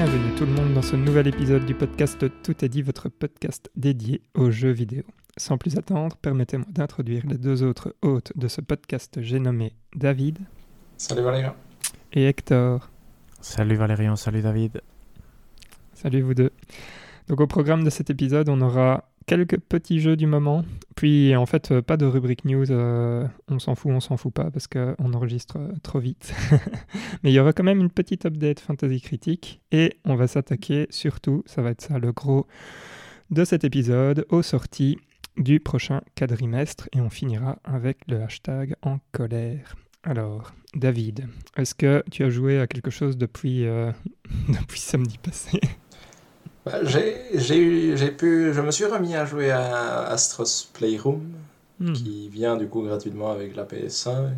Bienvenue tout le monde dans ce nouvel épisode du podcast Tout est dit, votre podcast dédié aux jeux vidéo. Sans plus attendre, permettez-moi d'introduire les deux autres hôtes de ce podcast, j'ai nommé David. Salut Valérian. Et Hector. Salut Valérian, salut David. Salut vous deux. Donc au programme de cet épisode, on aura quelques petits jeux du moment. Puis en fait, euh, pas de rubrique news, euh, on s'en fout, on s'en fout pas parce qu'on enregistre euh, trop vite. Mais il y aura quand même une petite update fantasy critique et on va s'attaquer surtout, ça va être ça le gros de cet épisode, aux sorties du prochain quadrimestre et on finira avec le hashtag en colère. Alors, David, est-ce que tu as joué à quelque chose depuis, depuis samedi passé? Bah, j'ai pu, je me suis remis à jouer à Astros Playroom, hmm. qui vient du coup gratuitement avec la PS5.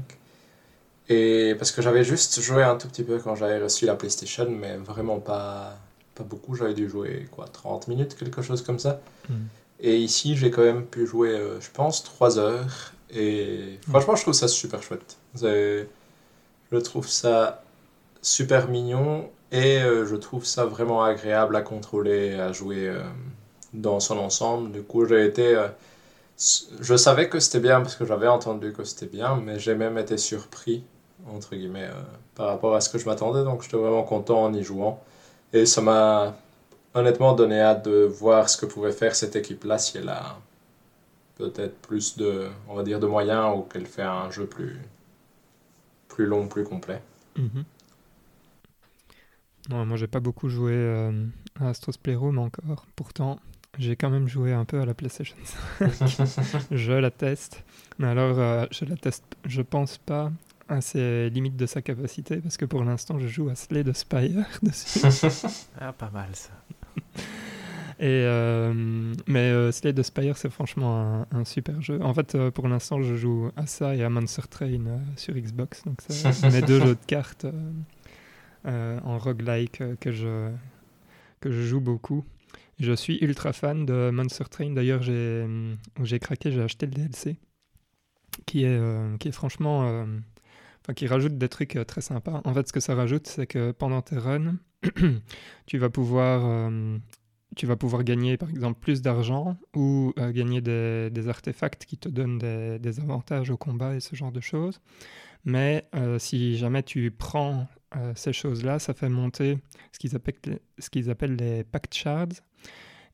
Et parce que j'avais juste joué un tout petit peu quand j'avais reçu la PlayStation, mais vraiment pas, pas beaucoup. J'avais dû jouer quoi, 30 minutes, quelque chose comme ça. Hmm. Et ici, j'ai quand même pu jouer, euh, je pense, 3 heures. Et hmm. franchement, je trouve ça super chouette. Je trouve ça super mignon et euh, je trouve ça vraiment agréable à contrôler, à jouer euh, dans son ensemble. Du coup, j'ai été. Euh, je savais que c'était bien parce que j'avais entendu que c'était bien, mais j'ai même été surpris, entre guillemets, par rapport à ce que je m'attendais. Donc, j'étais vraiment content en y jouant. Et ça m'a honnêtement donné hâte de voir ce que pouvait faire cette équipe-là si elle a peut-être plus de, on va dire, de moyens ou qu'elle fait un jeu plus, plus long, plus complet. Mhm. Non, moi j'ai pas beaucoup joué euh, à Astros Playroom encore. Pourtant, j'ai quand même joué un peu à la PlayStation 5. je la teste. Mais alors, euh, je la teste, je pense pas à ses limites de sa capacité parce que pour l'instant, je joue à Slay Spire dessus. ah, pas mal ça. Et euh, mais Slay the Spire, c'est franchement un, super jeu. En fait, pour l'instant, je joue à ça et à Monster Train sur Xbox. Donc, c'est mes deux jeux de cartes euh, en roguelike euh, que, je, que je joue beaucoup. Je suis ultra fan de Monster Train. D'ailleurs, j'ai, euh, j'ai craqué, j'ai acheté le DLC qui est, qui est franchement. qui rajoute des trucs très sympas. En fait, ce que ça rajoute, c'est que pendant tes runs, tu vas pouvoir. tu vas pouvoir gagner par exemple plus d'argent ou gagner des, des, artefacts qui te donnent des, des, avantages au combat et ce genre de choses. Mais si jamais tu prends euh, ces choses-là, ça fait monter ce qu'ils appellent, qu'ils appellent les pact shards.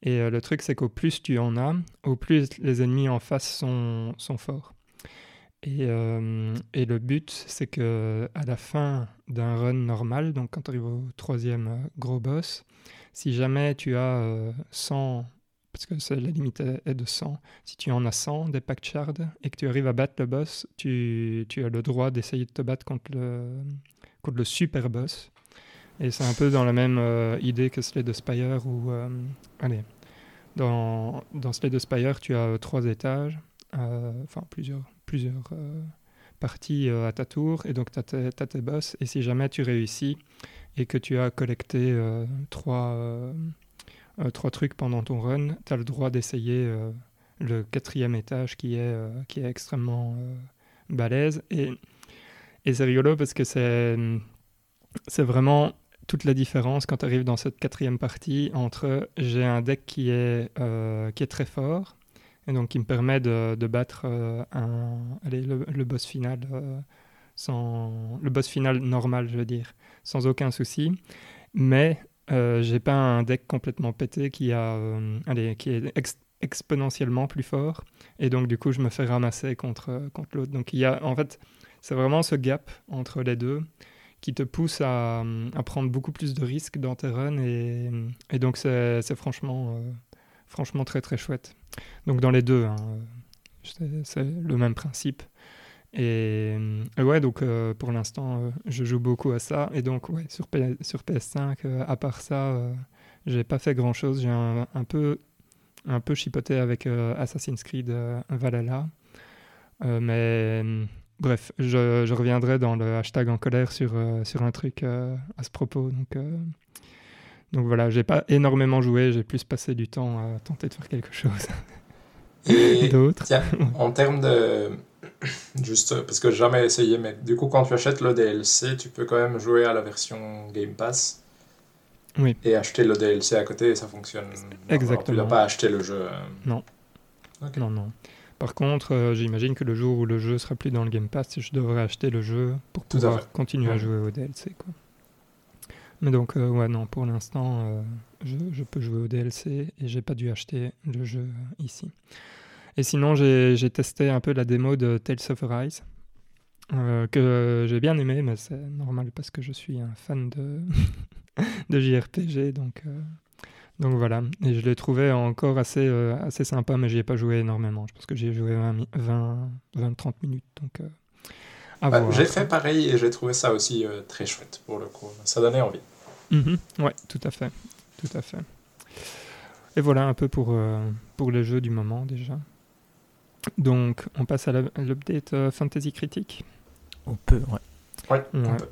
Et euh, le truc, c'est qu'au plus tu en as, au plus les ennemis en face sont, sont forts. Et, euh, et, le but, c'est que à la fin d'un run normal, donc quand tu arrives au troisième gros boss, si jamais tu as 100, parce que la limite est de 100, si tu en as 100 des pact shards et que tu arrives à battre le boss, tu, tu as le droit d'essayer de te battre contre le, le super boss. Et c'est un peu dans la même euh, idée que Slay the Spire où, euh, allez, dans, dans Slay the Spire, tu as trois étages, euh, enfin plusieurs, plusieurs parties à ta tour, et donc tu as, tes boss, et si jamais tu réussis et que tu as collecté trois, trois trucs pendant ton run, tu as le droit d'essayer le quatrième étage qui est, qui est extrêmement balèze. Et et c'est rigolo parce que c'est, vraiment toute la différence quand tu arrives dans cette quatrième partie entre j'ai un deck qui est, euh, qui est très fort et donc qui me permet de, de battre euh, un, allez, le, boss final euh, sans le boss final normal je veux dire sans aucun souci. Mais j'ai pas un deck complètement pété qui a allez, qui est exponentiellement plus fort. Et donc du coup je me fais ramasser contre contre l'autre. Donc il y a en fait c'est vraiment ce gap entre les deux qui te pousse à, prendre beaucoup plus de risques dans tes runs et, et donc c'est franchement, euh, franchement très très chouette. Donc dans les deux, hein, c'est le même principe. Et, ouais, donc euh, pour l'instant, euh, je joue beaucoup à ça. Et donc, ouais, sur, sur PS5, à part ça, j'ai pas fait grand chose. J'ai un, un, peu, un peu chipoté avec Assassin's Creed Valhalla. mais Bref, je, reviendrai dans le hashtag en colère sur, euh, sur un truc euh, à ce propos. Donc, euh, donc voilà, j'ai pas énormément joué, j'ai plus passé du temps à tenter de faire quelque chose. D'autres en termes de. Juste parce que j'ai jamais essayé, mais du coup, quand tu achètes le DLC, tu peux quand même jouer à la version Game Pass. Oui. Et acheter le DLC à côté, ça fonctionne. Exactement. tu dois pas acheter le jeu. Non. Ok. Non, non. Par contre, euh, j'imagine que le jour où le jeu sera plus dans le Game Pass, je devrais acheter le jeu pour Tout pouvoir continuer à jouer au DLC. Quoi. Mais donc, euh, ouais, non, pour l'instant, euh, je, je peux jouer au DLC et j'ai pas dû acheter le jeu ici. Et sinon, j'ai testé un peu la démo de Tales of Arise, que j'ai bien aimé, mais c'est normal parce que je suis un fan de, de JRPG, donc, donc voilà. Et je l'ai trouvé encore assez, euh, assez sympa, mais j'y ai pas joué énormément. Je pense que j'y ai joué 20-30 minutes, donc euh, à Bah, voir. j'ai fait pareil et j'ai trouvé ça aussi euh, très chouette pour le coup. Ça donnait envie. Mhm, Ouais, tout à fait, tout à fait. Et voilà un peu pour, euh, pour les jeux du moment déjà. Donc, on passe à l'update euh, Fantasy Critique. On peut, ouais. Ouais, on peut.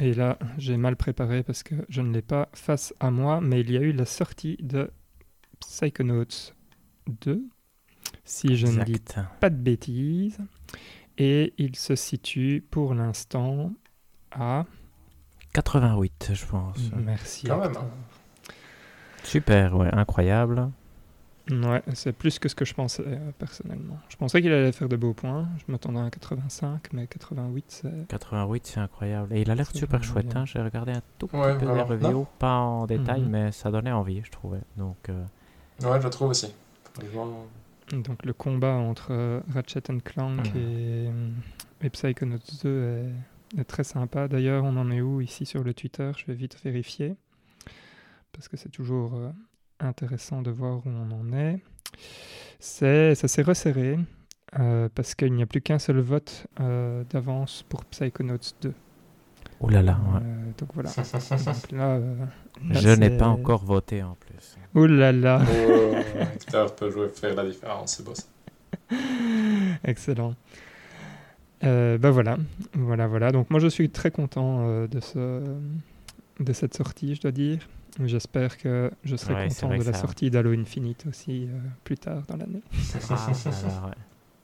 Et là, j'ai mal préparé parce que je ne l'ai pas face à moi, mais il y a eu la sortie de Psychonauts 2, si je ne dis pas de bêtises. Et il se situe pour l'instant à... 88, je pense. Merci. Quand même, Hector. Super, ouais, incroyable. Ouais, c'est plus que ce que je pensais euh, personnellement. Je pensais qu'il allait faire de beaux points. Je m'attendais à un 85, mais 88, c'est. 88, c'est incroyable. Et il a l'air super chouette. Hein. J'ai regardé un tout petit Ouais, peu des vraiment. reviews, pas en détail, Mhm. mais ça donnait envie, je trouvais. Donc, euh, Ouais, je trouve aussi. Donc le combat entre euh, Ratchet Clank Mhm. et, et Psychonauts 2 est, est très sympa. D'ailleurs, on en est où ici sur le Twitter? Je vais vite vérifier. Parce que c'est toujours euh, intéressant de voir où on en est. C'est, ça s'est resserré. euh, parce qu'il n'y a plus qu'un seul vote euh, d'avance pour Psychonauts 2. oh là là, ouais. Euh, donc voilà. donc là, euh, là, Je n'ai pas encore voté en plus. Ouh là là, oh, peut jouer, faire la différence, c'est beau ça. excellent. Euh, bah voilà, voilà, voilà. Donc moi je suis très content euh, de ce, de cette sortie, je dois dire. J'espère que je serai Ouais, content de la ça- sortie d'Halo Infinite aussi euh, plus tard dans l'année. Ah, là, ouais.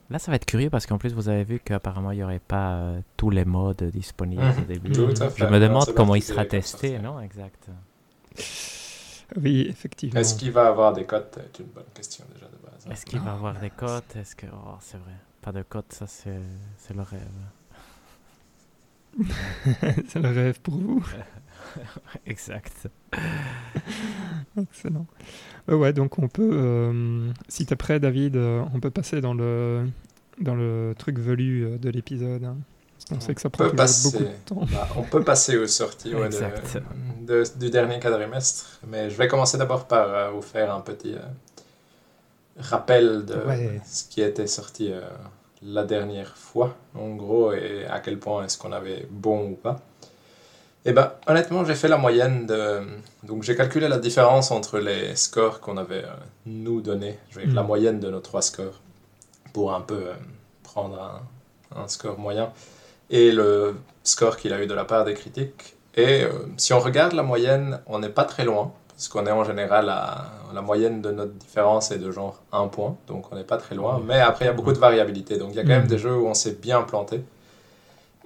Là, ça va être curieux parce qu'en plus, vous avez vu qu'apparemment, il n'y aurait pas euh, tous les modes disponibles Mhm. au début. Tout à fait. Je me demande comment il sera testé, non Exact. Oui, effectivement. Est-ce qu'il va avoir des cotes? C'est une bonne question déjà de base. hein. Est-ce qu'il va avoir des cotes? Est-ce que. Oh, c'est vrai. Pas de cotes, ça, c'est c'est le rêve. C'est le rêve pour vous. exact. Excellent. Euh, ouais, donc on peut, euh, si t'es prêt, David, euh, on peut passer dans le, dans le truc velu euh, de l'épisode. hein. parce qu'on On sait que ça peut prend passer. beaucoup de temps. Bah, on peut passer aux sorties ouais, de- Exact. de- du dernier quadrimestre, mais je vais commencer d'abord par euh, vous faire un petit euh, rappel de Ouais. ce qui était sorti euh, la dernière fois, en gros, et à quel point est-ce qu'on avait bon ou pas. Et ben, honnêtement, j'ai fait la moyenne de. Donc, j'ai calculé la différence entre les scores qu'on avait euh, nous donnés, la moyenne de nos trois scores, pour un peu euh, prendre un, un score moyen, et le score qu'il a eu de la part des critiques. Et euh, si on regarde la moyenne, on n'est pas très loin, parce qu'on est en général à la moyenne de notre différence est de genre 1 point, donc on n'est pas très loin. Mais après, il y a beaucoup de variabilité, donc il y a quand même Mhm. des jeux où on s'est bien planté.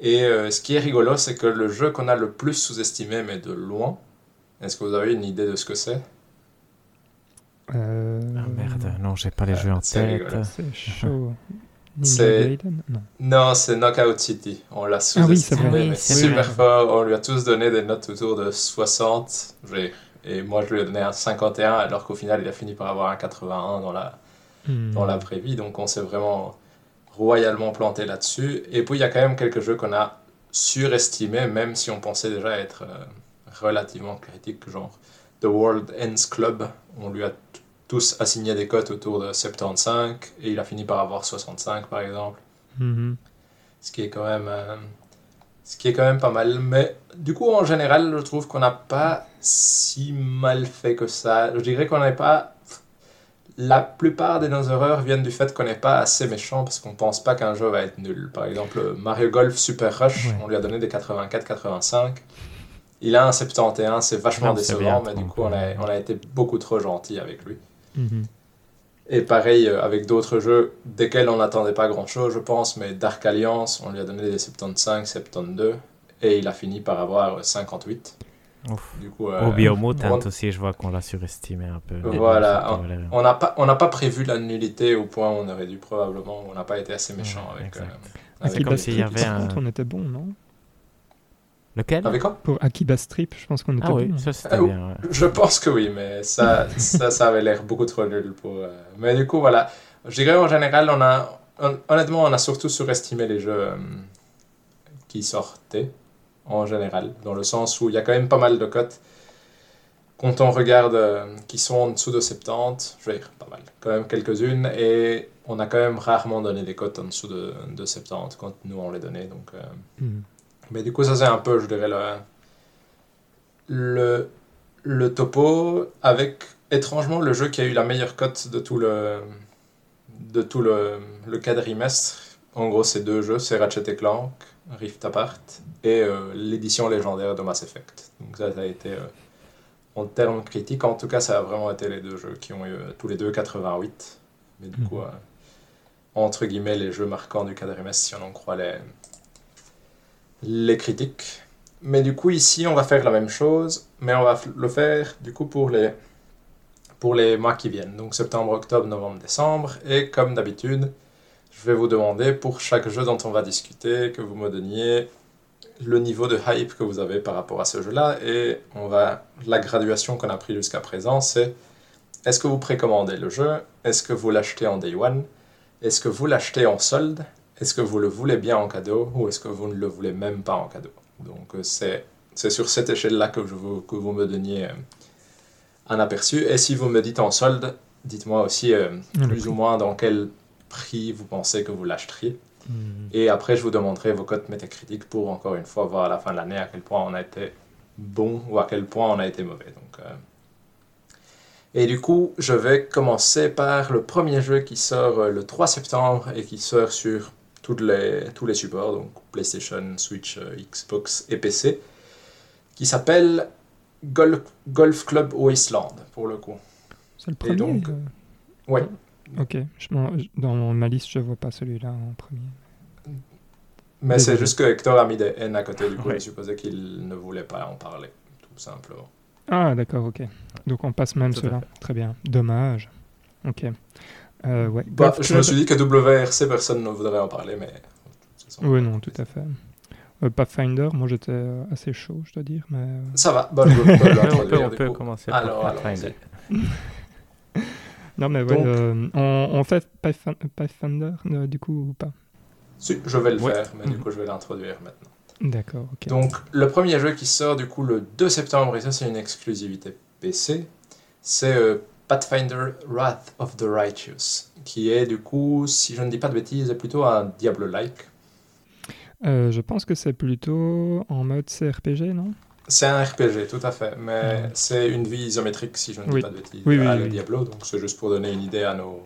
Et euh, ce qui est rigolo, c'est que le jeu qu'on a le plus sous-estimé, mais de loin, est-ce que vous avez une idée de ce que c'est? Euh, Ah merde, non, j'ai pas les jeux en c'est tête. C'est chaud. C'est- Non. Non, c'est Knockout City. On l'a Ah oui, c'est sous-estimé, vrai. Oui, mais c'est super vrai. fort. On lui a tous donné des notes autour de 60. J'ai- Et moi, je lui ai donné un 51, alors qu'au final, il a fini par avoir un 81 dans la, Hmm. dans la vraie vie. Donc, on s'est vraiment royalement planté là-dessus. Et puis, il y a quand même quelques jeux qu'on a surestimés, même si on pensait déjà être euh, relativement critique, genre The World Ends Club. On lui a tous assigné des cotes autour de 75, et il a fini par avoir 65, par exemple Mhm. ce qui est quand même euh, ce qui est quand même pas mal mais du coup en général je trouve qu'on n'a pas si mal fait que ça je dirais qu'on n'est pas la plupart des dinosaures viennent du fait qu'on n'est pas assez méchant parce qu'on ne pense pas qu'un jeu va être nul. Par exemple, Mario Golf Super Rush, on lui a donné des 84-85. Il a un 71, c'est vachement décevant, mais du coup, on a, été beaucoup trop gentil avec lui. Et pareil euh, avec d'autres jeux desquels on n'attendait pas grand-chose, je pense, mais Dark Alliance, on lui a donné des 75, 72, et il a fini par avoir 58. Ouf. Du coup, euh, hein, on... aussi, je vois qu'on l'a surestimé un peu. Voilà, on n'a pas, pas prévu la nullité au point où on aurait dû probablement, on n'a pas été assez méchant ouais, avec. Euh, comme s'il y avait un... contre, on était bon, non? Lequel? Avec quoi? Pour Akiba Strip, je pense qu'on était ah, oui, ça, hein. c'était ah, bien. Je pense que oui, mais ça, ça, avait l'air beaucoup trop nul pour. Euh, mais du coup, voilà, je dirais en général, on a, honnêtement, on a surtout surestimé les jeux euh, qui sortaient en général, dans le sens où il y a quand même pas mal de cotes. Quand on regarde euh, qui sont en dessous de 70, je vais dire pas mal, quand même quelques-unes, et on a quand même rarement donné des cotes en dessous de, de 70 quand nous on les donnait. Donc, euh. hmm. Mais du coup, ça c'est un peu, je dirais, le, le, le topo avec étrangement le jeu qui a eu la meilleure cote de tout le, de tout le, le quadrimestre. En gros, c'est deux jeux, c'est Ratchet Clank Rift Apart et euh, l'édition légendaire de Mass Effect. Donc ça, ça a été, euh, en termes critiques, en tout cas, ça a vraiment été les deux jeux qui ont eu euh, tous les deux 88. Mais du coup, mhm. entre guillemets, les jeux marquants du quadrimestre, si on en croit les, les critiques. Mais du coup, ici, on va faire la même chose, mais on va le faire du coup pour les, pour les mois qui viennent. Donc septembre, octobre, novembre, décembre. Et comme d'habitude, je vais vous demander pour chaque jeu dont on va discuter que vous me donniez le niveau de hype que vous avez par rapport à ce jeu-là. Et on va, la graduation qu'on a pris jusqu'à présent, c'est est-ce que vous précommandez le jeu? Est-ce que vous l'achetez en day one? Est-ce que vous l'achetez en solde? Est-ce que vous le voulez bien en cadeau? Ou est-ce que vous ne le voulez même pas en cadeau? Donc euh, c'est, c'est sur cette échelle-là que, je veux, que vous me donniez euh, un aperçu. Et si vous me dites en solde, dites-moi aussi euh, plus ou moins dans quel prix vous pensez que vous l'achèteriez. Mhm. Et après, je vous demanderai vos codes métacritiques pour, encore une fois, voir à la fin de l'année à quel point on a été bon ou à quel point on a été mauvais. Donc, euh, Et du coup, je vais commencer par le premier jeu qui sort euh, le 3 septembre et qui sort sur toutes les, tous les supports, donc PlayStation, Switch, euh, Xbox et PC, qui s'appelle Golf, Golf Club Wasteland, pour le coup. C'est le premier donc, ouais. Ok, dans ma liste, je vois pas celui-là en premier. Mais c'est juste que Hector a mis des N à côté, du coup, je supposais qu'il ne voulait pas en parler, tout simplement. Ah, d'accord, ok. Donc on passe même cela. Très bien. Dommage. Ok. Euh, ouais. Bah, je me suis dit que WRC, personne ne voudrait en parler, mais. Oui, non, tout à fait. Euh, Pathfinder, moi j'étais euh, assez chaud, je dois dire. Mais... Ça va, bah, je peux, on peut, commencer alors, par Pathfinder. Non, mais ouais, euh, on, fait Pathfinder euh, du coup ou pas? Si, je vais le faire, mais du mhm. coup je vais l'introduire maintenant. D'accord, ok. Donc le premier jeu qui sort du coup le 2 septembre, et ça c'est une exclusivité PC, c'est euh, Pathfinder Wrath of the Righteous, qui est du coup, si je ne dis pas de bêtises, plutôt un Diablo-like. je pense que c'est plutôt en mode CRPG, non? C'est un RPG, tout à fait, mais c'est une vie isométrique, si je ne dis pas de bêtises, oui, à le Diablo, donc c'est juste pour donner une idée à nos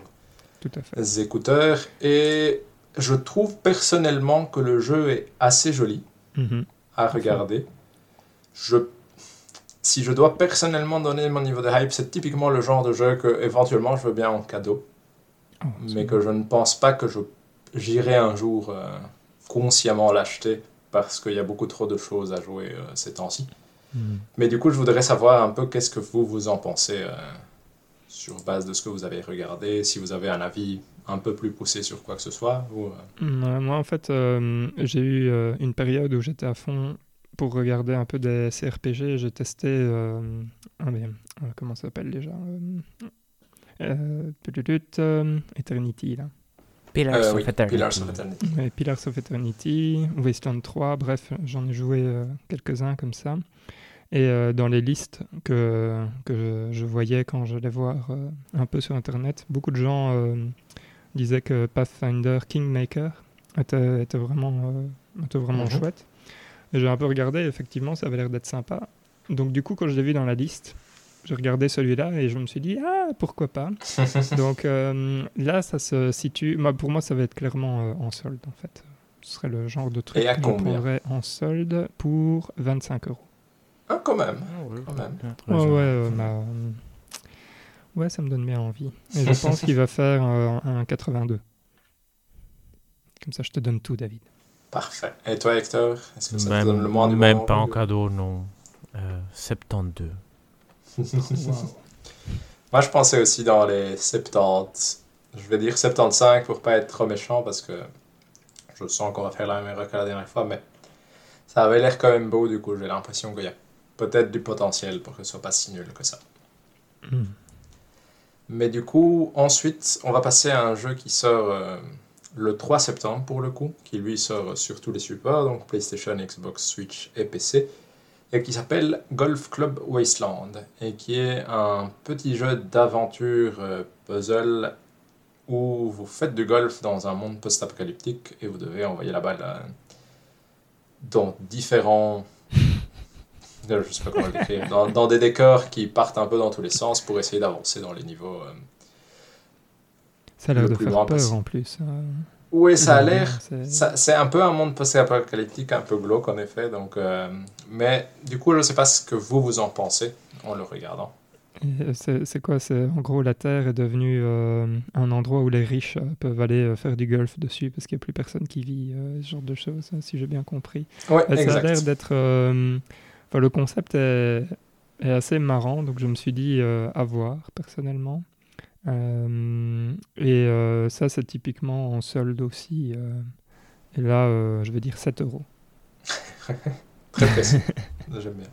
écouteurs. Et je trouve personnellement que le jeu est assez joli mhm. à regarder. Je, si je dois personnellement donner mon niveau de hype, c'est typiquement le genre de jeu que éventuellement je veux bien en cadeau, oh, mais que je ne pense pas que je j'irai un jour euh, consciemment l'acheter parce qu'il y a beaucoup trop de choses à jouer euh, ces temps-ci. Hmm. Mais du coup, je voudrais savoir un peu qu'est-ce que vous, vous en pensez euh, sur base de ce que vous avez regardé, si vous avez un avis un peu plus poussé sur quoi que ce soit. Ou, euh. Moi, en fait, j'ai eu une période où j'étais à fond pour regarder un peu des CRPG. J'ai testé... Ah, comment ça s'appelle déjà Eternity, là. Pillars, of, Eternity. Pillars of Eternity. Wasteland 3, bref, j'en ai joué euh, quelques-uns comme ça. Et euh, dans les listes que, que je, voyais quand j'allais voir euh, un peu sur Internet, beaucoup de gens disaient que Pathfinder Kingmaker était, était vraiment, était vraiment mhm. chouette. Et j'ai un peu regardé, effectivement, ça avait l'air d'être sympa. Donc du coup, quand je l'ai vu dans la liste, j'ai regardé celui-là et je me suis dit, ah, pourquoi pas. Donc euh, là, ça se situe. Pour moi, ça va être clairement euh, en solde, en fait. Ce serait le genre de truc que je prendrais en solde pour 25 euros. Ah, quand même. Ah, ouais, ouais, ça me donne bien envie. Et je pense qu'il va faire euh, un 82. Comme ça, je te donne tout, David. Parfait. Et toi, Hector Est-ce que ça même, te donne le moins Même pas en cadeau, non. 72. Moi, je pensais aussi dans les 70. Je vais dire 75 pour pas être trop méchant parce que je sens qu'on va faire la même erreur que la dernière fois, mais ça avait l'air quand même beau, du coup, j'ai l'impression qu'il y a peut-être du potentiel pour que ce soit pas si nul que ça. Hmm. Mais du coup, ensuite, on va passer à un jeu qui sort euh, le 3 septembre pour le coup, qui lui sort sur tous les supports, donc PlayStation, Xbox, Switch et PC, qui s'appelle Golf Club Wasteland, et qui est un petit jeu d'aventure euh, puzzle où vous faites du golf dans un monde post-apocalyptique et vous devez envoyer la balle euh, dans différents je sais pas comment le décrire, dans, des décors qui partent un peu dans tous les sens pour essayer d'avancer dans les niveaux. Euh, ça a l'air de faire peur en plus. Hein. Oui, ça a l'air. C'est un peu un monde post-apocalyptique, un peu glauque en effet. Donc, euh, mais du coup, je ne sais pas ce que vous vous en pensez en le regardant. C'est quoi? C'est en gros la Terre est devenue euh, un endroit où les riches peuvent aller faire du golf dessus parce qu'il n'y a plus personne qui vit ce genre de choses, hein, si j'ai bien compris. Ouais, ça a l'air d'être le concept est, assez marrant, donc je me suis dit euh, à voir personnellement. Euh, et euh, ça, c'est typiquement en solde aussi. et là, je vais dire 7 euros. Très précis. J'aime bien.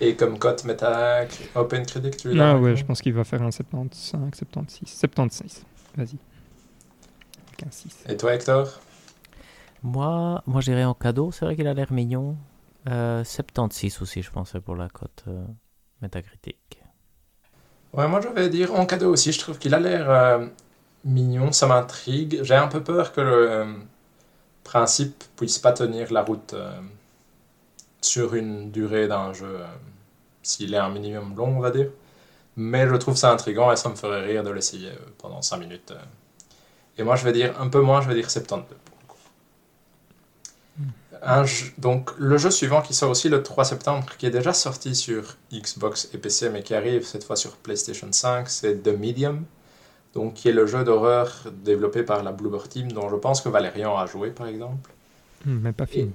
Et comme cote Meta Open Credit, tu Ah ouais, je pense qu'il va faire un 75, 76. 76, vas-y. Et toi, Hector? Moi, moi j'irai en cadeau. C'est vrai qu'il a l'air mignon. 76 euh, aussi, je pensais, pour la cote euh, métacritique. Ouais, moi je vais dire en cadeau aussi. Je trouve qu'il a l'air euh, mignon, ça m'intrigue. J'ai un peu peur que le principe puisse pas tenir la route sur une durée d'un jeu, s'il est un minimum long, on va dire. Mais je trouve ça intriguant et ça me ferait rire de l'essayer pendant 5 minutes. Et moi je vais dire un peu moins, je vais dire 72 donc le jeu suivant qui sort aussi le 3 septembre, qui est déjà sorti sur Xbox et PC, mais qui arrive cette fois sur PlayStation 5, c'est The Medium, donc qui est le jeu d'horreur développé par la Bloober Team, dont je pense que Valérian a joué par exemple. Hmm, mais pas fini.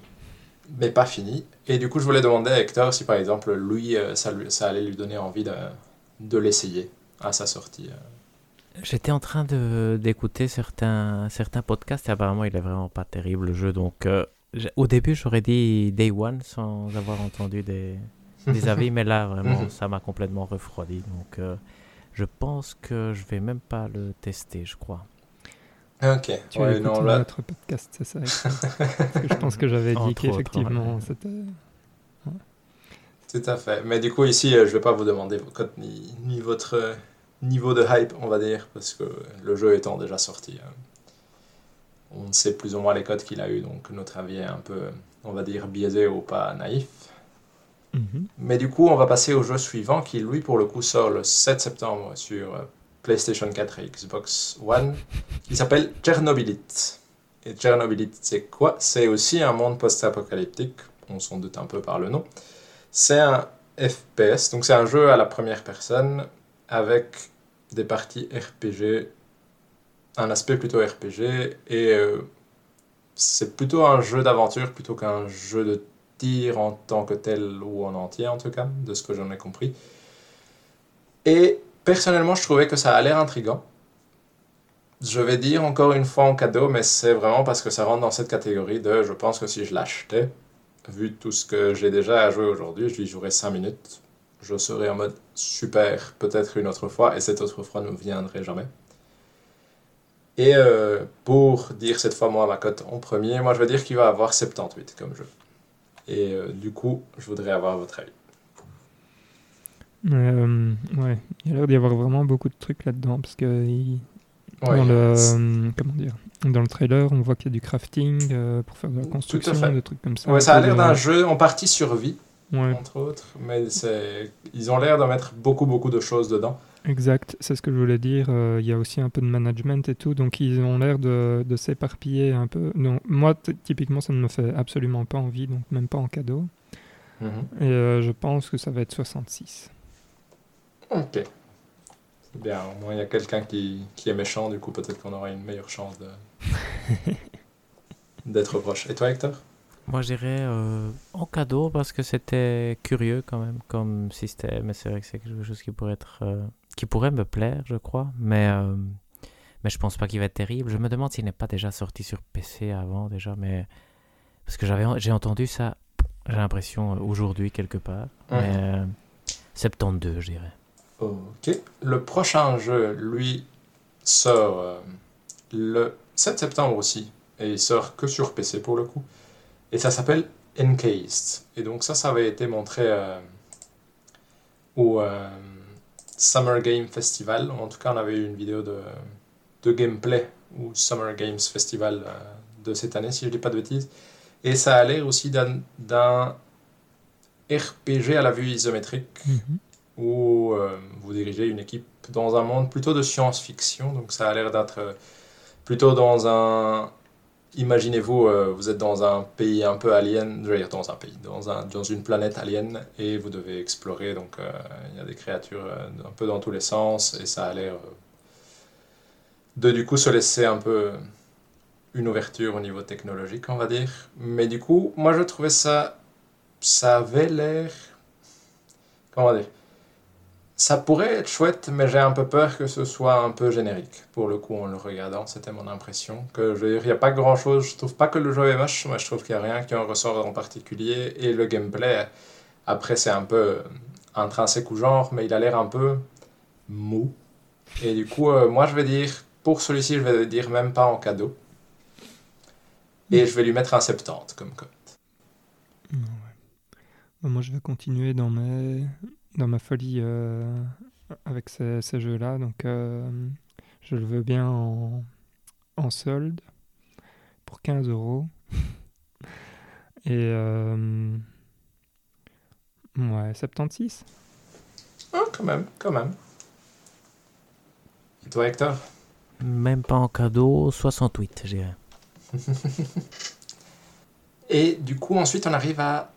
mais pas fini. Et du coup, je voulais demander à Hector si par exemple lui, euh, ça, ça allait lui donner envie de, de l'essayer à sa sortie. Euh. J'étais en train d'écouter certains, certains podcasts et apparemment il est vraiment pas terrible le jeu. Donc euh, au début, j'aurais dit Day One sans avoir entendu des, des avis, mais là, vraiment, ça m'a complètement refroidi. Donc, euh, je pense que je vais même pas le tester, je crois. Ok. Tu ouais, non, là... notre podcast, c'est ça. je pense que j'avais dit qu'effectivement, c'était. Tout à fait. Mais du coup, ici, euh, je vais pas vous demander ni, ni votre euh, niveau de hype, on va dire, parce que le jeu étant déjà sorti. Hein on sait plus ou moins les codes qu'il a eu, donc notre avis est un peu, on va dire, biaisé ou pas naïf. Mhm. Mais du coup, on va passer au jeu suivant qui, lui, pour le coup, sort le 7 septembre sur euh, PlayStation 4 et Xbox One, qui s'appelle Chernobylite. Et Chernobylite, c'est quoi? C'est aussi un monde post-apocalyptique, on s'en doute un peu par le nom. C'est un FPS, donc c'est un jeu à la première personne avec des parties RPG un aspect plutôt RPG et euh, c'est plutôt un jeu d'aventure plutôt qu'un jeu de tir en tant que tel ou en entier en tout cas, de ce que j'en ai compris. Et personnellement, je trouvais que ça a l'air intrigant. Je vais dire encore une fois en cadeau, mais c'est vraiment parce que ça rentre dans cette catégorie de je pense que si je l'achetais, vu tout ce que j'ai déjà à jouer aujourd'hui, je lui jouerais 5 minutes. Je serais en mode super, peut-être une autre fois, et cette autre fois ne viendrait jamais. Et euh, pour dire cette fois moi ma cote en premier, moi je veux dire qu'il va avoir 78 comme jeu. Et euh, du coup, je voudrais avoir votre avis. Euh, ouais, il a l'air d'y avoir vraiment beaucoup de trucs là-dedans parce que dans le comment dire, dans le trailer, on voit qu'il y a du crafting pour faire de la construction, des trucs comme ça. Ouais, ça a l'air d'un jeu en partie survie, entre autres, mais ils ont l'air de mettre beaucoup beaucoup de choses dedans. Exact, c'est ce que je voulais dire. Euh, il y a aussi un peu de management et tout, donc ils ont l'air de, de s'éparpiller un peu. Donc, moi, typiquement, ça ne me fait absolument pas envie, donc même pas en cadeau. Mhm. Et euh, je pense que ça va être 66. Ok. C'est bien, au moins il y a quelqu'un qui, qui, est méchant, du coup peut-être qu'on aura une meilleure chance de... d'être proche. Et toi, Hector? Moi, je dirais euh, en cadeau parce que c'était curieux quand même comme système. Et c'est vrai que c'est quelque chose qui pourrait être, euh, qui pourrait me plaire, je crois. Mais euh, mais je pense pas qu'il va être terrible. Je me demande s'il n'est pas déjà sorti sur PC avant déjà, mais parce que j'avais j'ai entendu ça. J'ai l'impression aujourd'hui quelque part. Mais 72, je dirais. Ok. Le prochain jeu, lui, sort le 7 septembre aussi. Et il sort que sur PC pour le coup. Et ça s'appelle Encased. Et donc ça, ça avait été montré euh, au euh, Summer Game Festival. En tout cas, on avait eu une vidéo de, de gameplay au Summer Games Festival euh, de cette année, si je ne dis pas de bêtises. Et ça a l'air aussi d'un RPG à la vue isométrique, mhm. où vous dirigez une équipe dans un monde plutôt de science-fiction. Donc ça a l'air d'être plutôt dans un Imaginez-vous, euh, vous êtes dans un pays un peu alien, je dans un pays, dans une planète alien, et vous devez explorer. Donc, euh, il y a des créatures euh, un peu dans tous les sens, et ça a l'air de du coup se laisser un peu une ouverture au niveau technologique, on va dire. Mais du coup, moi je trouvais ça, ça avait l'air, comment dire, ça pourrait être chouette, mais j'ai un peu peur que ce soit un peu générique. Pour le coup, en le regardant, c'était mon impression. Que je il n'y a pas grand chose. Je trouve pas que le jeu est moche, mais je trouve qu'il n'y a rien qui en ressort en particulier. Et le gameplay, après, c'est un peu intrinsèque ou genre, mais il a l'air un peu mou. Et du coup, euh, moi, je vais dire, pour celui-ci, je vais dire même pas en cadeau. Et je vais lui mettre un 70 comme cote. Moi, je vais continuer dans mes dans ma folie euh, avec ces, jeux-là. Donc, euh, je le veux bien en, en solde pour 15 euros. Et euh, ouais, 76. Oh, quand même, quand même. Et toi, Hector? Même pas en cadeau, 68, j'ai Et du coup, ensuite, on arrive à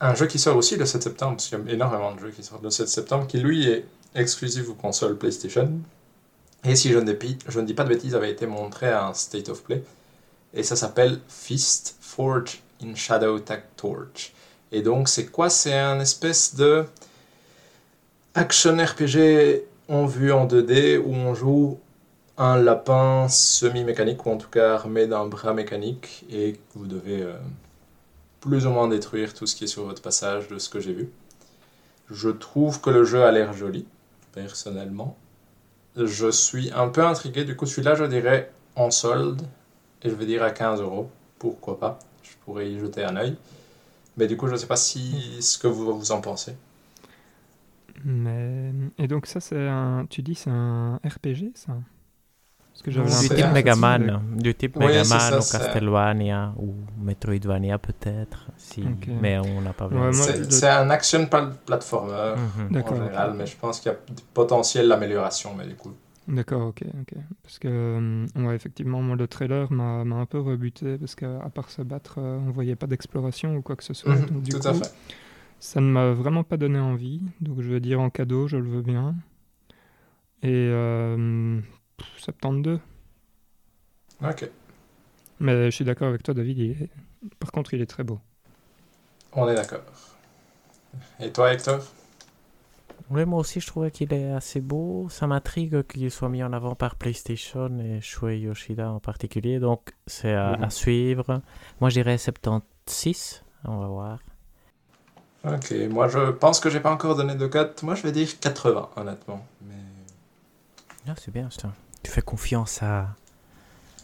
un jeu qui sort aussi le 7 septembre, parce qu'il y a énormément de jeux qui sortent le 7 septembre, qui lui est exclusif aux consoles PlayStation. Et si je ne, dis, je ne dis pas de bêtises, avait été montré à un State of Play. Et ça s'appelle Fist Forge in Shadow Tag Torch. Et donc, c'est quoi? C'est un espèce de action RPG en vue en 2D où on joue un lapin semi-mécanique, ou en tout cas armé d'un bras mécanique, et vous devez euh, plus ou moins détruire tout ce qui est sur votre passage de ce que j'ai vu. Je trouve que le jeu a l'air joli, personnellement. Je suis un peu intrigué, du coup celui-là je dirais en solde, et je vais dire à 15 euros, pourquoi pas, je pourrais y jeter un œil. Mais du coup je ne sais pas si ce que vous, en pensez. Et donc ça c'est un... Tu dis c'est un RPG ça? Du type Megaman, du type Megaman ou Castlevania ou Metroidvania peut-être, si... mais on n'a pas vu. c'est un action platformer mhm. en général, mais je pense qu'il y a du potentiel d'amélioration, mais du coup. D'accord, ok, ok. Parce que, euh, ouais, effectivement, moi, le trailer m'a un peu rebuté, parce qu'à part se battre, on euh, on voyait pas d'exploration ou quoi que ce soit. Mhm, tout à fait. Ça ne m'a vraiment pas donné envie, donc je vais dire en cadeau, je le veux bien. Et euh, 72. Ok. Mais je suis d'accord avec toi, David. Par contre, il est très beau. On est d'accord. Et toi, Hector? Oui, moi aussi, je trouvais qu'il est assez beau. Ça m'intrigue qu'il soit mis en avant par PlayStation et Shuei Yoshida en particulier. Donc, c'est à, mhm. suivre. Moi, je dirais 76. On va voir. Ok, moi, je pense que j'ai pas encore donné de cote. Moi, je vais dire 80, honnêtement. Mais... Ah, c'est bien, ça. Tu fais confiance à.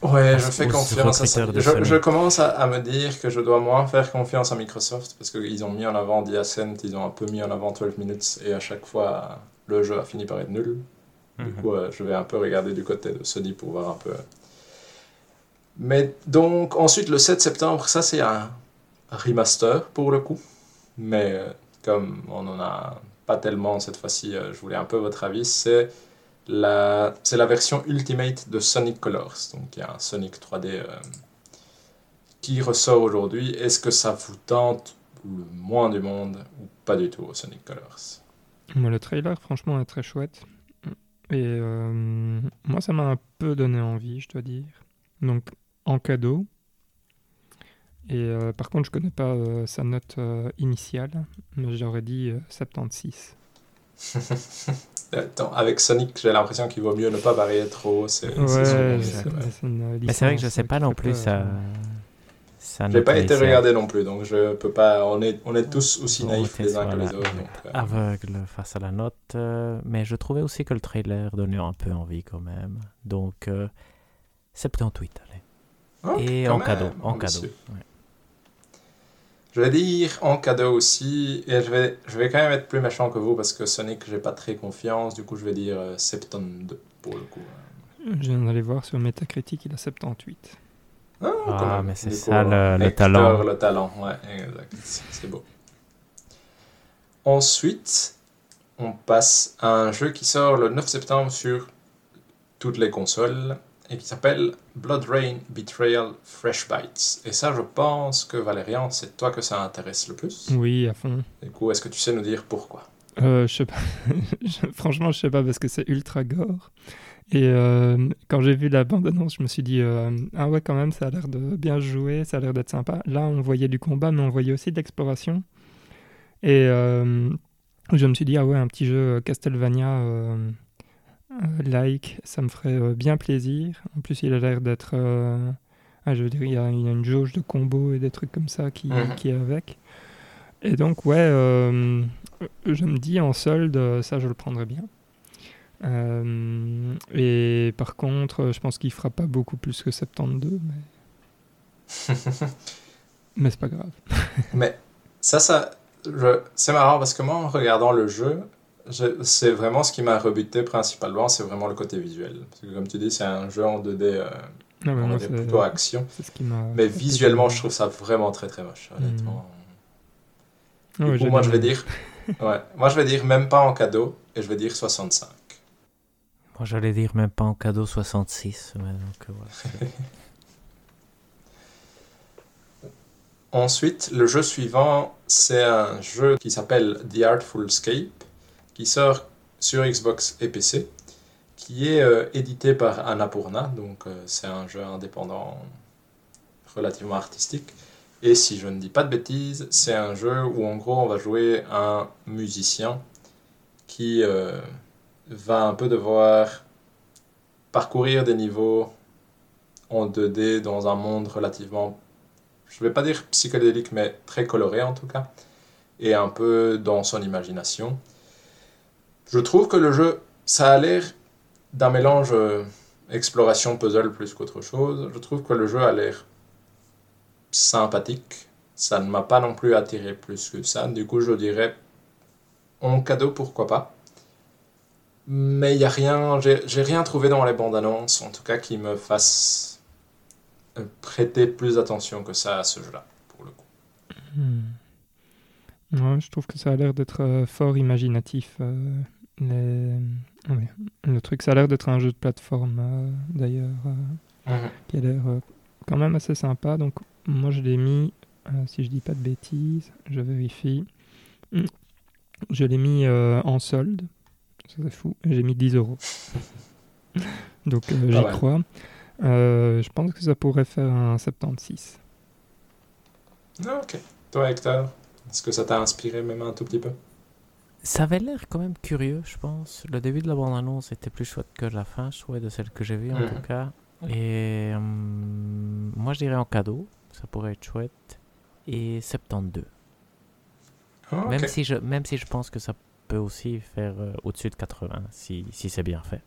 Ouais, je fais confiance à ça. Je, je, commence à, me dire que je dois moins faire confiance à Microsoft parce qu'ils ont mis en avant The Ascent, ils ont un peu mis en avant 12 minutes et à chaque fois le jeu a fini par être nul. Du mhm. coup, euh, je vais un peu regarder du côté de Sony pour voir un peu. Mais donc, ensuite, le 7 septembre, ça c'est un remaster pour le coup. Mais euh, comme on n'en a pas tellement cette fois-ci, euh, je voulais un peu votre avis. C'est c'est la version Ultimate de Sonic Colors. Donc il y a un Sonic 3D euh, qui ressort aujourd'hui. Est-ce que ça vous tente le moins du monde ou pas du tout au Sonic Colors? Moi, le trailer, franchement, est très chouette. Et euh, moi, ça m'a un peu donné envie, je dois dire. Donc, en cadeau. Et par contre, je connais pas sa note initiale, mais j'aurais dit 76. avec Sonic, j'ai l'impression qu'il vaut mieux ne pas varier trop. C'est ouais, Mais c'est vrai que je sais pas non plus ça. ça J'ai pas été regardé non plus, donc je peux pas. On est, on est tous aussi naïfs les uns que les autres. Euh. Aveugle face à la note, euh, mais je trouvais aussi que le trailer donnait un peu envie quand même. Donc 78, euh, allez. Oh, Et en cadeau, en cadeau. Je vais dire en cadeau aussi, et je vais, je vais quand même être plus méchant que vous parce que Sonic, j'ai pas très confiance, du coup je vais dire 72 euh, pour le coup. Je viens d'aller voir sur Metacritic, il a 78. Ah, ah mais c'est ça le, talent. Le talent, ouais, exact. C'est beau. Ensuite, on passe à un jeu qui sort le 9 septembre sur toutes les consoles et qui s'appelle Blood Rain Betrayal Fresh Bites. Et ça, je pense que Valérian, c'est toi que ça intéresse le plus. Oui, à fond. Du coup, est-ce que tu sais nous dire pourquoi? Euh, Je sais pas. Franchement, je sais pas parce que c'est ultra gore. Et euh, quand j'ai vu la bande-annonce, je me suis dit euh, Ah ouais, quand même, ça a l'air de bien jouer, ça a l'air d'être sympa. Là, on voyait du combat, mais on voyait aussi de l'exploration. Et je me suis dit Ah ouais, un petit jeu Castlevania euh, like, ça me ferait euh, bien plaisir. En plus, il a l'air d'être. Euh, ah, je veux dire, il y, a, une jauge de combos et des trucs comme ça qui, mhm. qui est avec. Et donc, ouais, je me dis en solde, ça, je le prendrais bien. et par contre, je pense qu'il fera pas beaucoup plus que 72, mais. mais c'est pas grave. mais ça, ça. Je... C'est marrant parce que moi, en regardant le jeu, c'est vraiment ce qui m'a rebuté principalement, c'est vraiment le côté visuel. Parce que comme tu dis, c'est un jeu en 2D, euh, ah plutôt action. mais visuellement, je trouve ça vraiment très très moche, hmm. honnêtement. Ah moi, je vais dire, ouais, moi, je vais dire même pas en cadeau, et je vais dire 65. Moi, j'allais dire même pas en cadeau 66. donc, euh, Ensuite, le jeu suivant, c'est un jeu qui s'appelle The Artful Escape qui sort sur Xbox et PC, qui est euh, édité par Annapurna, donc euh, c'est un jeu indépendant relativement artistique. Et si je ne dis pas de bêtises, c'est un jeu où en gros on va jouer un musicien qui euh, va un peu devoir parcourir des niveaux en 2D dans un monde relativement, je ne vais pas dire psychédélique, mais très coloré en tout cas, et un peu dans son imagination. Je trouve que le jeu, ça a l'air d'un mélange euh, exploration puzzle plus qu'autre chose. Je trouve que le jeu a l'air sympathique. Ça ne m'a pas non plus attiré plus que ça. Du coup, je dirais en cadeau, pourquoi pas. Mais il y a rien, j'ai rien trouvé dans les bandes annonces, en tout cas, qui me fasse euh, prêter plus attention que ça à ce jeu-là, pour le coup. Hmm. je trouve que ça a l'air d'être euh, fort imaginatif. Le truc, ça a l'air d'être un jeu de plateforme euh, d'ailleurs, euh, mhm. qui a l'air euh, quand même assez sympa. Donc moi je l'ai mis, si je dis pas de bêtises, je vérifie. Je l'ai mis en solde, c'est fou, j'ai mis 10 euros. Donc j'y crois. je pense que ça pourrait faire un 76. Ah, ok. Toi Hector, est-ce que ça t'a inspiré même un tout petit peu? Ça avait l'air quand même curieux, je pense. Le début de la bande-annonce était plus chouette que la fin, je trouvais, de celle que j'ai vue en tout cas. Et hum, moi, je dirais en cadeau, ça pourrait être chouette. Et 72. Ah, même, si je, même si je pense que ça peut aussi faire euh, au-dessus de 80, si, si c'est bien fait.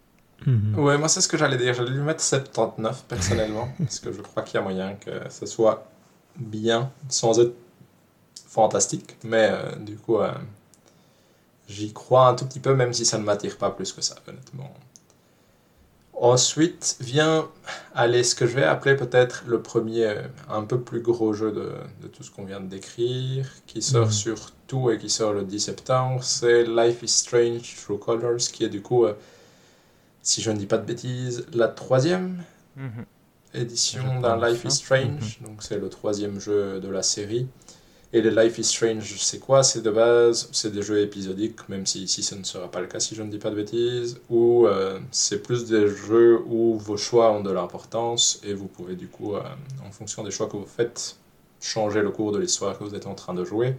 Mhm. Ouais, moi, c'est ce que j'allais dire. J'allais lui mettre 79 personnellement, parce que je crois qu'il y a moyen que ce soit bien, sans être fantastique. Mais euh, du coup, euh, J'y crois un tout petit peu, même si ça ne m'attire pas plus que ça, honnêtement. Ensuite vient aller ce que je vais appeler peut-être le premier, euh, un peu plus gros jeu de, de tout ce qu'on vient de décrire, qui sort mhm. sur tout et qui sort le 10 septembre. C'est Life is Strange True Colors, qui est du coup, euh, si je ne dis pas de bêtises, la troisième mhm. édition d'un Life is Strange. Mhm. Donc c'est le troisième jeu de la série. Et les Life is Strange, c'est quoi? C'est de base, c'est des jeux épisodiques, même si ici ce ne sera pas le cas si je ne dis pas de bêtises, ou euh, c'est plus des jeux où vos choix ont de l'importance et vous pouvez du coup, euh, en fonction des choix que vous faites, changer le cours de l'histoire que vous êtes en train de jouer.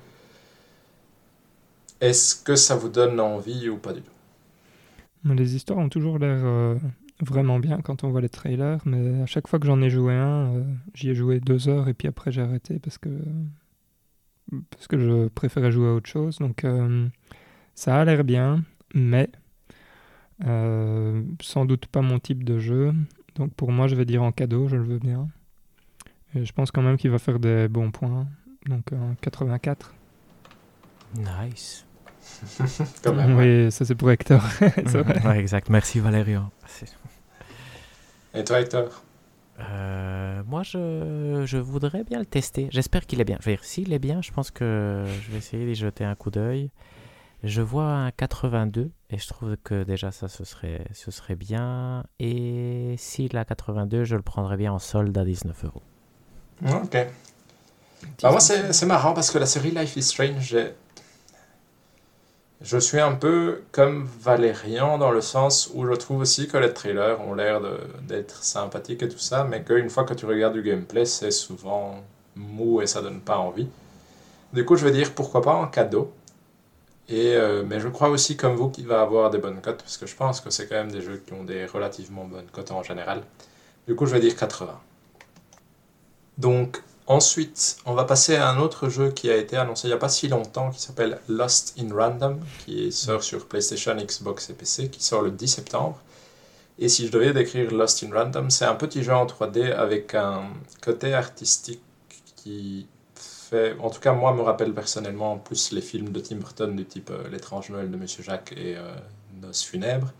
Est-ce que ça vous donne envie ou pas du tout? Les histoires ont toujours l'air euh, vraiment bien quand on voit les trailers, mais à chaque fois que j'en ai joué un, j'y ai joué deux heures et puis après j'ai arrêté parce que parce que je préférais jouer à autre chose. Donc euh, ça a l'air bien, mais sans doute pas mon type de jeu. Donc pour moi, je vais dire en cadeau, je le veux bien. Et je pense quand même qu'il va faire des bons points. Donc un 84. Nice. oui, ça c'est pour Hector. ouais, exact. Merci Valério. Et toi Hector? Euh, moi, je, je, voudrais bien le tester. J'espère qu'il est bien. Je s'il est bien, je pense que je vais essayer d'y jeter un coup d'œil. Je vois un 82 et je trouve que déjà ça, ce serait, ce serait bien. Et s'il a 82, je le prendrais bien en solde à 19 euros. Ok. Bah moi, c'est marrant parce que la série Life is Strange, je suis un peu comme Valérian dans le sens où je trouve aussi que les trailers ont l'air d'être sympathiques et tout ça, mais qu'une fois que tu regardes du gameplay, c'est souvent mou et ça donne pas envie. Du coup, je vais dire pourquoi pas en cadeau. Et, euh, mais je crois aussi comme vous qu'il va avoir des bonnes cotes, parce que je pense que c'est quand même des jeux qui ont des relativement bonnes cotes en général. Du coup, je vais dire 80. Donc, Ensuite, on va passer à un autre jeu qui a été annoncé il n'y a pas si longtemps, qui s'appelle Lost in Random, qui sort sur PlayStation, Xbox et PC, qui sort le 10 septembre. Et si je devais décrire Lost in Random, c'est un petit jeu en 3D avec un côté artistique qui fait, en tout cas moi, me rappelle personnellement plus les films de Tim Burton du type euh, L'étrange Noël de Monsieur Jacques et euh, Noces funèbres.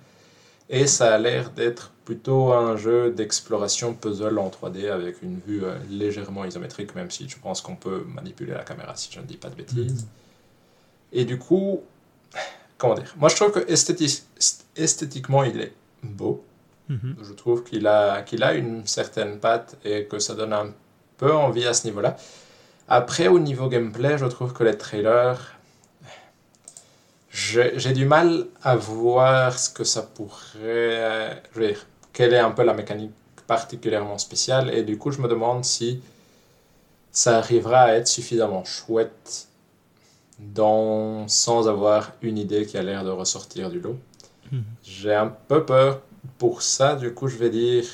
Et ça a l'air d'être plutôt un jeu d'exploration puzzle en 3D avec une vue euh, légèrement isométrique, même si je pense qu'on peut manipuler la caméra si je ne dis pas de bêtises. Mhm. Et du coup, comment dire? Moi je trouve que esthétiquement il est beau. Mhm. Je trouve qu'il a, qu'il a une certaine patte et que ça donne un peu envie à ce niveau-là. Après, au niveau gameplay, je trouve que les trailers j'ai du mal à voir ce que ça pourrait. dire, quelle est un peu la mécanique particulièrement spéciale, et du coup, je me demande si ça arrivera à être suffisamment chouette dans, sans avoir une idée qui a l'air de ressortir du lot. Mhm. J'ai un peu peur pour ça, du coup, je vais dire.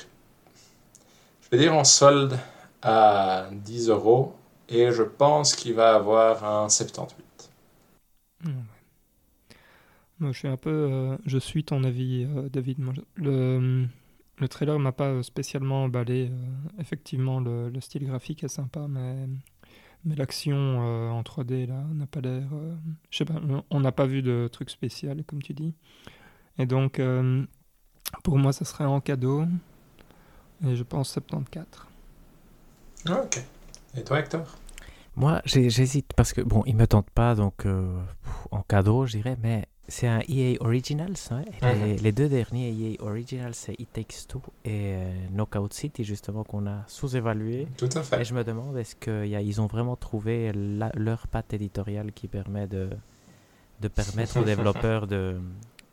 Je vais dire en solde à 10 euros, et je pense qu'il va avoir un 78. Moi, je suis un peu. Euh, je suis ton avis, euh, David. le, le trailer m'a pas spécialement emballé. Euh, effectivement, le, le, style graphique est sympa, mais, mais l'action en 3D, là, n'a pas l'air. je sais pas, on n'a pas vu de truc spécial, comme tu dis. Et donc, pour moi, ça serait en cadeau. Et je pense 74. Ah, ok. Et toi, Hector? Moi, j'hésite parce que, bon, il me tente pas, donc en cadeau, je dirais, mais c'est un EA Originals. Mhm. les, deux derniers EA Originals, c'est It Takes Two et euh, Knockout City, justement, qu'on a sous-évalué. Tout à fait. Et je me demande, est-ce qu'ils ont vraiment trouvé leur patte éditoriale qui permet de, de permettre aux développeurs de,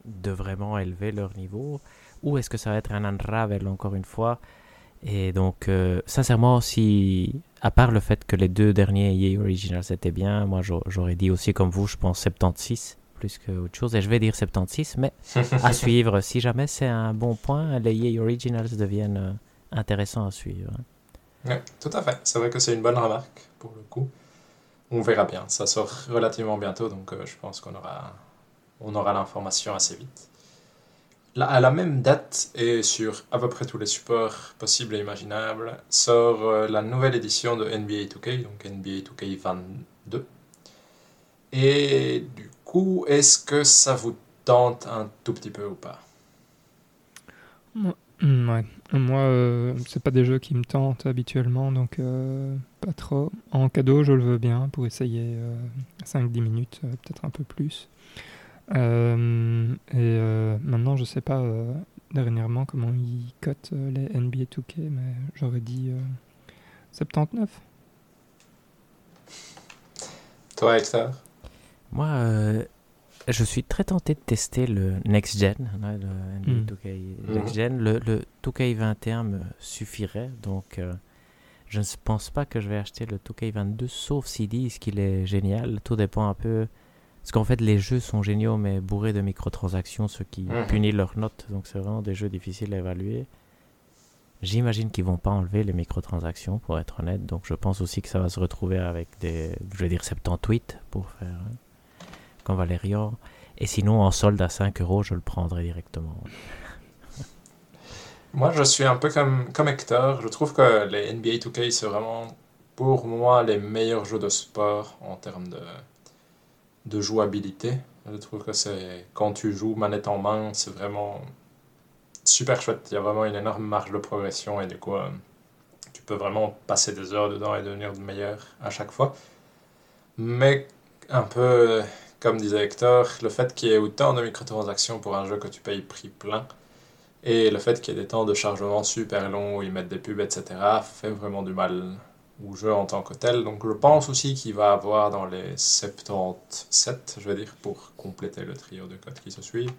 de vraiment élever leur niveau Ou est-ce que ça va être un unravel, encore une fois? Et donc, euh, sincèrement, si, à part le fait que les deux derniers EA Originals étaient bien, moi j'aurais dit aussi comme vous, je pense 76 plus qu'autre chose. Et je vais dire 76, mais à suivre. Si jamais c'est un bon point, les EA Originals deviennent euh, intéressants à suivre. Oui, tout à fait. C'est vrai que c'est une bonne remarque pour le coup. On verra bien. Ça sort relativement bientôt, donc euh, je pense qu'on aura, on aura l'information assez vite. Là, à la même date et sur à peu près tous les supports possibles et imaginables, sort euh, la nouvelle édition de NBA 2K, donc NBA 2K 22. Et du est-ce que ça vous tente un tout petit peu ou pas? Ouais. Moi, euh, c'est pas des jeux qui me tentent habituellement, donc euh, pas trop. En cadeau, je le veux bien pour essayer 5-10 euh, minutes, peut-être un peu plus. et maintenant, je sais pas dernièrement comment ils cotent les NBA 2K, mais j'aurais dit 79. Toi, Hector? Moi, euh, je suis très tenté de tester le Next Gen, le NBA 2K hmm. Next Gen. Le, le 2K21 me suffirait, donc euh, je ne pense pas que je vais acheter le 2K22, sauf s'ils disent qu'il est génial. Tout dépend un peu. Parce qu'en fait, les jeux sont géniaux, mais bourrés de microtransactions, ce qui Mhm. punit leurs notes. Donc, c'est vraiment des jeux difficiles à évaluer. J'imagine qu'ils vont pas enlever les microtransactions, pour être honnête. Donc, je pense aussi que ça va se retrouver avec des, je vais dire 78 pour faire hein, comme Valérian. Et sinon, en solde à 5 euros, je le prendrai directement. Moi, je suis un peu comme, comme Hector. Je trouve que les NBA 2K, c'est vraiment, pour moi, les meilleurs jeux de sport en termes de, de jouabilité. Je trouve que c'est, quand tu joues manette en main, c'est vraiment super chouette. Il y a vraiment une énorme marge de progression et du coup, euh, tu peux vraiment passer des heures dedans et devenir meilleur à chaque fois. Mais un peu, comme disait Hector, le fait qu'il y ait autant de microtransactions pour un jeu que tu payes prix plein, et le fait qu'il y ait des temps de chargement super longs où ils mettent des pubs, etc., fait vraiment du mal au jeu en tant que tel. Donc je pense aussi qu'il va avoir dans les 77, je vais dire, pour compléter le trio de codes qui se suivent.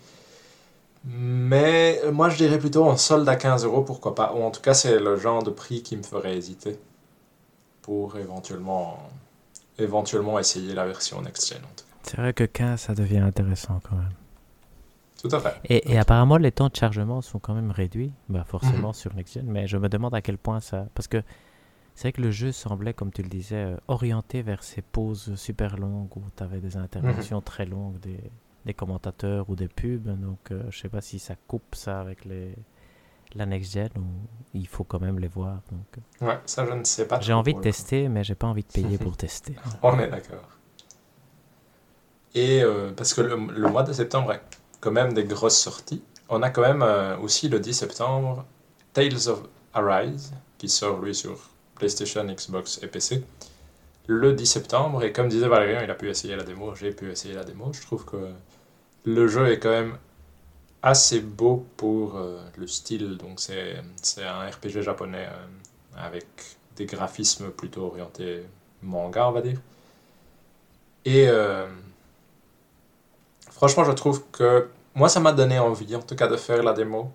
Mais moi je dirais plutôt en solde à 15 euros, pourquoi pas. Ou en tout cas c'est le genre de prix qui me ferait hésiter pour éventuellement, éventuellement essayer la version next-gen en tout cas. C'est vrai que 15, ça devient intéressant quand même. Tout à fait. Et, et apparemment, les temps de chargement sont quand même réduits, bah forcément Mhm. sur Next Gen, mais je me demande à quel point ça. Parce que c'est vrai que le jeu semblait, comme tu le disais, euh, orienté vers ces pauses super longues où tu avais des interventions très longues des, des commentateurs ou des pubs. Donc, euh, je sais pas si ça coupe ça avec les, la Next Gen ou il faut quand même les voir. Donc, euh, Ouais, ça je ne sais pas. j'ai envie de tester, mais j'ai pas envie de payer pour tester. On est d'accord. Et euh, parce que le, mois de septembre a quand même des grosses sorties. On a quand même euh, aussi le 10 septembre Tales of Arise, qui sort lui sur PlayStation, Xbox et PC. Le 10 septembre, et comme disait Valérian, il a pu essayer la démo, j'ai pu essayer la démo. Je trouve que le jeu est quand même assez beau pour euh, le style. Donc c'est c'est un RPG japonais avec des graphismes plutôt orientés manga, on va dire. Et franchement, je trouve que moi, ça m'a donné envie, en tout cas, de faire la démo.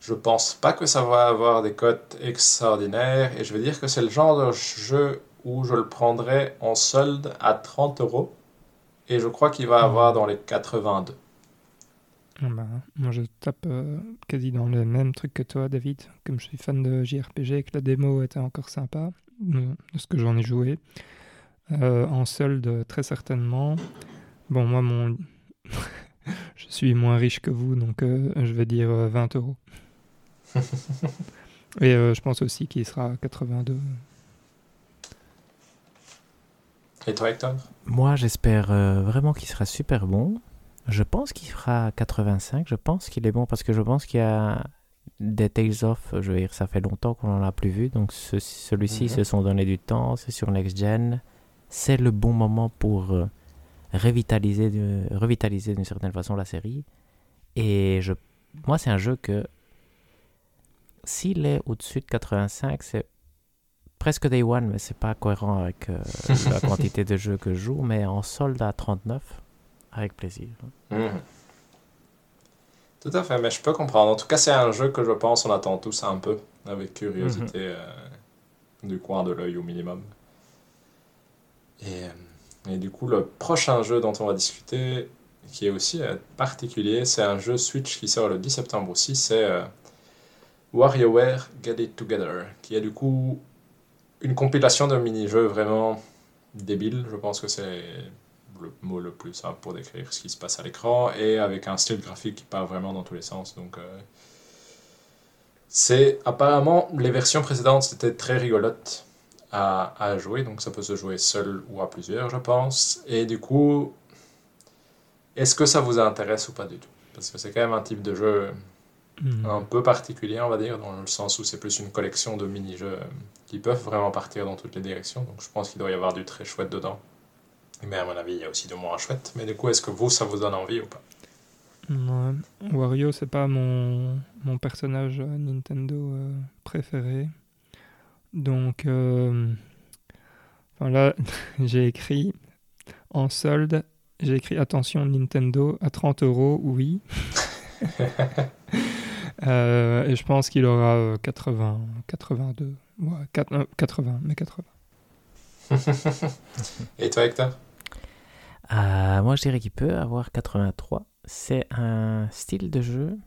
Je pense pas que ça va avoir des cotes extraordinaires, et je veux dire que c'est le genre de jeu où je le prendrais en solde à 30 euros, et je crois qu'il va avoir dans les 82. Ah bah, moi, je tape euh, quasi dans le même truc que toi, David. Comme je suis fan de JRPG et que la démo était encore sympa, de, de ce que j'en ai joué. Euh, en solde, très certainement. Bon, moi, mon... je suis moins riche que vous, donc euh, je vais dire euh, 20 euros. et euh, je pense aussi qu'il sera à 82. Et toi, Hector? Moi, j'espère euh, vraiment qu'il sera super bon. Je pense qu'il fera 85. Je pense qu'il est bon parce que je pense qu'il y a des Tales of. Je veux dire, ça fait longtemps qu'on n'en a plus vu. Donc, ce- celui-ci, Mhm. se sont donné du temps. C'est sur Next Gen. C'est le bon moment pour euh, revitaliser, de- revitaliser d'une certaine façon la série. Et je, moi, c'est un jeu que s'il est au-dessus de 85, c'est presque Day One, mais c'est pas cohérent avec euh, la quantité de jeux que je joue. Mais en solde à 39, avec plaisir. Mhm. Tout à fait, mais je peux comprendre. En tout cas, c'est un jeu que je pense on attend tous un peu, avec curiosité euh, du coin de l'œil au minimum. Et, euh, et du coup, le prochain jeu dont on va discuter, qui est aussi euh, particulier, c'est un jeu Switch qui sort le 10 septembre aussi, c'est euh, WarioWare Get It Together, qui est du coup une compilation de mini-jeux vraiment débiles. Je pense que c'est le mot le plus simple pour décrire ce qui se passe à l'écran et avec un style graphique qui part vraiment dans tous les sens. Donc, euh, c'est apparemment les versions précédentes c'était très rigolote à, à jouer, donc ça peut se jouer seul ou à plusieurs, je pense. Et du coup, est-ce que ça vous intéresse ou pas du tout? Parce que c'est quand même un type de jeu Mhm. un peu particulier, on va dire, dans le sens où c'est plus une collection de mini-jeux qui peuvent vraiment partir dans toutes les directions. Donc je pense qu'il doit y avoir du très chouette dedans. Mais à mon avis, il y a aussi de moins chouette. Mais du coup, est-ce que vous, ça vous donne envie ou pas? Ouais. Wario, c'est pas mon, mon personnage euh, Nintendo euh, préféré. Donc, euh, enfin là, j'ai écrit en solde, j'ai écrit attention Nintendo à 30 euros, oui. Euh, et je pense qu'il aura euh, 80, 82. Ouais, 80, mais 80. Et toi, Hector? Euh, Moi, je dirais qu'il peut avoir 83. C'est un style de jeu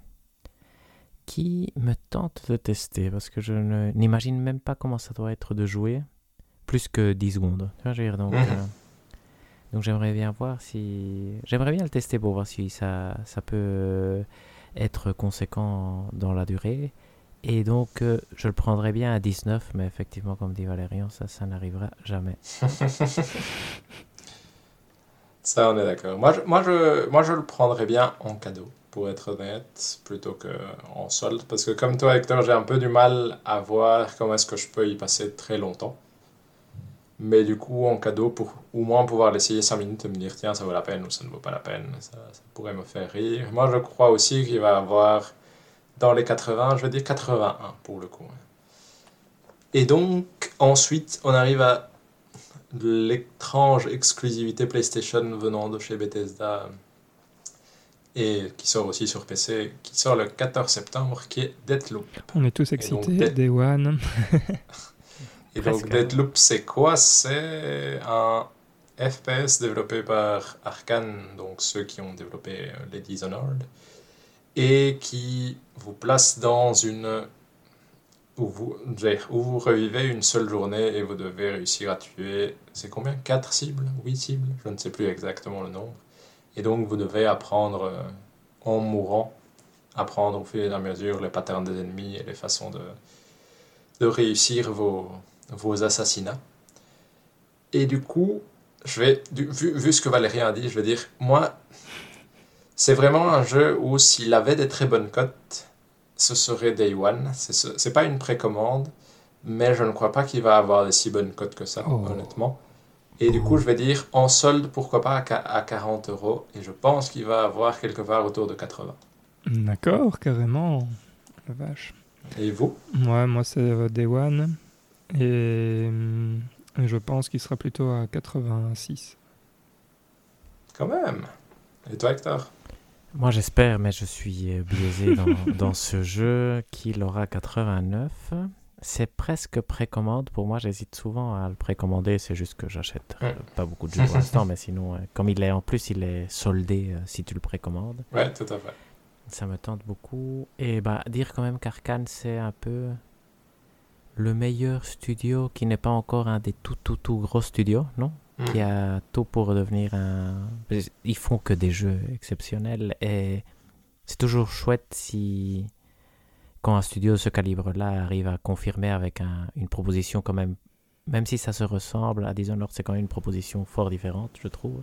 qui me tente de tester parce que je n'imagine même pas comment ça doit être de jouer plus que 10 secondes. Tu vois, je veux dire, donc, mhm. euh, donc j'aimerais bien voir si. J'aimerais bien le tester pour voir si ça, ça peut être conséquent dans la durée. Et donc, euh, je le prendrais bien à 19, mais effectivement, comme dit Valérian, ça, ça n'arrivera jamais. ça, on est d'accord. Moi je, moi, je, moi, je le prendrais bien en cadeau, pour être honnête, plutôt qu'en solde. Parce que comme toi, Hector, j'ai un peu du mal à voir comment est-ce que je peux y passer très longtemps. Mais du coup, en cadeau, pour au moins pouvoir l'essayer 5 minutes et me dire, tiens, ça vaut la peine ou ça ne vaut pas la peine, ça, pourrait me faire rire. Moi, je crois aussi qu'il va avoir dans les 80, je vais dire 81 pour le coup. Et donc, ensuite, on arrive à l'étrange exclusivité PlayStation venant de chez Bethesda et qui sort aussi sur PC, qui sort le 14 septembre, qui est Deathloop. On est tous excités, Day One. et donc Deathloop, c'est quoi? C'est un FPS développé par Arkane, donc ceux qui ont développé les Dishonored, et qui vous place dans une où vous, où vous revivez une seule journée et vous devez réussir à tuer, c'est combien? 4 cibles? 8 cibles? Je ne sais plus exactement le nombre. Et donc vous devez apprendre euh, en mourant, apprendre au fur et à mesure les patterns des ennemis et les façons de, de réussir vos, vos assassinats. Et du coup, je vais, vu, vu ce que Valérie a dit, je vais dire, moi, c'est vraiment un jeu où s'il avait des très bonnes cotes, ce serait Day One. C'est pas une précommande, mais je ne crois pas qu'il va avoir des si bonnes cotes que ça, oh. honnêtement. Et du coup, je vais dire en solde, pourquoi pas à 40 euros. Et je pense qu'il va avoir quelque part autour de 80. D'accord, carrément. La vache. Et vous? Ouais, moi c'est euh, Day One. Et je pense qu'il sera plutôt à 86. Quand même. Et toi, Hector? Moi j'espère, mais je suis euh, biaisé dans, ce jeu qu'il aura 89. C'est presque précommande. Pour moi, j'hésite souvent à le précommander. C'est juste que j'achète euh, pas beaucoup de jeux pour l'instant, mais sinon, euh, comme il est en plus, il est soldé si tu le précommandes. Ouais, tout à fait. Ça me tente beaucoup. Et bah, dire quand même qu'Arkane, c'est un peu le meilleur studio qui n'est pas encore un des tout, tout, tout gros studios, non? Qui mm. a tout pour devenir un. Ils font que des jeux exceptionnels et c'est toujours chouette si quand un studio de ce calibre-là arrive à confirmer avec une proposition quand même, même si ça se ressemble à Dishonored, c'est quand même une proposition fort différente, je trouve.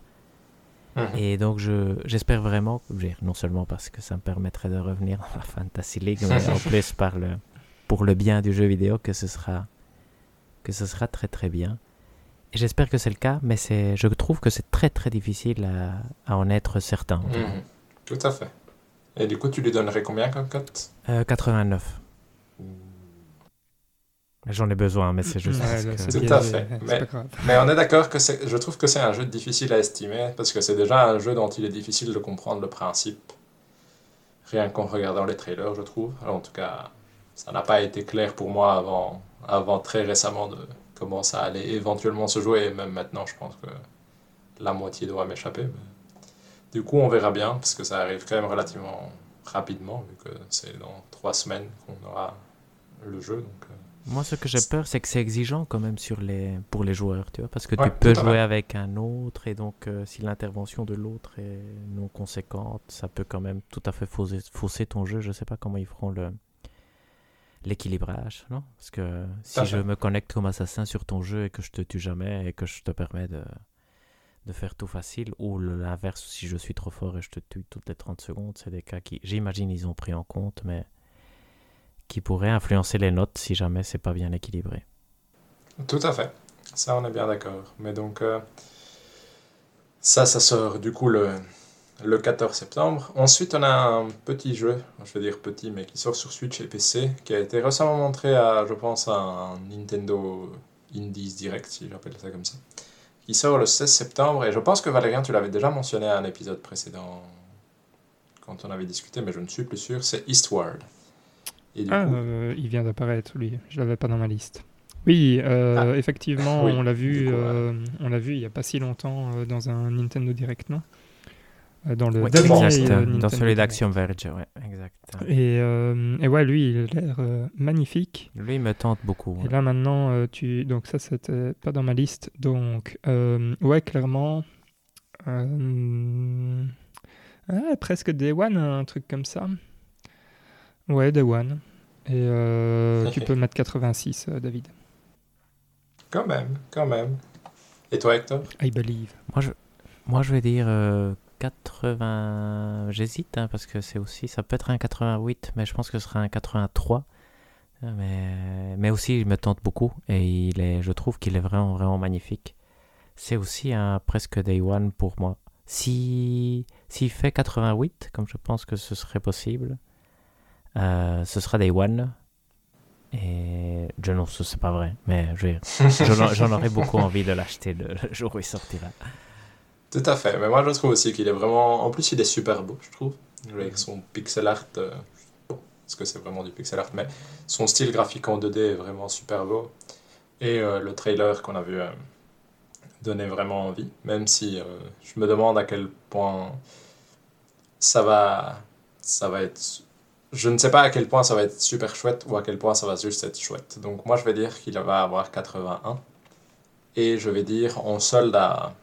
Mm. Et donc je, j'espère vraiment, non seulement parce que ça me permettrait de revenir dans la Fantasy League, mais en plus par le, pour le bien du jeu vidéo que ce sera, que ce sera très très bien. J'espère que c'est le cas, mais je trouve que c'est très très difficile à, en être certain. Mhm. Tout à fait. Et du coup, tu lui donnerais combien comme cote? 89. Euh, J'en ai besoin, mais c'est juste. Tout à fait. Mais, mais, on est d'accord que je trouve que c'est un jeu difficile à estimer parce que c'est déjà un jeu dont il est difficile de comprendre le principe. Rien qu'en regardant les trailers, je trouve. en tout cas, ça n'a pas été clair pour moi avant, avant très récemment de, comment ça allait éventuellement se jouer. Et même maintenant, je pense que la moitié doit m'échapper. Du coup, on verra bien, parce que ça arrive quand même relativement rapidement, vu que c'est dans trois semaines qu'on aura le jeu. Donc, euh, Moi, ce que j'ai peur, c'est que c'est exigeant quand même sur les... pour les joueurs, tu vois, parce que tu peux jouer avec un autre, et donc euh, si l'intervention de l'autre est non conséquente, ça peut quand même tout à fait fausser, fausser ton jeu. Je sais pas comment ils feront le l'équilibrage, non? Parce que si je me connecte comme assassin sur ton jeu et que je te tue jamais et que je te permets de, de faire tout facile, ou l'inverse, si je suis trop fort et je te tue toutes les 30 secondes, c'est des cas qui, j'imagine, ils ont pris en compte, mais qui pourraient influencer les notes si jamais c'est pas bien équilibré. Tout à fait. Ça, on est bien d'accord. Mais donc, euh, ça, ça sort du coup le le 14 septembre. Ensuite, on a un petit jeu, je veux dire petit, mais qui sort sur Switch et PC, qui a été récemment montré à, je pense, à un Nintendo Indies Direct, si j'appelle ça comme ça, qui sort le 16 septembre. Et je pense que Valérien, tu l'avais déjà mentionné à un épisode précédent, quand on avait discuté, mais je ne suis plus sûr, c'est Eastward. ah, euh, il vient d'apparaître, lui. Je l'avais pas dans ma liste. Oui, euh, ah. effectivement, on l'a vu, euh, on l'a vu il n'y a pas si longtemps dans un Nintendo Direct, non? Dans le dernier dans celui d'Action Verge, ouais, exact. Et, et, ouais, lui, il a l'air magnifique. Lui, il me tente beaucoup. Et là maintenant, tu, donc ça, c'était pas dans ma liste, donc ouais, clairement, presque Day One, un truc comme ça. Ouais, Day One. Et tu peux mettre 86, David. Quand même, quand même. Et toi, Hector? I believe. Moi, je, moi, je vais dire 80. Euh, j'hésite, hein, parce que c'est aussi. Ça peut être un 88, mais je pense que ce sera un 83. Mais, mais aussi, il me tente beaucoup. Et il est, je trouve qu'il est vraiment, vraiment magnifique. C'est aussi un presque day one pour moi. Si s'il fait 88, comme je pense que ce serait possible, euh, ce sera day one. Et je non, c'est pas vrai, mais j'en aurais beaucoup envie de l'acheter le, jour où il sortira. Tout à fait, mais moi je trouve aussi qu'il est vraiment. En plus, il est super beau, je trouve. Avec son pixel art. Euh, bon, parce que c'est vraiment du pixel art, mais son style graphique en 2D est vraiment super beau. Et euh, le trailer qu'on a vu euh, donnait vraiment envie, même si je me demande à quel point ça va, ça va être je ne sais pas à quel point ça va être super chouette ou à quel point ça va juste être chouette. Donc moi je vais dire qu'il va avoir 81. Et je vais dire en solde à...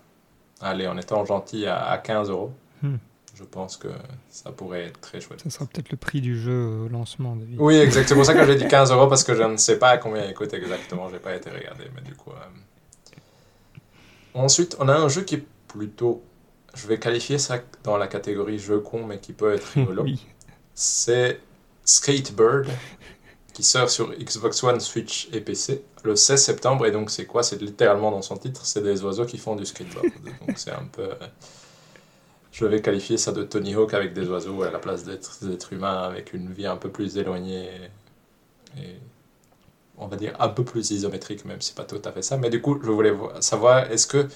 Allez, en étant gentil, à, 15 euros. Hmm. Je pense que ça pourrait être très chouette. Ça sera peut-être le prix du jeu au lancement, David. Oui, exactement. C'est pour ça que j'ai dit 15 euros parce que je ne sais pas à combien il coûte exactement. J'ai pas été regardé, mais du coup. Euh. Ensuite, on a un jeu qui est plutôt. Je vais qualifier ça dans la catégorie jeu con, mais qui peut être rigolo. oui c'est Skatebird qui sort sur Xbox One, Switch et PC le 16 septembre. Et donc, c'est quoi? C'est littéralement dans son titre c'est des oiseaux qui font du skateboard. donc, c'est un peu. Je vais qualifier ça de Tony Hawk avec des oiseaux à la place d'être des êtres humains avec une vie un peu plus éloignée et, on va dire un peu plus isométrique, même si pas tout à fait ça. Mais du coup, je voulais savoir est-ce que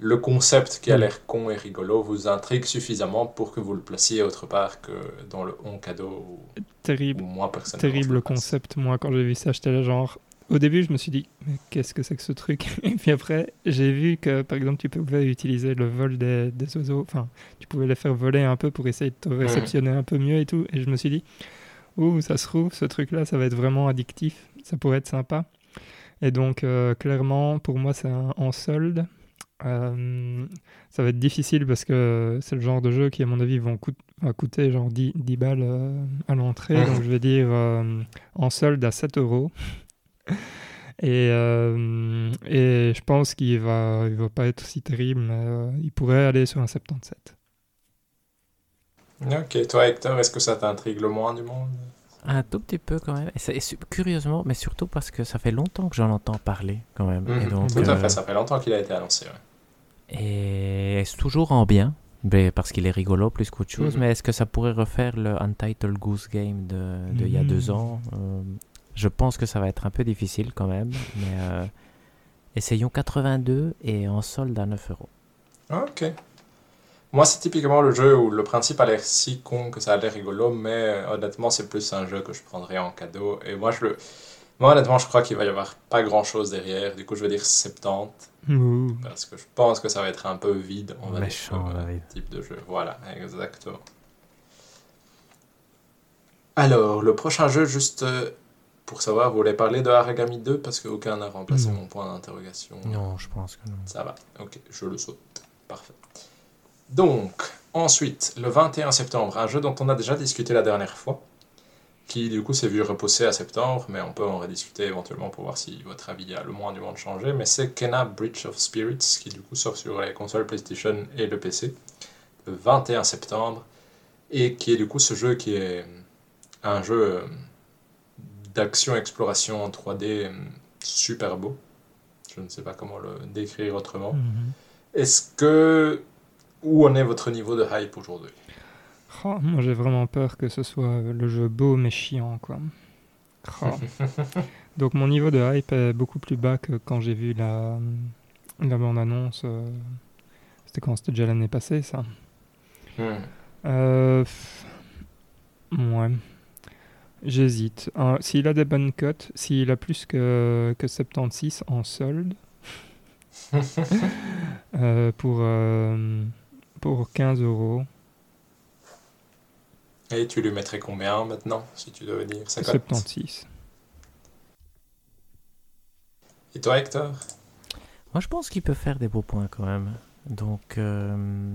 le concept qui a mm. l'air con et rigolo vous intrigue suffisamment pour que vous le placiez autre part que dans le on cadeau Terrible. moi Terrible concept. Moi, quand j'ai vu ça, j'étais là genre. Au début, je me suis dit, mais qu'est-ce que c'est que ce truc? Et puis après, j'ai vu que, par exemple, tu pouvais utiliser le vol des, oiseaux. Enfin, tu pouvais les faire voler un peu pour essayer de te réceptionner un peu mieux et tout. Et je me suis dit, ouh, ça se trouve, ce truc-là, ça va être vraiment addictif. Ça pourrait être sympa. Et donc, euh, clairement, pour moi, c'est en solde. Euh, ça va être difficile parce que c'est le genre de jeu qui, à mon avis, vont va coûter genre 10, 10 balles euh, à l'entrée. Donc, je vais dire euh, en solde à 7 euros. Et, et je pense qu'il va, il va pas être si terrible, mais il pourrait aller sur un 77. Ok, toi Hector, est-ce que ça t'intrigue le moins du monde? Un tout petit peu quand même. Et, curieusement, mais surtout parce que ça fait longtemps que j'en entends parler quand même. Mhm. donc, Tout à fait, ça fait longtemps qu'il a été annoncé. Et c'est toujours en bien, ben, parce qu'il est rigolo plus qu'autre chose, mhm. mais est-ce que ça pourrait refaire le Untitled Goose Game de, de il y a deux mhm. ans? Euh, Je pense que ça va être un peu difficile quand même, mais euh, essayons 82 et en solde à 9 euros. Ok. Moi, c'est typiquement le jeu où le principe a l'air si con que ça a l'air rigolo, mais euh, honnêtement, c'est plus un jeu que je prendrais en cadeau. Et moi, je le... moi honnêtement, je crois qu'il va y avoir pas grand chose derrière. Du coup, je vais dire 70. Parce que je pense que ça va être un peu vide, on va Méchant, dire, type de jeu. Voilà, exactement. Alors, le prochain jeu, juste euh, pour savoir, vous voulez parler de Haragami 2 parce qu'aucun n'a remplacé mon point d'interrogation. Non, je pense que non. Ça va, ok, je le saute. Parfait. Donc, ensuite, le 21 septembre, un jeu dont on a déjà discuté la dernière fois qui du coup s'est vu repousser à septembre, mais on peut en rediscuter éventuellement pour voir si votre avis a le moins du monde changé. Mais c'est Kena Bridge of Spirits qui du coup sort sur les consoles PlayStation et le PC le 21 septembre et qui est du coup ce jeu qui est un jeu euh, d'action-exploration en 3D euh, super beau. Je ne sais pas comment le décrire autrement. Mm-hmm. Est-ce que... Où en est votre niveau de hype aujourd'hui? Oh, moi j'ai vraiment peur que ce soit le jeu beau mais chiant quoi. Oh. Donc mon niveau de hype est beaucoup plus bas que quand j'ai vu la, la bande-annonce. Euh, c'était quand? C'était déjà l'année passée ça. Hmm. Euh, ouais. J'hésite. S'il a des bonnes cotes, s'il a plus que, que 76 en solde, euh, pour, pour 15 euros. Et tu lui mettrais combien maintenant, si tu devais dire 76. Et toi, Hector? Moi, je pense qu'il peut faire des beaux points quand même. Donc, euh,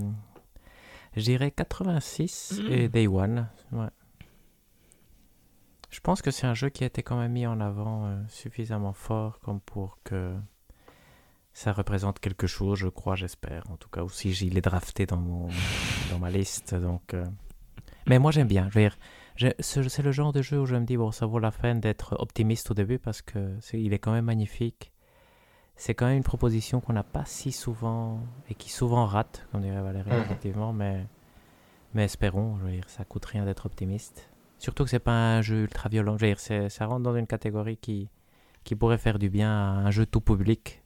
je dirais 86 et mm. Day One. Ouais. Je pense que c'est un jeu qui a été quand même mis en avant euh, suffisamment fort comme pour que ça représente quelque chose, je crois, j'espère. En tout cas, aussi, il est drafté dans, mon, dans ma liste. Donc, euh. Mais moi, j'aime bien. Je veux dire, c'est le genre de jeu où je me dis, bon, ça vaut la peine d'être optimiste au début parce que est, il est quand même magnifique. C'est quand même une proposition qu'on n'a pas si souvent et qui souvent rate, comme dirait Valérie, mhm. effectivement, mais, mais espérons, je veux dire, ça coûte rien d'être optimiste. Surtout que c'est pas un jeu ultra violent, je veux dire, ça rentre dans une catégorie qui, qui pourrait faire du bien à un jeu tout public,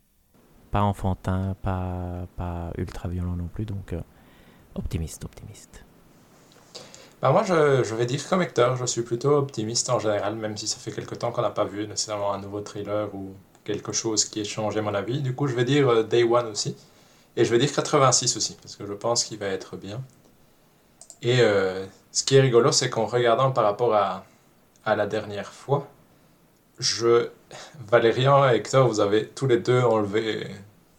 pas enfantin, pas, pas ultra violent non plus, donc euh, optimiste, optimiste. Bah moi, je, je, vais dire comme Hector, je suis plutôt optimiste en général, même si ça fait quelque temps qu'on n'a pas vu nécessairement un nouveau thriller ou quelque chose qui ait changé mon avis. Du coup, je vais dire euh, Day One aussi. Et je vais dire 86 aussi, parce que je pense qu'il va être bien. Et euh, ce qui est rigolo, c'est qu'en regardant par rapport à, à la dernière fois, je... Valérian et Hector, vous avez tous les deux enlevé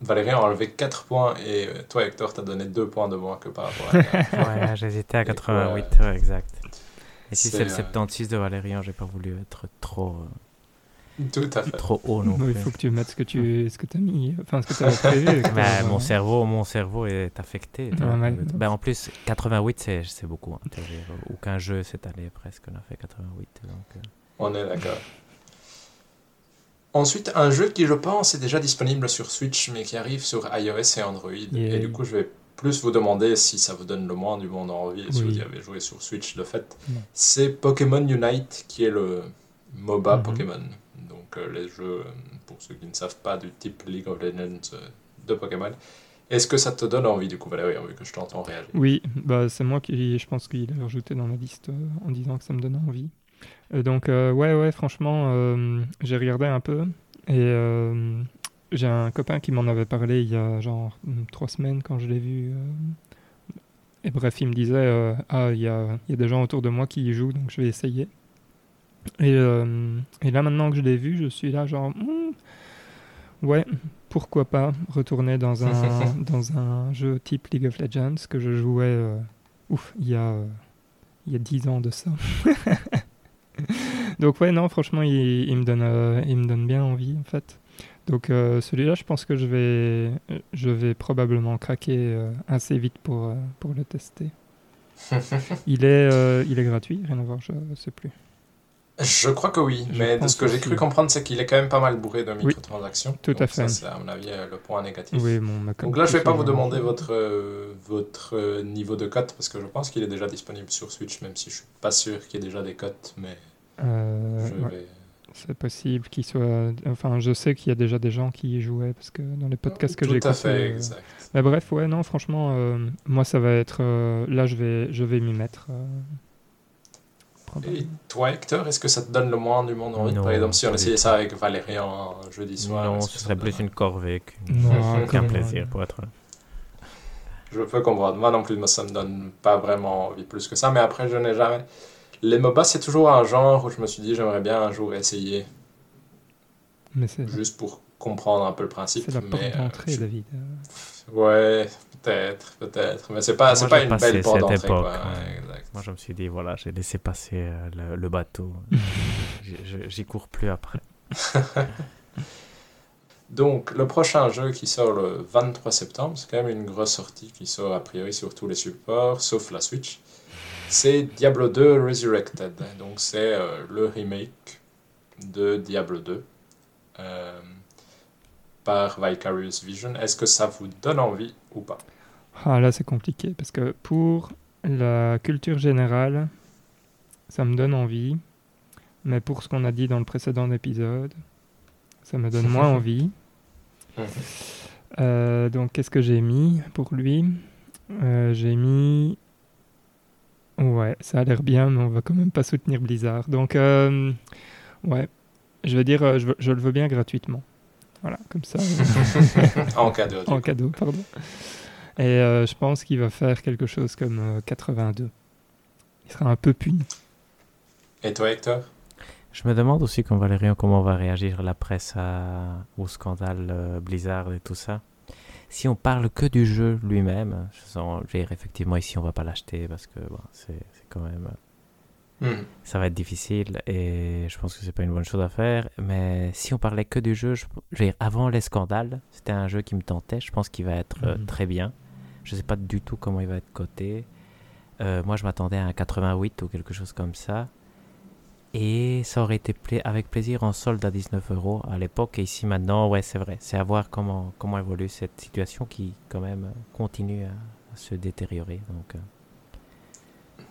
Valérie a enlevé 4 points et euh, toi, Hector, t'as donné 2 points de moins que par rapport à. ouais, j'hésitais à 88, ouais, exact. Et si c'est le 76 de Valérian, j'ai pas voulu être trop. Euh, Tout à fait. Trop haut non Il faut que tu mettes ce que tu ce que as mis, enfin ce que tu as prévu. bah, mon, cerveau, mon cerveau est affecté. bah, en plus, 88, c'est beaucoup. Hein, aucun jeu cette année presque n'a fait 88. Donc, euh. On est d'accord. Ensuite, un jeu qui, je pense, est déjà disponible sur Switch, mais qui arrive sur iOS et Android. Et du coup, je vais plus vous demander si ça vous donne le moins du monde envie, si vous y avez joué sur Switch de fait. C'est Pokémon Unite, qui est le MOBA mhm. Pokémon. Donc, euh, les jeux, pour ceux qui ne savent pas, du type League of Legends euh, de Pokémon. Est-ce que ça te donne envie, du coup, Valérie, vu que je t'entends réagir? Oui, bah, c'est moi qui, je pense qu'il a rajouté dans la liste euh, en disant que ça me donne envie. Euh, donc, euh, ouais, ouais, franchement, euh, j'ai regardé un peu et j'ai un copain qui m'en avait parlé il y a genre mm, trois semaines quand je l'ai vu. et bref, il me disait Ah, il y a, y a, des gens autour de moi qui y jouent, donc je vais essayer. Et, et là, maintenant que je l'ai vu, je suis là, genre, hmm, ouais, pourquoi pas retourner dans un, dans un jeu type League of Legends que je jouais, ouf, il y a, il y a 10 ans de ça. Donc ouais, non, franchement, il, me donne, euh, il me donne bien envie, en fait. Donc euh, celui-là, je pense que je vais, je vais probablement craquer euh, assez vite pour, pour le tester. il, est, il est gratuit, rien à voir, je ne sais plus. Je crois que oui, mais de ce que j'ai cru comprendre, c'est qu'il est quand même pas mal bourré de microtransactions. tout à fait. c'est à mon avis le point négatif. Oui, Donc là, je vais pas vous demander votre, votre niveau de cote parce que je pense qu'il est déjà disponible sur Switch, même si je suis pas sûr qu'il y ait déjà des cotes, mais euh, c'est possible qu'il soit. Enfin, je sais qu'il y a déjà des gens qui y jouaient parce que dans les podcasts que j'ai Tout à fait, euh, exact. Mais bref, ouais, non, franchement, euh, moi, ça va être. là, je vais, je vais m'y mettre. Et toi, Hector, est-ce que ça te donne le moins du monde envie Par exemple, si on essayait ça avec Valérian jeudi soir. Non, ce serait plus une corvée qu'un plaisir, pour être Je peux comprendre. Moi non plus, moi, ça me donne pas vraiment envie plus que ça. Mais après, je n'ai jamais. Les MOBA, c'est toujours un genre où je me suis dit, j'aimerais bien un jour essayer. Mais Juste pour comprendre un peu le principe. C'est la porte euh, d'entrée, David. Ouais, peut-être, peut-être. Mais c'est pas, c'est pas une belle porte d'entrée. Moi, je me suis dit, voilà, j'ai laissé passer euh, le, bateau. J'y cours plus après. Donc, le prochain jeu qui sort le 23 septembre, c'est quand même une grosse sortie qui sort a priori sur tous les supports, sauf la Switch c'est Diablo 2 Resurrected. Donc c'est euh, le remake de Diablo 2 euh, par Vicarious Vision. Est-ce que ça vous donne envie ou pas? Ah là c'est compliqué parce que pour la culture générale, ça me donne envie. Mais pour ce qu'on a dit dans le précédent épisode, ça me donne moins envie. Euh, donc qu'est-ce que j'ai mis pour lui? J'ai mis Ouais, ça a l'air bien, mais on va quand même pas soutenir Blizzard. Donc, euh, ouais, je veux dire, je, je, le veux bien gratuitement. Voilà, comme ça. en cadeau. En cadeau, pardon. Et je pense qu'il va faire quelque chose comme 82. Il sera un peu puni. Et toi, Hector? Je me demande aussi, comme Valérian, comment va réagir la presse au scandale euh, Blizzard et tout ça. Si on parle que du jeu lui-même, je sens, effectivement, ici, on va pas l'acheter parce que bon, c'est quand même. Hmm. Ça va être difficile et je pense que c'est pas une bonne chose à faire. Mais si on parlait que du jeu, je, dire, avant les scandales, c'était un jeu qui me tentait. Je pense qu'il va être euh, hmm. très bien. Je sais pas du tout comment il va être coté. Euh, moi, je m'attendais à un 88 ou quelque chose comme ça. Et ça aurait été avec plaisir en solde à 19 euros à l'époque. Et ici maintenant, ouais, c'est vrai. C'est à voir comment, comment évolue cette situation qui, quand même, continue à, se détériorer. Donc, euh,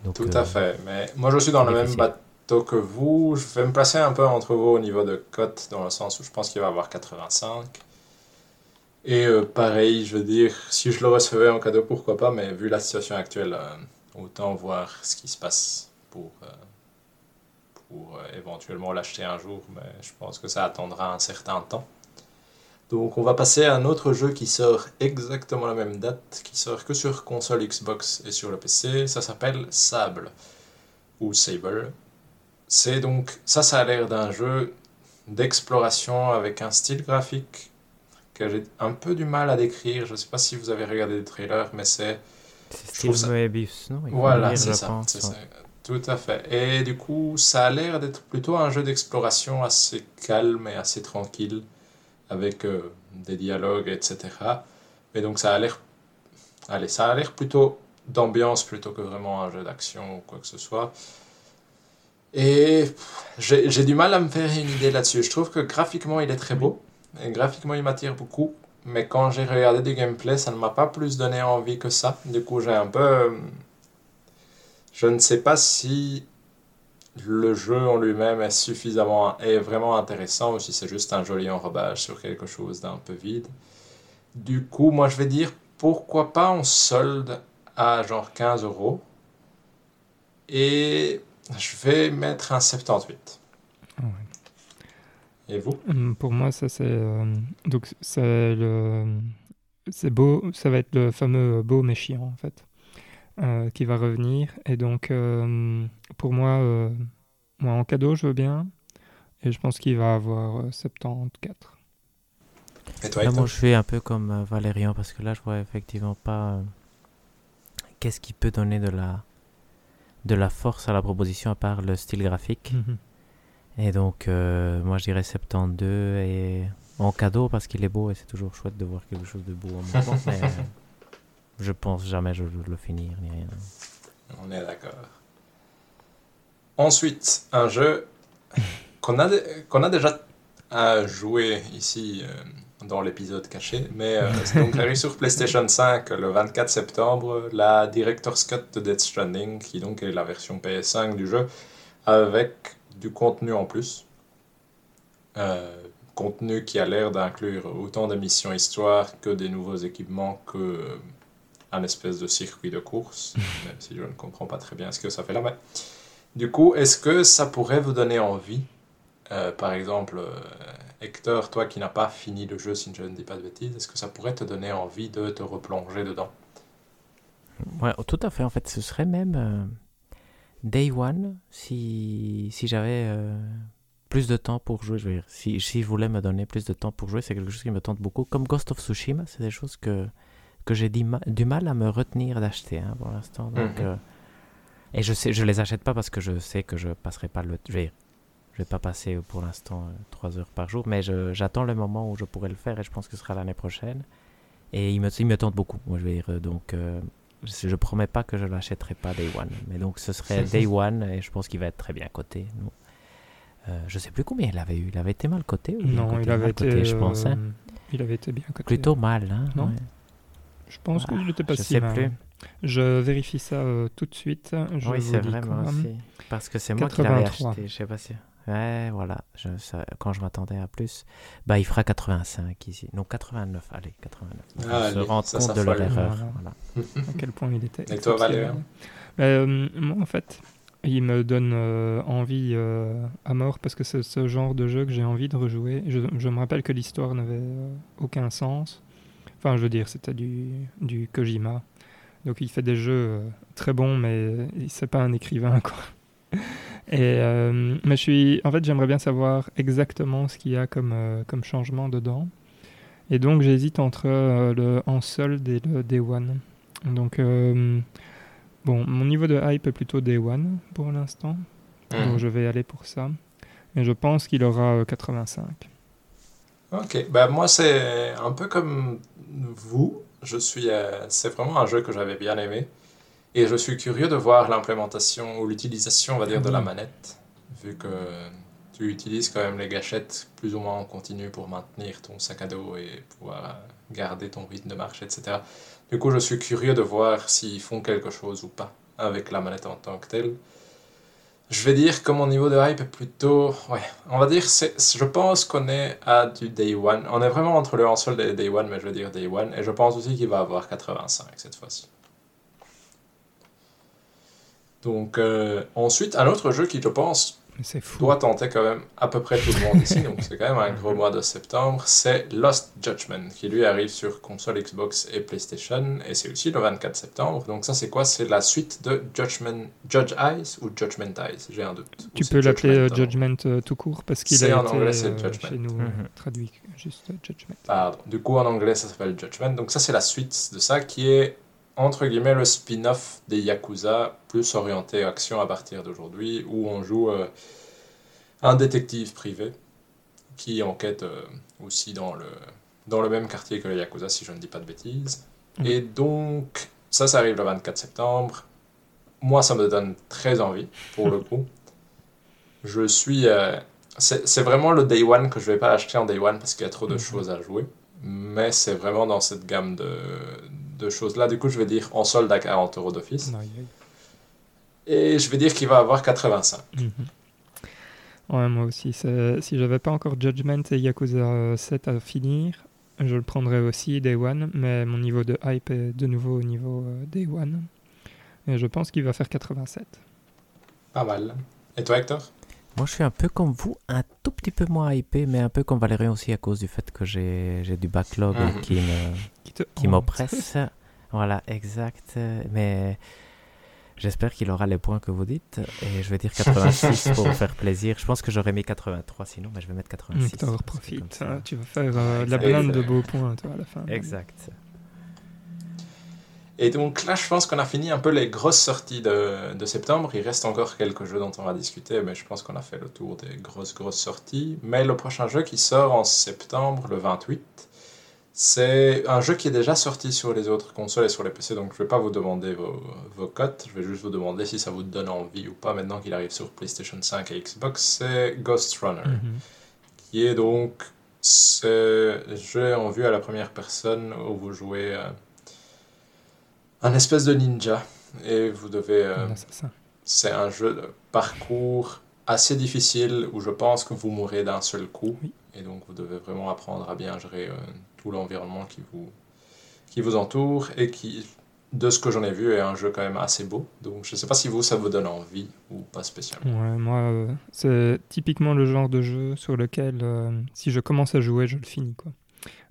donc Tout à euh, fait. Mais moi, je suis dans le même bateau que vous. Je vais me placer un peu entre vous au niveau de cote, dans le sens où je pense qu'il va avoir 85. Et euh, pareil, je veux dire, si je le recevais en cadeau, pourquoi pas, mais vu la situation actuelle, autant voir ce qui se passe pour pour euh, éventuellement l'acheter un jour, mais je pense que ça attendra un certain temps. Donc on va passer à un autre jeu qui sort exactement la même date, qui sort que sur console Xbox et sur le PC, ça s'appelle Sable, ou Sable. C'est donc, ça ça a l'air d'un jeu d'exploration avec un style graphique que j'ai un peu du mal à décrire, je ne sais pas si vous avez regardé le trailer, mais c'est... C'est style Moebius, non? Voilà, c'est ça, ça. Tout à fait. Et du coup, ça a l'air d'être plutôt un jeu d'exploration assez calme et assez tranquille, avec euh, des dialogues, etc. Mais donc ça a l'air... Allez, ça a l'air plutôt d'ambiance plutôt que vraiment un jeu d'action ou quoi que ce soit. Et j'ai du mal à me faire une idée là-dessus. Je trouve que graphiquement, il est très beau. Et graphiquement, il m'attire beaucoup. Mais quand j'ai regardé du gameplay, ça ne m'a pas plus donné envie que ça. Du coup, j'ai un peu euh, je ne sais pas si le jeu en lui-même est suffisamment est vraiment intéressant ou si c'est juste un joli enrobage sur quelque chose d'un peu vide. Du coup, moi je vais dire pourquoi pas en solde à genre 15 euros et je vais mettre un 78. Et vous? Hum, Pour moi, ça c'est euh, donc c'est le c'est beau, ça va être le fameux beau mais chiant en fait. Euh, qui va revenir. Et donc, euh, pour moi, euh, moi, en cadeau, je veux bien. Et je pense qu'il va avoir 74. Et toi, moi, je fais un peu comme Valérian, parce que là, je vois effectivement pas qu'est-ce qui peut donner de la, de la force à la proposition à part le style graphique. Mhm. Et donc, moi, je dirais 72 et en cadeau parce qu'il est beau et c'est toujours chouette de voir quelque chose de beau en même temps. mais, je pense jamais je vais le finir ni rien. On est d'accord. Ensuite, un jeu qu'on a, qu'on a déjà joué ici euh, dans l'épisode caché, mais euh, c'est donc arrivé sur PlayStation 5 le 24 septembre, la Director's Cut de Death Stranding, qui donc est la version PS5 du jeu, avec du contenu en plus. Euh, contenu qui a l'air d'inclure autant de missions histoire que des nouveaux équipements que un espèce de circuit de course, même si je ne comprends pas très bien ce que ça fait là. Du coup, est-ce que ça pourrait vous donner envie, euh, par exemple, euh, Hector, toi qui n'as pas fini le jeu, si je ne dis pas de bêtises, est-ce que ça pourrait te donner envie de te replonger dedans? Ouais, tout à fait. En fait, ce serait même euh, Day One si, si j'avais plus de temps pour jouer. Si, si je voulais me donner plus de temps pour jouer, c'est quelque chose qui me tente beaucoup. Comme Ghost of Tsushima, c'est des choses que que j'ai du mal à me retenir d'acheter hein, pour l'instant. Donc, mhm. euh, et je sais, je les achète pas parce que je sais que je passerai pas le. Je vais, je vais pas passer pour l'instant euh, trois heures par jour, mais j'attends le moment où je pourrai le faire et je pense que ce sera l'année prochaine. Et il me, il me tente beaucoup. Moi, je vais dire, euh, donc, je, je, promets pas que je l'achèterai pas Day One, mais donc ce serait Day One et je pense qu'il va être très bien coté. Euh, je sais plus combien il avait eu. Il avait été mal coté Non, il avait été, je pense. Hein. Il avait été bien coté. Plutôt mal, hein. Non. Je pense que je n'étais pas je si sais Plus. Je vérifie ça euh, tout de suite. Je oui, c'est vrai, moi aussi. Parce que c'est moi qui l'avais acheté. Je sais pas si. Ouais, voilà. Je, quand je m'attendais à plus, bah, il fera 85 ici. Non, 89. Allez, 89. Ah, on se rend compte de leur erreur. Voilà. à quel point il était. Et toi, Valérie moi, en fait, il me donne envie à mort parce que c'est ce genre de jeu que j'ai envie de rejouer. Je, je me rappelle que l'histoire n'avait aucun sens. Enfin, je veux dire, c'était du, du Kojima. Donc il fait des jeux très bons, mais c'est pas un écrivain, quoi. Et, euh, mais je suis, en fait, j'aimerais bien savoir exactement ce qu'il y a comme, euh, comme changement dedans. Et donc, j'hésite entre euh, le en solde et le Day One. Donc, bon, mon niveau de hype est plutôt Day One pour l'instant. Hmm. Donc, je vais aller pour ça. Et je pense qu'il aura 85. Ok, bah moi, c'est un peu comme vous. Je suis, c'est vraiment un jeu que j'avais bien aimé. Et je suis curieux de voir l'implémentation ou l'utilisation, on va dire, de la manette, vu que tu utilises quand même les gâchettes plus ou moins en continu pour maintenir ton sac à dos et pouvoir garder ton rythme de marche, etc. Du coup, je suis curieux de voir s'ils font quelque chose ou pas avec la manette en tant que telle. Je vais dire que mon niveau de hype est plutôt... Ouais, on va dire, je pense qu'on est à du Day One. On est vraiment entre le Hansel et Day One, mais je vais dire Day One. Et je pense aussi qu'il va avoir 85 cette fois-ci. Donc, euh, ensuite, un autre jeu qui, je pense, doit tenter quand même à peu près tout le monde ici, donc c'est quand même un gros mois de septembre, c'est Lost Judgment, qui lui arrive sur console Xbox et PlayStation, et c'est aussi le 24 septembre. Donc, ça, c'est quoi? C'est la suite de Judgment, Judge Eyes ou Judgment Eyes? J'ai un doute. Tu peux l'appeler euh, Judgment euh, tout court, parce qu'il a en été anglais, chez nous mhm. traduit juste Judgment. Pardon. Du coup, en anglais, ça s'appelle Judgment. Donc, ça, c'est la suite de ça qui est entre guillemets le spin-off des Yakuza, plus orienté action à partir d'aujourd'hui, où on joue euh, un détective privé qui enquête euh, aussi dans le, dans le même quartier que les Yakuza, si je ne dis pas de bêtises. Mm. Et donc, ça, ça arrive le 24 septembre. Moi, ça me donne très envie, pour le coup. Je suis... Euh, c'est vraiment le Day One que je vais pas acheter en Day One parce qu'il y a trop de mm-hmm. choses à jouer. Mais c'est vraiment dans cette gamme de, de choses-là. Du coup, je vais dire en solde à 40 euros d'office. Et je vais dire qu'il va avoir 85. Mhm. Ouais, moi aussi. Si j'avais pas encore Judgment et Yakuza 7 à finir, je le prendrais aussi Day One, mais mon niveau de hype est de nouveau au niveau euh, Day One. Et je pense qu'il va faire 87. Pas mal. Et toi, Hector? Moi, je suis un peu comme vous, un tout petit peu moins hypé, mais un peu comme Valérian aussi à cause du fait que j'ai du backlog mhm. qui me qui m'oppresse. Voilà, exact. Mais j'espère qu'il aura les points que vous dites. Et je vais dire 86 pour faire plaisir. Je pense que j'aurais mis 83 sinon, mais je vais mettre 86. profite. Hein. tu vas faire euh, la blinde de beaux points toi, à la fin. Exact. Et donc là, je pense qu'on a fini un peu les grosses sorties de, de, septembre. Il reste encore quelques jeux dont on va discuter, mais je pense qu'on a fait le tour des grosses, grosses sorties. Mais le prochain jeu qui sort en septembre, le 28, c'est un jeu qui est déjà sorti sur les autres consoles et sur les PC, donc je ne vais pas vous demander vos, vos cotes, je vais juste vous demander si ça vous donne envie ou pas maintenant qu'il arrive sur PlayStation 5 et Xbox. C'est Ghost Runner, mhm. qui est donc ce jeu en vue à la première personne où vous jouez. Euh, un espèce de ninja. Et vous devez. Euh, c'est un jeu de parcours assez difficile où je pense que vous mourrez d'un seul coup. Et donc vous devez vraiment apprendre à bien gérer euh, tout l'environnement qui vous, qui vous entoure et qui, de ce que j'en ai vu, est un jeu quand même assez beau. Donc je ne sais pas si vous, ça vous donne envie ou pas spécialement. Ouais, moi, euh, c'est typiquement le genre de jeu sur lequel, si je commence à jouer, je le finis. Quoi.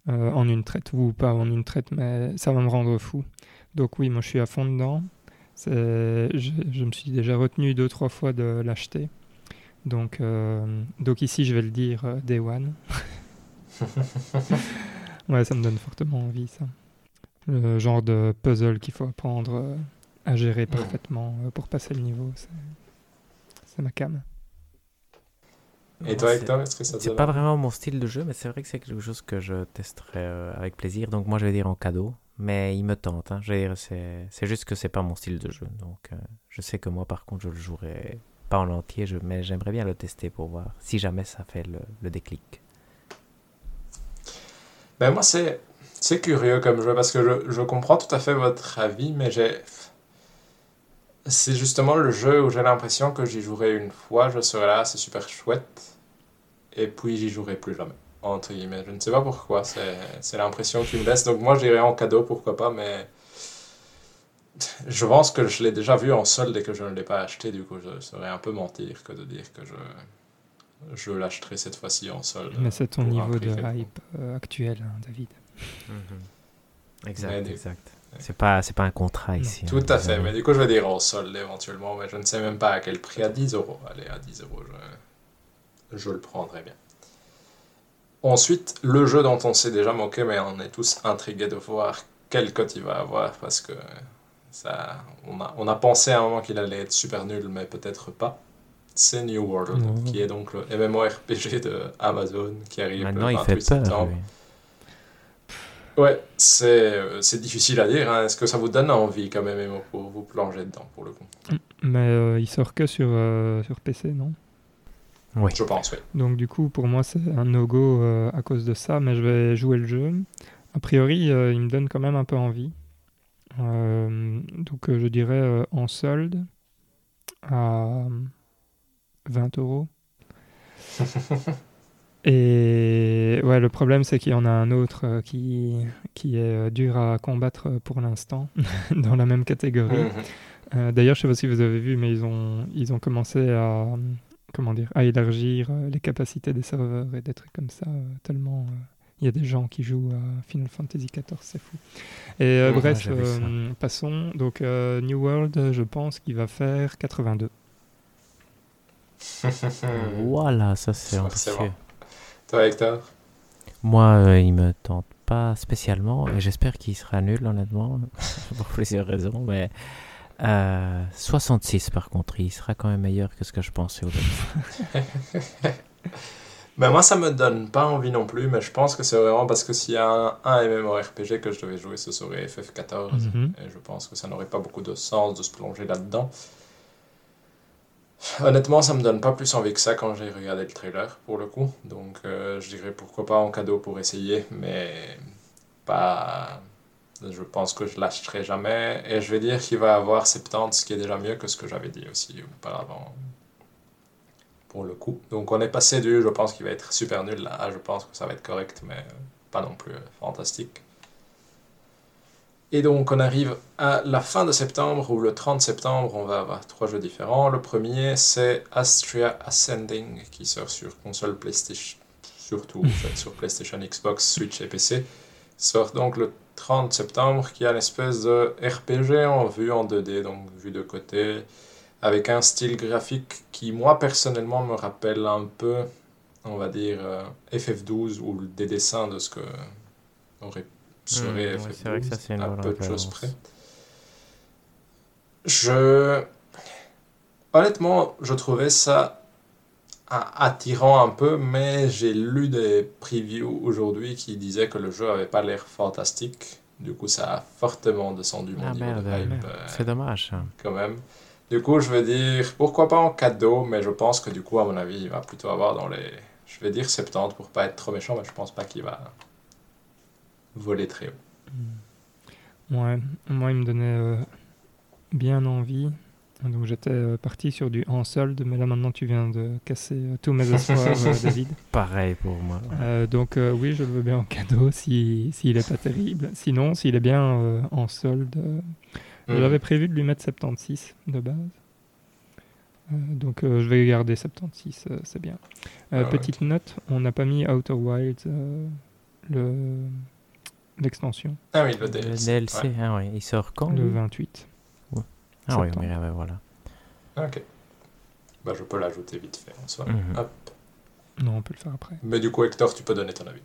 en une traite, ou pas en une traite, mais ça va me rendre fou. Donc oui, moi je suis à fond dedans. Je, je, me suis déjà retenu deux, trois fois de l'acheter. Donc, euh, donc ici, je vais le dire euh, Day One. ouais, ça me donne fortement envie, ça. Le genre de puzzle qu'il faut apprendre euh, à gérer parfaitement pour passer le niveau, c'est ma cam. Et toi, Hector, est-ce que ça C'est pas vraiment mon style de jeu, mais c'est vrai que c'est quelque chose que je testerai avec plaisir. Donc moi, je vais dire en cadeau mais il me tente. Hein. C'est juste que c'est pas mon style de jeu. Donc, euh, je sais que moi, par contre, je le jouerai pas en entier, mais j'aimerais bien le tester pour voir si jamais ça fait le, le déclic. Ben moi, c'est c'est curieux comme jeu parce que je, je, comprends tout à fait votre avis, mais j'ai. C'est justement le jeu où j'ai l'impression que j'y jouerai une fois, je serai là, c'est super chouette, et puis j'y jouerai plus jamais entre guillemets. Je ne sais pas pourquoi, c'est l'impression qu'il me laisse. Donc moi, j'irai en cadeau, pourquoi pas, mais je pense que je l'ai déjà vu en solde et que je ne l'ai pas acheté, du coup je serais un peu mentir que de dire que je, je l'achèterai cette fois-ci en solde. Mais c'est ton niveau de hype euh, actuel, hein, David. Mhm. Exact, exact. C'est pas, un contrat ici. Tout hein, à fait, mais du coup je vais dire en solde éventuellement, mais je ne sais même pas à quel prix, à 10 euros. Allez, à 10 euros, je, je le prendrai bien. Ensuite, le jeu dont on s'est déjà moqué, mais on est tous intrigués de voir quel cote il va avoir, parce que ça, on, a, on a pensé à un moment qu'il allait être super nul, mais peut-être pas. C'est New World, qui est donc le MMORPG de Amazon qui arrive Maintenant, le 28 il fait septembre. Ouais, c'est, c'est difficile à dire. Hein. Est-ce que ça vous donne envie comme MMO pour vous plonger dedans, pour le coup? Mais euh, il sort que sur, euh, sur PC, non? Oui. Je pense, oui. Donc du coup, pour moi, c'est un no-go euh, à cause de ça, mais je vais jouer le jeu. A priori, il me donne quand même un peu envie. donc je dirais en solde à 20 euros. Et ouais, le problème, c'est qu'il y en a un autre euh, qui, qui est euh, dur à combattre euh, pour l'instant, dans la même catégorie. Mhm. D'ailleurs, je sais pas si vous avez vu, mais ils ont, ils ont commencé à, comment dire, à élargir les capacités des serveurs et des trucs comme ça, tellement il y a des gens qui jouent à Final Fantasy XIV, c'est fou. Et bref, passons. Donc, New World, je pense qu'il va faire 82. voilà, ça c'est ambitieux. Toi, Hector? Moi, euh, il me tente pas spécialement et j'espère qu'il sera nul, honnêtement, pour plusieurs raisons. Mais 66 euh, par contre, il sera quand même meilleur que ce que je pensais au début. ben moi, ça me donne pas envie non plus, mais je pense que c'est vraiment parce que s'il y a un, un, MMORPG que je devais jouer, ce serait FF14. Mhm. Et je pense que ça n'aurait pas beaucoup de sens de se plonger là-dedans. Honnêtement, ça me donne pas plus envie que ça quand j'ai regardé le trailer, pour le coup. Donc, euh, je dirais pourquoi pas en cadeau pour essayer, mais pas. Je pense que je lâcherai jamais. Et je vais dire qu'il va avoir 70, ce qui est déjà mieux que ce que j'avais dit aussi auparavant. Pour le coup. Donc, on est passé du je pense qu'il va être super nul là. Je pense que ça va être correct, mais pas non plus fantastique. Et donc on arrive à la fin de septembre, ou le 30 septembre, on va avoir trois jeux différents. Le premier, c'est Astria Ascending, qui sort sur console PlayStation, surtout sur PlayStation, Xbox, Switch et PC. Sort donc le 30 septembre, qui a une espèce de RPG en vue en 2D, donc vue de côté, avec un style graphique qui, moi, personnellement, me rappelle un peu, on va dire, euh, FF12 ou des dessins de ce que aurait serait mmh, c'est vrai que ça c'est un peu de choses près. Je honnêtement, je trouvais ça attirant un peu, mais j'ai lu des previews aujourd'hui qui disaient que le jeu avait pas l'air fantastique. Du coup, ça a fortement descendu mon ah, niveau de hype. Euh, c'est dommage. Quand même. Du coup, je vais dire, pourquoi pas en cadeau, mais je pense que du coup, à mon avis, il va plutôt avoir dans les... Je vais dire 70 pour pas être trop méchant, mais je pense pas qu'il va voler très haut. Mm. Ouais, moi il me donnait euh, bien envie. Donc j'étais euh, parti sur du en solde, mais là maintenant tu viens de casser euh, tous mes espoirs, David. Pareil pour moi. donc oui, je le veux bien en cadeau s'il si, est pas terrible. Sinon, s'il est bien en solde, mm. j'avais prévu de lui mettre 76 de base. donc je vais garder 76, c'est bien. Ah petite note, on n'a pas mis Outer Wilds, le l'extension. Ah oui, le DLC. ah oui. il sort quand Le 28. Ah oui, mais, voilà. Ok. Bah, je peux l'ajouter vite fait en soi. Mhm. Hop. Non, on peut le faire après. Mais du coup, Hector, tu peux donner ton avis.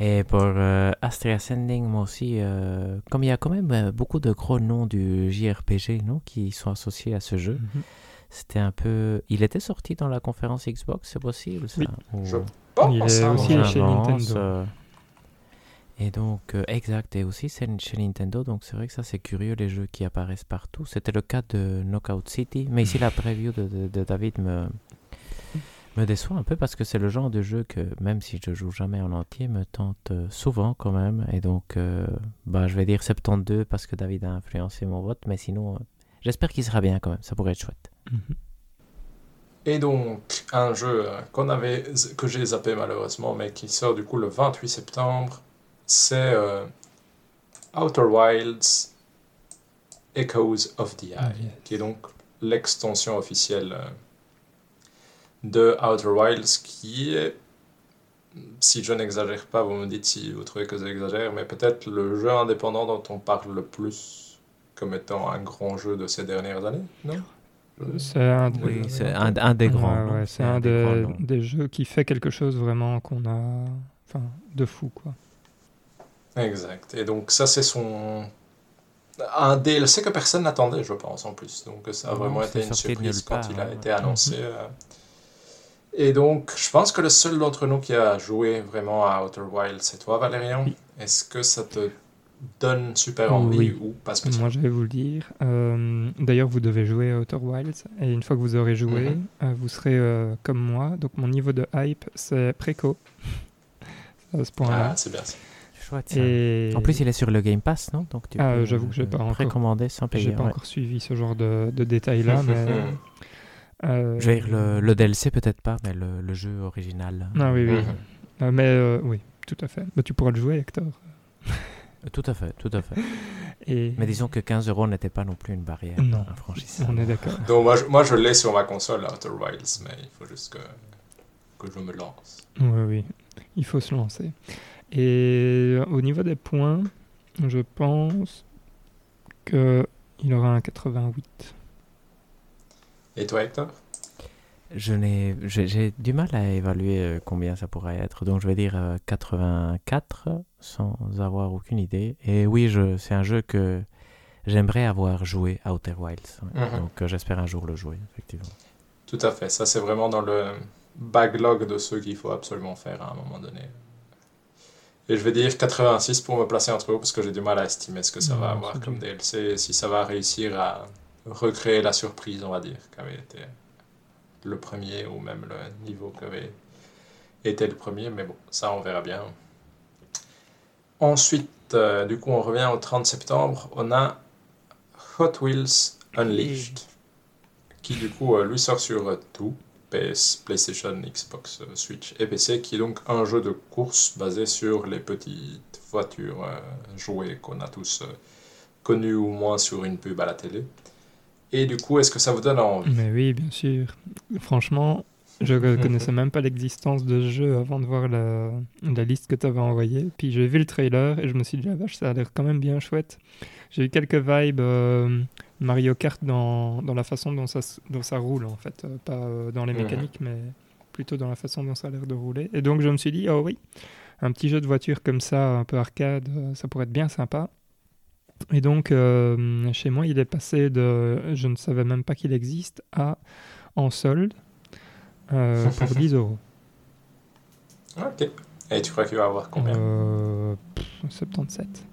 Et pour euh, Astria Ascending, moi aussi, euh, comme il y a quand même euh, beaucoup de gros noms du JRPG non, qui sont associés à ce jeu, mhm. c'était un peu. Il était sorti dans la conférence Xbox, c'est possible ça oui. Je pense. Il est aussi chez Nintendo. Et donc, euh, exact, et aussi c'est chez Nintendo, donc c'est vrai que ça c'est curieux les jeux qui apparaissent partout. C'était le cas de Knockout City, mais ici la preview de, de, David me, me déçoit un peu parce que c'est le genre de jeu que, même si je joue jamais en entier, me tente euh, souvent quand même. Et donc, euh, bah, je vais dire 72 parce que David a influencé mon vote, mais sinon, j'espère qu'il sera bien quand même, ça pourrait être chouette. Mhm. Et donc, un jeu qu'on avait, que j'ai zappé malheureusement, mais qui sort du coup le 28 septembre c'est euh, Outer Wilds Echoes of the Eye, qui est donc l'extension officielle euh, de Outer Wilds, qui est, si je n'exagère pas, vous me dites si vous trouvez que j'exagère, mais peut-être le jeu indépendant dont on parle le plus comme étant un grand jeu de ces dernières années, non? C'est un, oui, un, un, des grands. Ouais, c'est un, des, des, jeux qui fait quelque chose vraiment qu'on a, enfin, de fou, quoi. Exact. Et donc ça, c'est son un DLC que personne n'attendait, je pense, en plus. Donc ça a vraiment été une surprise quand il a été annoncé. Euh. Et donc, je pense que le seul d'entre nous qui a joué vraiment à Outer Wilds, c'est toi, Valérian. Est-ce que ça te donne super envie ou pas spécialement? Moi, je vais vous le dire. Euh, d'ailleurs, vous devez jouer à Outer Wilds. Et une fois que vous aurez joué, mhm. euh, vous serez comme moi. Donc, mon niveau de hype, c'est préco. à ce point-là. Ah, c'est bien ça. En plus, il est sur le Game Pass, non? Donc tu ah, j'avoue que j'ai pas encore précommandé sans payer. J'ai pas encore suivi ce genre de, de détails-là, mais. Euh, je vais dire le, le DLC peut-être pas, mais le, le, jeu original. Ah oui, oui. Mhm. Euh, mais euh, oui, tout à fait. Mais tu pourras le jouer, Hector. tout à fait, tout à fait. Et... Mais disons que 15 euros n'était pas non plus une barrière non, On est d'accord. Donc moi, je, moi, je l'ai sur ma console, Outer Wilds, mais il faut juste que, que je me lance. Oui, oui. Il faut se lancer. Et au niveau des points, je pense qu'il aura un 88. Et toi, Hector? Je n'ai, j'ai du mal à évaluer euh, combien ça pourrait être, donc je vais dire 84 euh, sans avoir aucune idée. Et oui, je, c'est un jeu que j'aimerais avoir joué à Outer Wilds, mhm. donc euh, j'espère un jour le jouer, effectivement. Tout à fait, ça c'est vraiment dans le backlog de ceux qu'il faut absolument faire à un moment donné. Et je vais dire 86 pour me placer entre eux parce que j'ai du mal à estimer ce que ça va avoir comme DLC, si ça va réussir à recréer la surprise, on va dire, qu'avait été le premier ou même le niveau qu'avait été le premier, mais bon, ça on verra bien. Ensuite, euh, du coup, on revient au 30 septembre, on a Hot Wheels Unleashed, qui du coup, euh, lui sort sur tout. PS, PlayStation, Xbox, euh, Switch et PC, qui est donc un jeu de course basé sur les petites voitures euh, jouées qu'on a tous euh, connues ou moins sur une pub à la télé. Et du coup, est-ce que ça vous donne envie? Mais oui, bien sûr. Franchement, je ne connaissais même pas l'existence de ce jeu avant de voir la, la liste que tu avais envoyée. Puis j'ai vu le trailer et je me suis dit, la vache, ça a l'air quand même bien chouette. J'ai eu quelques vibes Mario Kart dans, dans, la façon dont ça, dont ça roule, en fait. Euh, pas euh, dans les mécaniques, mais plutôt dans la façon dont ça a l'air de rouler. Et donc, je me suis dit, oh oui, un petit jeu de voiture comme ça, un peu arcade, euh, ça pourrait être bien sympa. Et donc, chez moi, il est passé de je ne savais même pas qu'il existe à en solde pour 10 euros. Ok. Et tu crois qu'il va avoir combien? 77.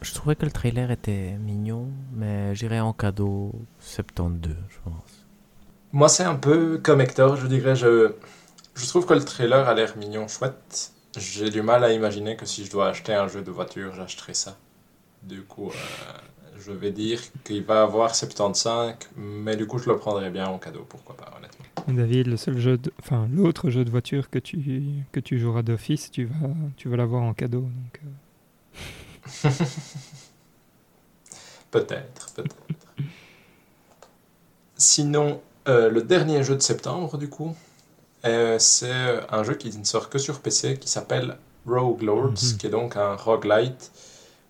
Je trouvais que le trailer était mignon, mais j'irais en cadeau 72, je pense. Moi, c'est un peu comme Hector, je dirais. Je, je trouve que le trailer a l'air mignon, chouette. J'ai du mal à imaginer que si je dois acheter un jeu de voiture, j'achèterai ça. Du coup, euh, je vais dire qu'il va avoir 75, mais du coup, je le prendrai bien en cadeau, pourquoi pas, honnêtement. David, le seul jeu, enfin l'autre jeu de voiture que tu que tu joueras d'office, tu vas tu vas l'avoir en cadeau, donc. Euh, peut-être, peut-être. Sinon, euh, le dernier jeu de septembre, du coup, euh, c'est un jeu qui ne sort que sur PC qui s'appelle Rogue Lords, mhm. qui est donc un roguelite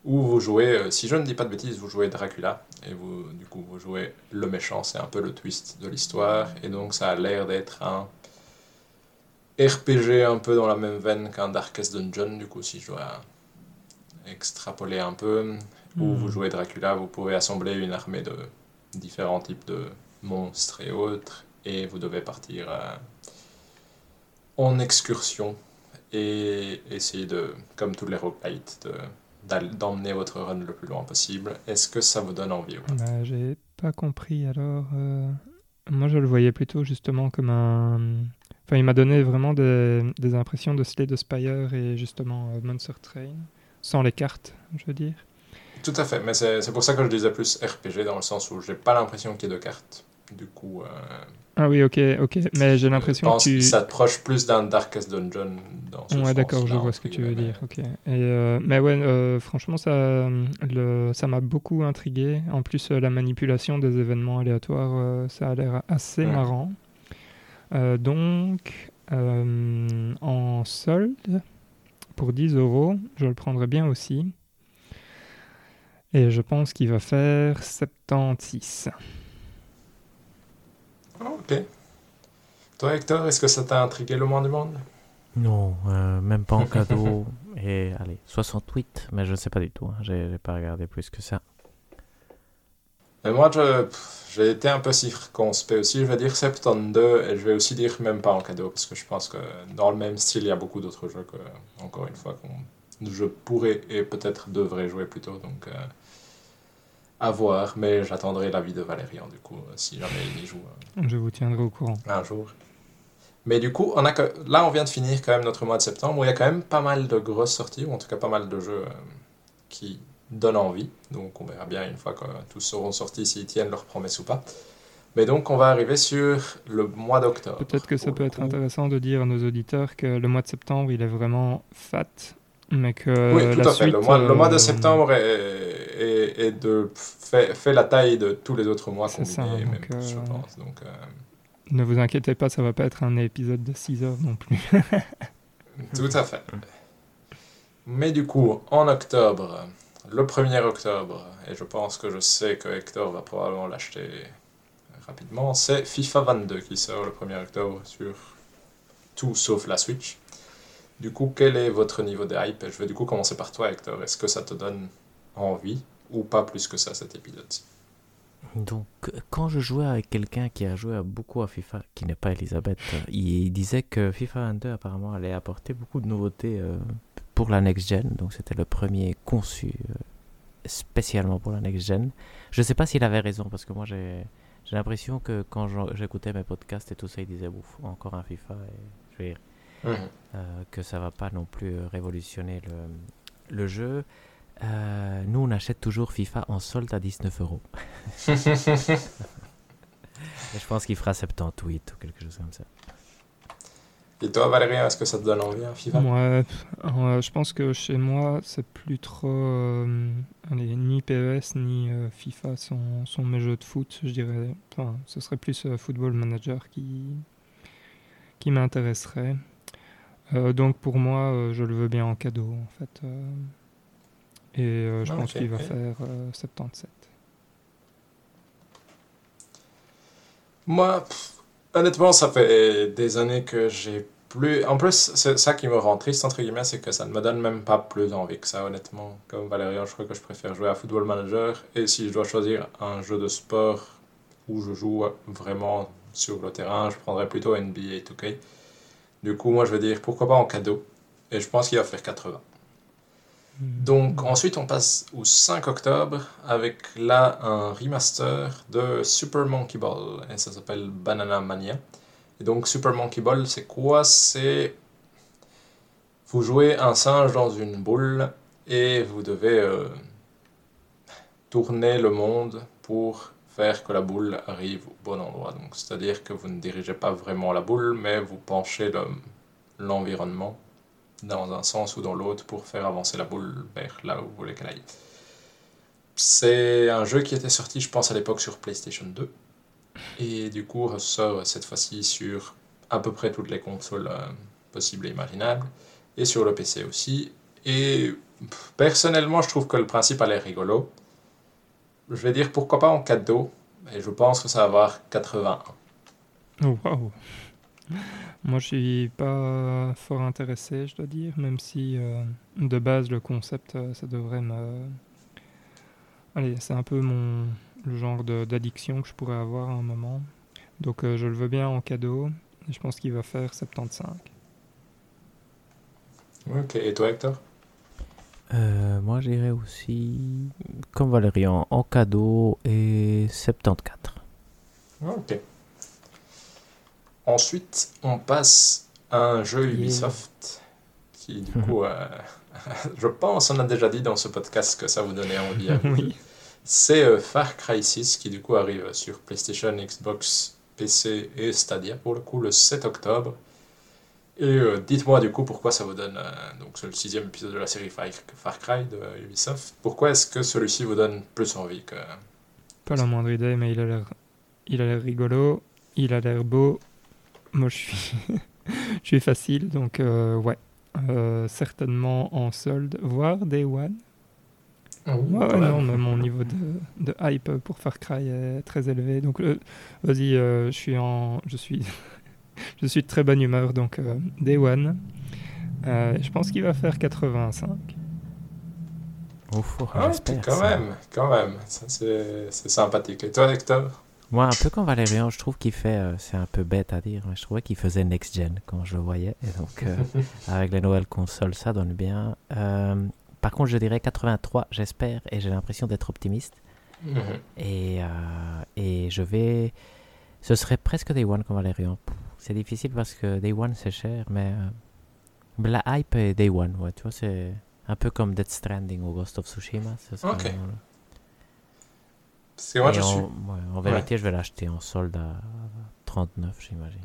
où vous jouez, euh, si je ne dis pas de bêtises, vous jouez Dracula et vous, du coup, vous jouez le méchant, c'est un peu le twist de l'histoire et donc ça a l'air d'être un RPG un peu dans la même veine qu'un Darkest Dungeon, du coup, si je dois extrapoler un peu, où hmm. vous jouez Dracula, vous pouvez assembler une armée de différents types de monstres et autres, et vous devez partir euh, en excursion et essayer de, comme tous les roguelites, d'emmener votre run le plus loin possible. Est-ce que ça vous donne envie ou pas bah, J'ai pas compris alors. Euh, moi je le voyais plutôt justement comme un. Enfin, il m'a donné vraiment des, des impressions de Slay the Spire et justement euh, Monster Train sans les cartes, je veux dire. Tout à fait, mais c'est pour ça que je disais plus RPG dans le sens où j'ai pas l'impression qu'il y ait de cartes. Du coup. Euh, Ah oui, ok, ok. Mais j'ai l'impression que tu... ça te proche plus d'un Darkest Dungeon dans ce Ouais, d'accord, je vois ce que tu veux dire. Ok. Et euh, mais ouais, euh, franchement, ça, m'a beaucoup intrigué. En plus, la manipulation des événements aléatoires, ça a l'air assez marrant. donc, en solde, pour 10 euros, je le prendrais bien aussi. Et je pense qu'il va faire 76. ok. Toi, Hector, est-ce que ça t'a intrigué le moins du monde? Non, euh, même pas en cadeau. Et allez, 68, mais je ne sais pas du tout. Hein. J'ai pas regardé plus que ça. Mais moi, j'ai été un peu circonspect aussi. Je vais dire 72 et je vais aussi dire même pas en cadeau parce que je pense que dans le même style, il y a beaucoup d'autres jeux que, encore une fois, qu'on je pourrais et peut-être devrais jouer plutôt. Donc, euh, à voir, mais j'attendrai l'avis de Valérian, du coup, si jamais il y joue. Euh, je vous tiendrai au courant. Un jour. Mais du coup, on a que... là, on vient de finir quand même notre mois de septembre, où il y a quand même pas mal de grosses sorties, ou en tout cas pas mal de jeux euh, qui donnent envie. Donc on verra bien une fois que tous seront sortis s'ils tiennent leurs promesses ou pas. Mais donc on va arriver sur le mois d'octobre. Peut-être que ça peut être intéressant de dire à nos auditeurs que le mois de septembre, il est vraiment fat mais que oui, tout à fait. Le mois, le mois, de euh, septembre est, est, de, fait, fait, la taille de tous les autres mois combinés, ça, donc, même euh, je pense. Donc, euh, Ne vous inquiétez pas, ça va pas être un épisode de 6 heures non plus. tout à fait. Mais du coup, en octobre, le 1er octobre, et je pense que je sais que Hector va probablement l'acheter rapidement, c'est FIFA 22 qui sort le 1er octobre sur tout sauf la Switch. Du coup, quel est votre niveau de hype? Je vais du coup commencer par toi, Hector. Est-ce que ça te donne envie ou pas plus que ça cet épisode? Donc, quand je jouais avec quelqu'un qui a joué beaucoup à FIFA, qui n'est pas Elisabeth, il disait que FIFA 22 apparemment allait apporter beaucoup de nouveautés euh, pour la next-gen. Donc, c'était le premier conçu euh, spécialement pour la next-gen. Je ne sais pas s'il avait raison, parce que moi, j'ai l'impression que quand j'écoutais mes podcasts et tout ça, il disait, ouf, encore un FIFA. Et je vais Mhm. Euh, que ça va pas non plus euh, révolutionner le, le jeu. Euh, nous, on achète toujours FIFA en solde à 19 euros. je pense qu'il fera 78 ou quelque chose comme ça. Et toi, Valérie, est-ce que ça te donne envie, FIFA Moi, je pense que chez moi, c'est plus trop. ni PES ni FIFA sont, sont, mes jeux de foot, je dirais. Enfin, ce serait plus Football Manager qui, qui m'intéresserait. Euh, donc pour moi, euh, je le veux bien en cadeau en fait. Euh. et je ah, pense qu'il va faire 77. Moi, honnêtement, ça fait des années que j'ai plus. En plus, c'est ça qui me rend triste, entre guillemets, c'est que ça ne me donne même pas plus envie que ça, honnêtement. Comme Valérian, je crois que je préfère jouer à Football Manager. Et si je dois choisir un jeu de sport où je joue vraiment sur le terrain, je prendrais plutôt NBA 2K. Du coup, moi, je veux dire, pourquoi pas en cadeau. Et je pense qu'il va faire 80. Donc, ensuite, on passe au 5 octobre avec là un remaster de Super Monkey Ball. Et ça s'appelle Banana Mania. Et donc, Super Monkey Ball, c'est quoi? C'est. Vous jouez un singe dans une boule et vous devez euh, tourner le monde pour faire que la boule arrive au bon endroit. Donc, c'est-à-dire que vous ne dirigez pas vraiment la boule, mais vous penchez l'environnement dans un sens ou dans l'autre pour faire avancer la boule vers là où vous voulez qu'elle aille. C'est un jeu qui était sorti, je pense, à l'époque sur PlayStation 2. Et du coup, ressort cette fois-ci sur à peu près toutes les consoles euh, possibles et imaginables. Et sur le PC aussi. Et personnellement, je trouve que le principe a l'air rigolo je vais dire pourquoi pas en cadeau. Et je pense que ça va avoir 81. Oh, wow. Moi, je suis pas fort intéressé, je dois dire, même si euh, de base, le concept, euh, ça devrait me. Allez, c'est un peu mon, le genre d'addiction que je pourrais avoir à un moment. Donc, euh, je le veux bien en cadeau. Et je pense qu'il va faire 75. Ok, et toi, Hector? Euh, moi, j'irais aussi, comme Valérian, en cadeau et 74. Ok. Ensuite, on passe à un jeu Ubisoft qui, du coup, euh, je pense, on a déjà dit dans ce podcast que ça vous donnait envie. oui. C'est euh, Far Cry 6 qui, du coup, arrive sur PlayStation, Xbox PC et Stadia pour le coup le 7 octobre. Et euh, dites-moi du coup pourquoi ça vous donne, donc c'est le sixième épisode de la série Far, Cry de Ubisoft, pourquoi est-ce que celui-ci vous donne plus envie que... Pas la moindre idée, mais il a l'air, il a l'air rigolo, il a l'air beau. Moi je suis, je suis facile, donc euh, ouais, certainement en solde, voire Day One. Oh, ouais, non, mais mon niveau de, de, hype pour Far Cry est très élevé. Donc, vas-y, je suis en, je suis je suis de très bonne humeur, donc euh, Day One. Euh, je pense qu'il va faire 85. Ouf, ah, quand même, quand même. C'est sympathique. Et toi, Hector? Moi, un peu comme Valérian, je trouve qu'il fait, euh, c'est un peu bête à dire, mais je trouvais qu'il faisait next-gen quand je le voyais. Et donc, avec les nouvelles consoles, ça donne bien. par contre, je dirais 83, j'espère, et j'ai l'impression d'être optimiste. Mhm. et, et je vais. Ce serait presque Day One comme Valérian. C'est difficile parce que Day One c'est cher, mais, euh, la hype est Day One, ouais, tu vois, c'est un peu comme Dead Stranding ou Ghost of Tsushima. Ok. Parce que moi je en, suis. en vérité, je vais l'acheter en solde à 39, j'imagine.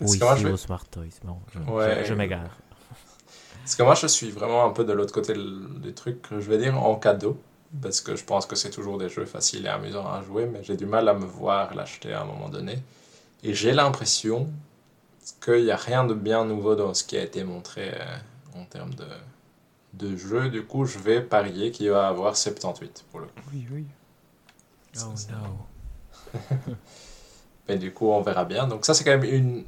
Ou ici je... au Smart Toys. Bon, je, je, m'égare. Parce que moi, je suis vraiment un peu de l'autre côté des trucs, je vais dire, en cadeau. Parce que je pense que c'est toujours des jeux faciles et amusants à jouer, mais j'ai du mal à me voir l'acheter à un moment donné. Et j'ai l'impression qu'il n'y a rien de bien nouveau dans ce qui a été montré euh, en termes de, de jeu. Du coup, je vais parier qu'il va avoir 78 pour le coup. Oui, oui. Oh no. Mais du coup, on verra bien. Donc ça, c'est quand même une,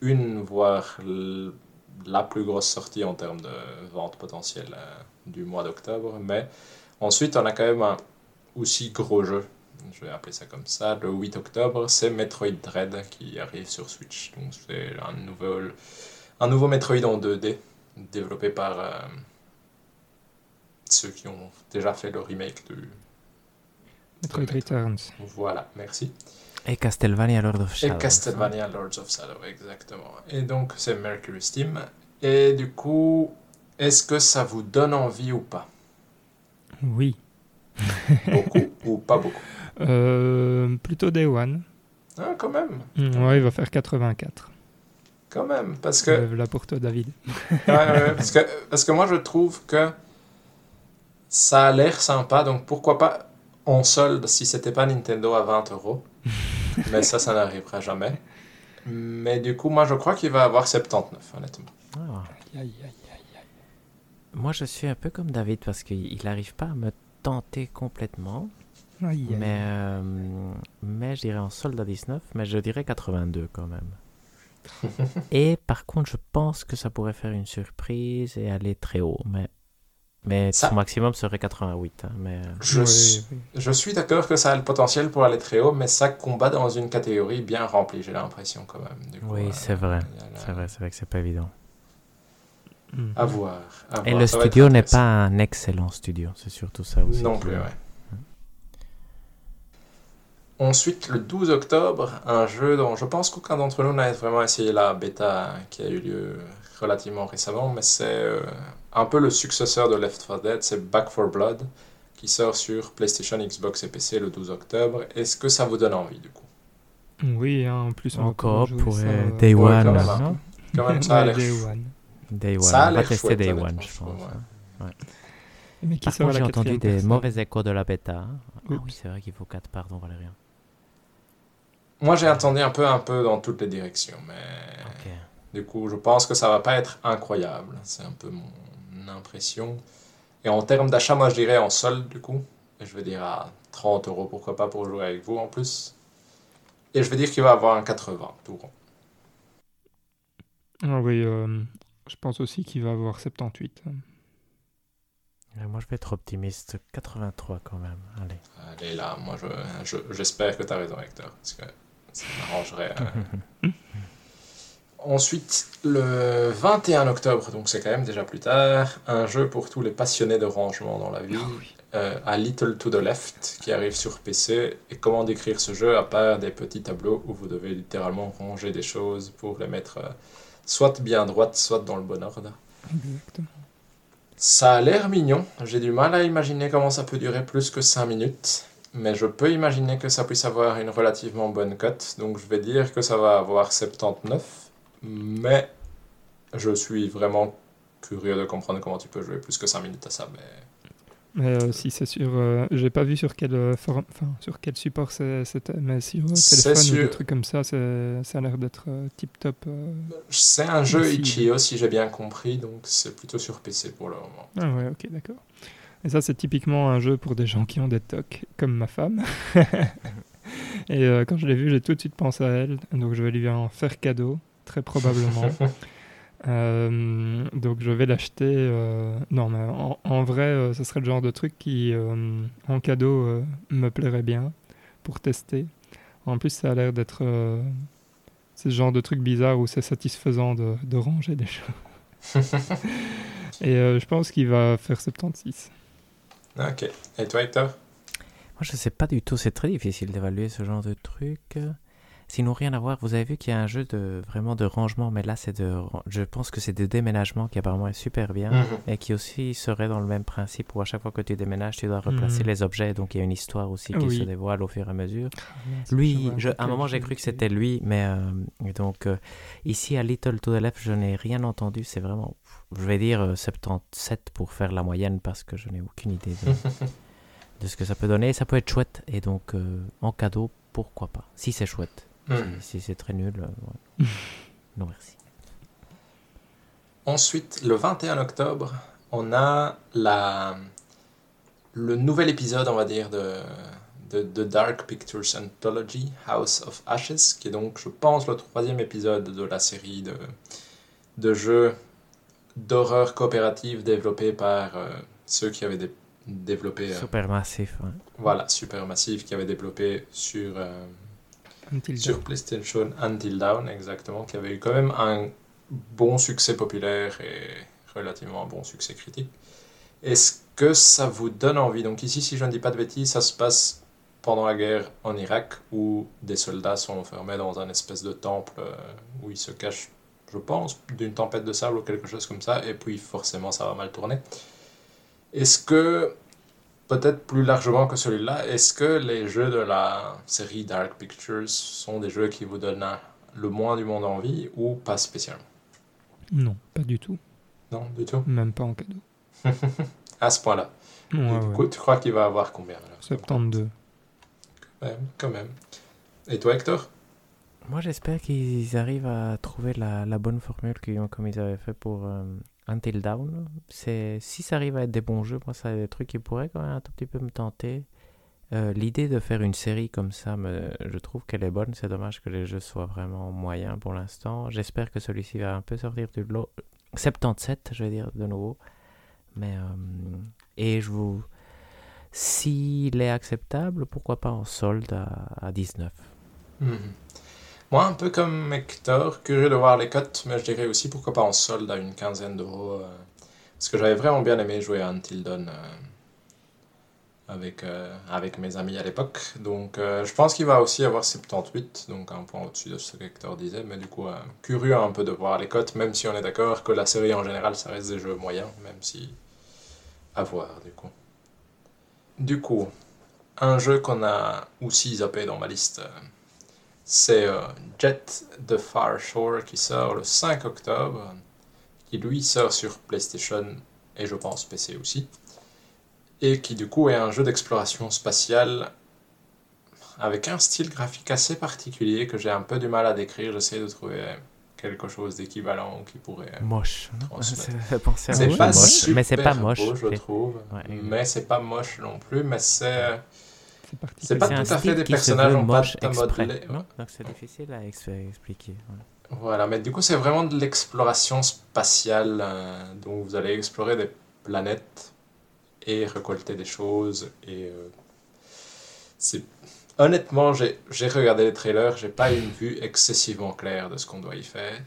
une voire la plus grosse sortie en termes de vente potentielle euh, du mois d'octobre. Mais ensuite, on a quand même un aussi gros jeu je vais appeler ça comme ça, le 8 octobre, c'est Metroid Dread qui arrive sur Switch. Donc c'est un nouveau, un nouveau Metroid en 2D développé par euh, ceux qui ont déjà fait le remake du Metroid Returns. Voilà, merci. Et Castlevania Lords of Shadow. Et Castlevania Lords of Shadow, exactement. Et donc c'est Mercury Steam. Et du coup, est-ce que ça vous donne envie ou pas? Oui. beaucoup ou pas beaucoup? Euh, plutôt Day One. Ah, quand même. Mm, ouais, il va faire 84. Quand même, parce que. Là pour toi, David. ouais, parce, que, parce que moi, je trouve que ça a l'air sympa, donc pourquoi pas en solde si c'était pas Nintendo à 20 euros. Mais ça, ça n'arrivera jamais. Mais du coup, moi, je crois qu'il va avoir 79, honnêtement. Ah. Moi, je suis un peu comme David parce qu'il n'arrive pas à me tenter complètement. Mais, euh, mais je dirais en solde à 19, mais je dirais 82 quand même. et par contre, je pense que ça pourrait faire une surprise et aller très haut. Mais, mais son maximum serait 88. Hein, mais... Euh, je, suis, je suis d'accord que ça a le potentiel pour aller très haut, mais ça combat dans une catégorie bien remplie, j'ai l'impression quand même. oui, euh, c'est vrai. C'est vrai, c'est vrai que c'est pas évident. À voir. et le studio n'est pas un excellent studio, c'est surtout ça aussi. Non plus, ouais. Ensuite, le 12 octobre, un jeu dont je pense qu'aucun d'entre nous n'a vraiment essayé la bêta qui a eu lieu relativement récemment, mais c'est euh, un peu le successeur de Left 4 Dead, c'est Back 4 Blood, qui sort sur PlayStation, Xbox et PC le 12 octobre. Est-ce que ça vous donne envie du coup? Oui, hein, en plus encore pour euh, Day One. Quand même, hein. quand même, ça a l'air Day One. Day One. Ça a on va tester Day One, je pense. Ouais. Ouais. Mais qui Par contre, j'ai entendu des mauvais échos de la bêta. Ah oui, c'est vrai qu'il faut 4, pardon Valérien. Moi, j'ai attendu un peu, un peu dans toutes les directions, mais du coup, je pense que ça va pas être incroyable. C'est un peu mon impression. Et en termes d'achat, moi, je dirais en solde, du coup. Et je vais dire à 30 euros, pourquoi pas, pour jouer avec vous en plus. Et je vais dire qu'il va avoir un 80 tout rond. Ah oui, euh, je pense aussi qu'il va avoir 78. Moi, je vais être optimiste. 83 quand même. Allez. Allez, là, moi, j'espère je, que tu as raison, Hector. Parce que ça m'arrangerait. Euh. Ensuite, le 21 octobre, donc c'est quand même déjà plus tard, un jeu pour tous les passionnés de rangement dans la vie, euh, A Little to the Left, qui arrive sur PC. Et comment décrire ce jeu à part des petits tableaux où vous devez littéralement ranger des choses pour les mettre euh, soit bien droite, soit dans le bon ordre. Ça a l'air mignon. J'ai du mal à imaginer comment ça peut durer plus que 5 minutes. mais je peux imaginer que ça puisse avoir une relativement bonne cote. Donc je vais dire que ça va avoir 79. Mais je suis vraiment curieux de comprendre comment tu peux jouer plus que 5 minutes à ça. Mais mais euh, si c'est sur, euh, j'ai pas vu sur quel euh, enfin sur quel support c'était, mais sur téléphone ou des trucs comme ça, ça a l'air d'être tip top. c'est un jeu itch.io si j'ai bien compris, donc c'est plutôt sur PC pour le moment. Ah ouais, ok, d'accord. Et ça c'est typiquement un jeu pour des gens qui ont des tocs, comme ma femme. Et quand je l'ai vu, j'ai tout de suite pensé à elle, donc je vais lui en faire cadeau, très probablement. Euh, donc je vais l'acheter. Euh, non, mais en, vrai, euh, ce serait le genre de truc qui, en cadeau, me plairait bien pour tester. En plus, ça a l'air d'être. c'est ce genre de truc bizarre où c'est satisfaisant de, de, ranger des choses. Et je pense qu'il va faire 76. Ok. Et toi, Hector? Moi, je sais pas du tout. C'est très difficile d'évaluer ce genre de truc. Sinon, rien à voir. Vous avez vu qu'il y a un jeu de vraiment de rangement, mais là, c'est de. Je pense que c'est de déménagement qui apparemment est super bien mhm. et qui aussi serait dans le même principe où à chaque fois que tu déménages, tu dois replacer mhm. les objets. Donc, il y a une histoire aussi qui se dévoile au fur et à mesure. Ah, lui, à un moment, j'ai cru que c'était lui, mais euh, donc euh, ici à Little to the Left, je n'ai rien entendu. C'est vraiment, je vais dire 77 euh, pour faire la moyenne parce que je n'ai aucune idée de, de, ce que ça peut donner. Ça peut être chouette et donc en cadeau, pourquoi pas Si c'est chouette. Hmm. Si, c'est très nul, euh, non merci. Ensuite, le 21 octobre, on a la, le nouvel épisode, on va dire, de, de, Dark Pictures Anthology, House of Ashes, qui est donc, je pense, le troisième épisode de la série de, de jeux d'horreur coopérative développés par euh, ceux qui avaient développé... Euh, Supermassive, ouais. Voilà, Supermassive, qui avait développé sur sur PlayStation Until Dawn, exactement, qui avait eu quand même un bon succès populaire et relativement un bon succès critique. Est-ce que ça vous donne envie? Donc ici, si je ne dis pas de bêtises, ça se passe pendant la guerre en Irak où des soldats sont enfermés dans un espèce de temple euh, où ils se cachent, je pense, d'une tempête de sable ou quelque chose comme ça, et puis forcément ça va mal tourner. Est-ce que peut-être plus largement que celui-là, est-ce que les jeux de la série Dark Pictures sont des jeux qui vous donnent le moins du monde envie ou pas spécialement? Non, pas du tout. Non, du tout? Même pas en cadeau. à ce point-là. du coup, tu crois qu'il va avoir combien alors? 72. Quand même, quand même. Et toi, Hector? Moi, j'espère qu'ils arrivent à trouver la, la bonne formule comme ils avaient fait pour euh, Until Down. C'est, si ça arrive à être des bons jeux, moi, ça des trucs qui pourraient quand même un tout petit peu me tenter. Euh, l'idée de faire une série comme ça, je trouve qu'elle est bonne. C'est dommage que les jeux soient vraiment moyens pour l'instant. J'espère que celui-ci va un peu sortir du lot. 77, je vais dire de nouveau. Mais, euh, et je vous. S'il est acceptable, pourquoi pas en solde à, à 19 moi, un peu comme Hector, curieux de voir les cotes, mais je dirais aussi pourquoi pas en solde à une quinzaine d'euros. Euh, parce que j'avais vraiment bien aimé jouer à Until Dawn euh, avec, euh, avec mes amis à l'époque. Donc je pense qu'il va aussi avoir 78, donc un point au-dessus de ce que Hector disait. Mais du coup, curieux un peu de voir les cotes, même si on est d'accord que la série en général, ça reste des jeux moyens, même si. à voir du coup. Du coup, un jeu qu'on a aussi zappé dans ma liste c'est euh, Jet the Far Shore qui sort le 5 octobre, qui lui sort sur PlayStation et je pense PC aussi, et qui du coup est un jeu d'exploration spatiale avec un style graphique assez particulier que j'ai un peu du mal à décrire. J'essaie de trouver quelque chose d'équivalent qui pourrait moche c'est pas moche mais c'est pas moche je trouve mais c'est pas moche non plus mais c'est c'est pas tout à fait des personnages en pâte à modeler. Donc c'est difficile à expliquer. Voilà, mais du coup c'est vraiment de l'exploration spatiale. Euh, donc vous allez explorer des planètes et récolter des choses. Et euh, c'est honnêtement, j'ai regardé les trailers, j'ai pas une vue excessivement claire de ce qu'on doit y faire.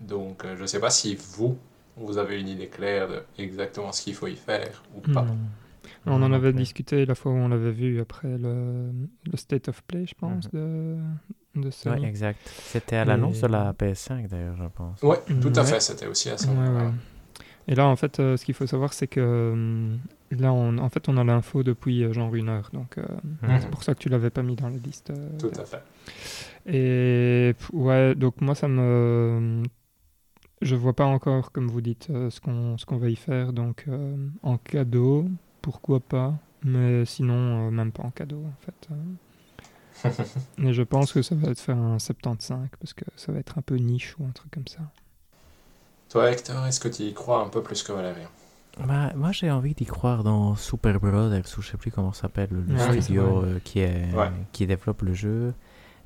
Donc euh, je sais pas si vous, vous avez une idée claire de exactement ce qu'il faut y faire ou pas. On en avait discuté la fois où on l'avait vu après le, le, State of Play, je pense, mhm. de, de Oui, exact. C'était à l'annonce de la PS5 d'ailleurs, je pense. Oui, tout à fait, c'était aussi à ça. Et là, en fait, ce qu'il faut savoir, c'est que là, on, en fait, on a l'info depuis genre une heure. Donc, mhm. c'est pour ça que tu l'avais pas mis dans la liste. Tout à fait. Et ouais, donc moi, ça me. Je vois pas encore, comme vous dites, ce qu'on qu'on va y faire. Donc, en cadeau, pourquoi pas. Mais sinon, même pas en cadeau, en fait. Mais je pense que ça va être faire un 75 parce que ça va être un peu niche ou un truc comme ça. Toi, Hector, est-ce que tu y crois un peu plus que Valérien bah, Moi, j'ai envie d'y croire dans Super Brothers, ou je sais plus comment s'appelle, le studio euh, qui, est, qui développe le jeu.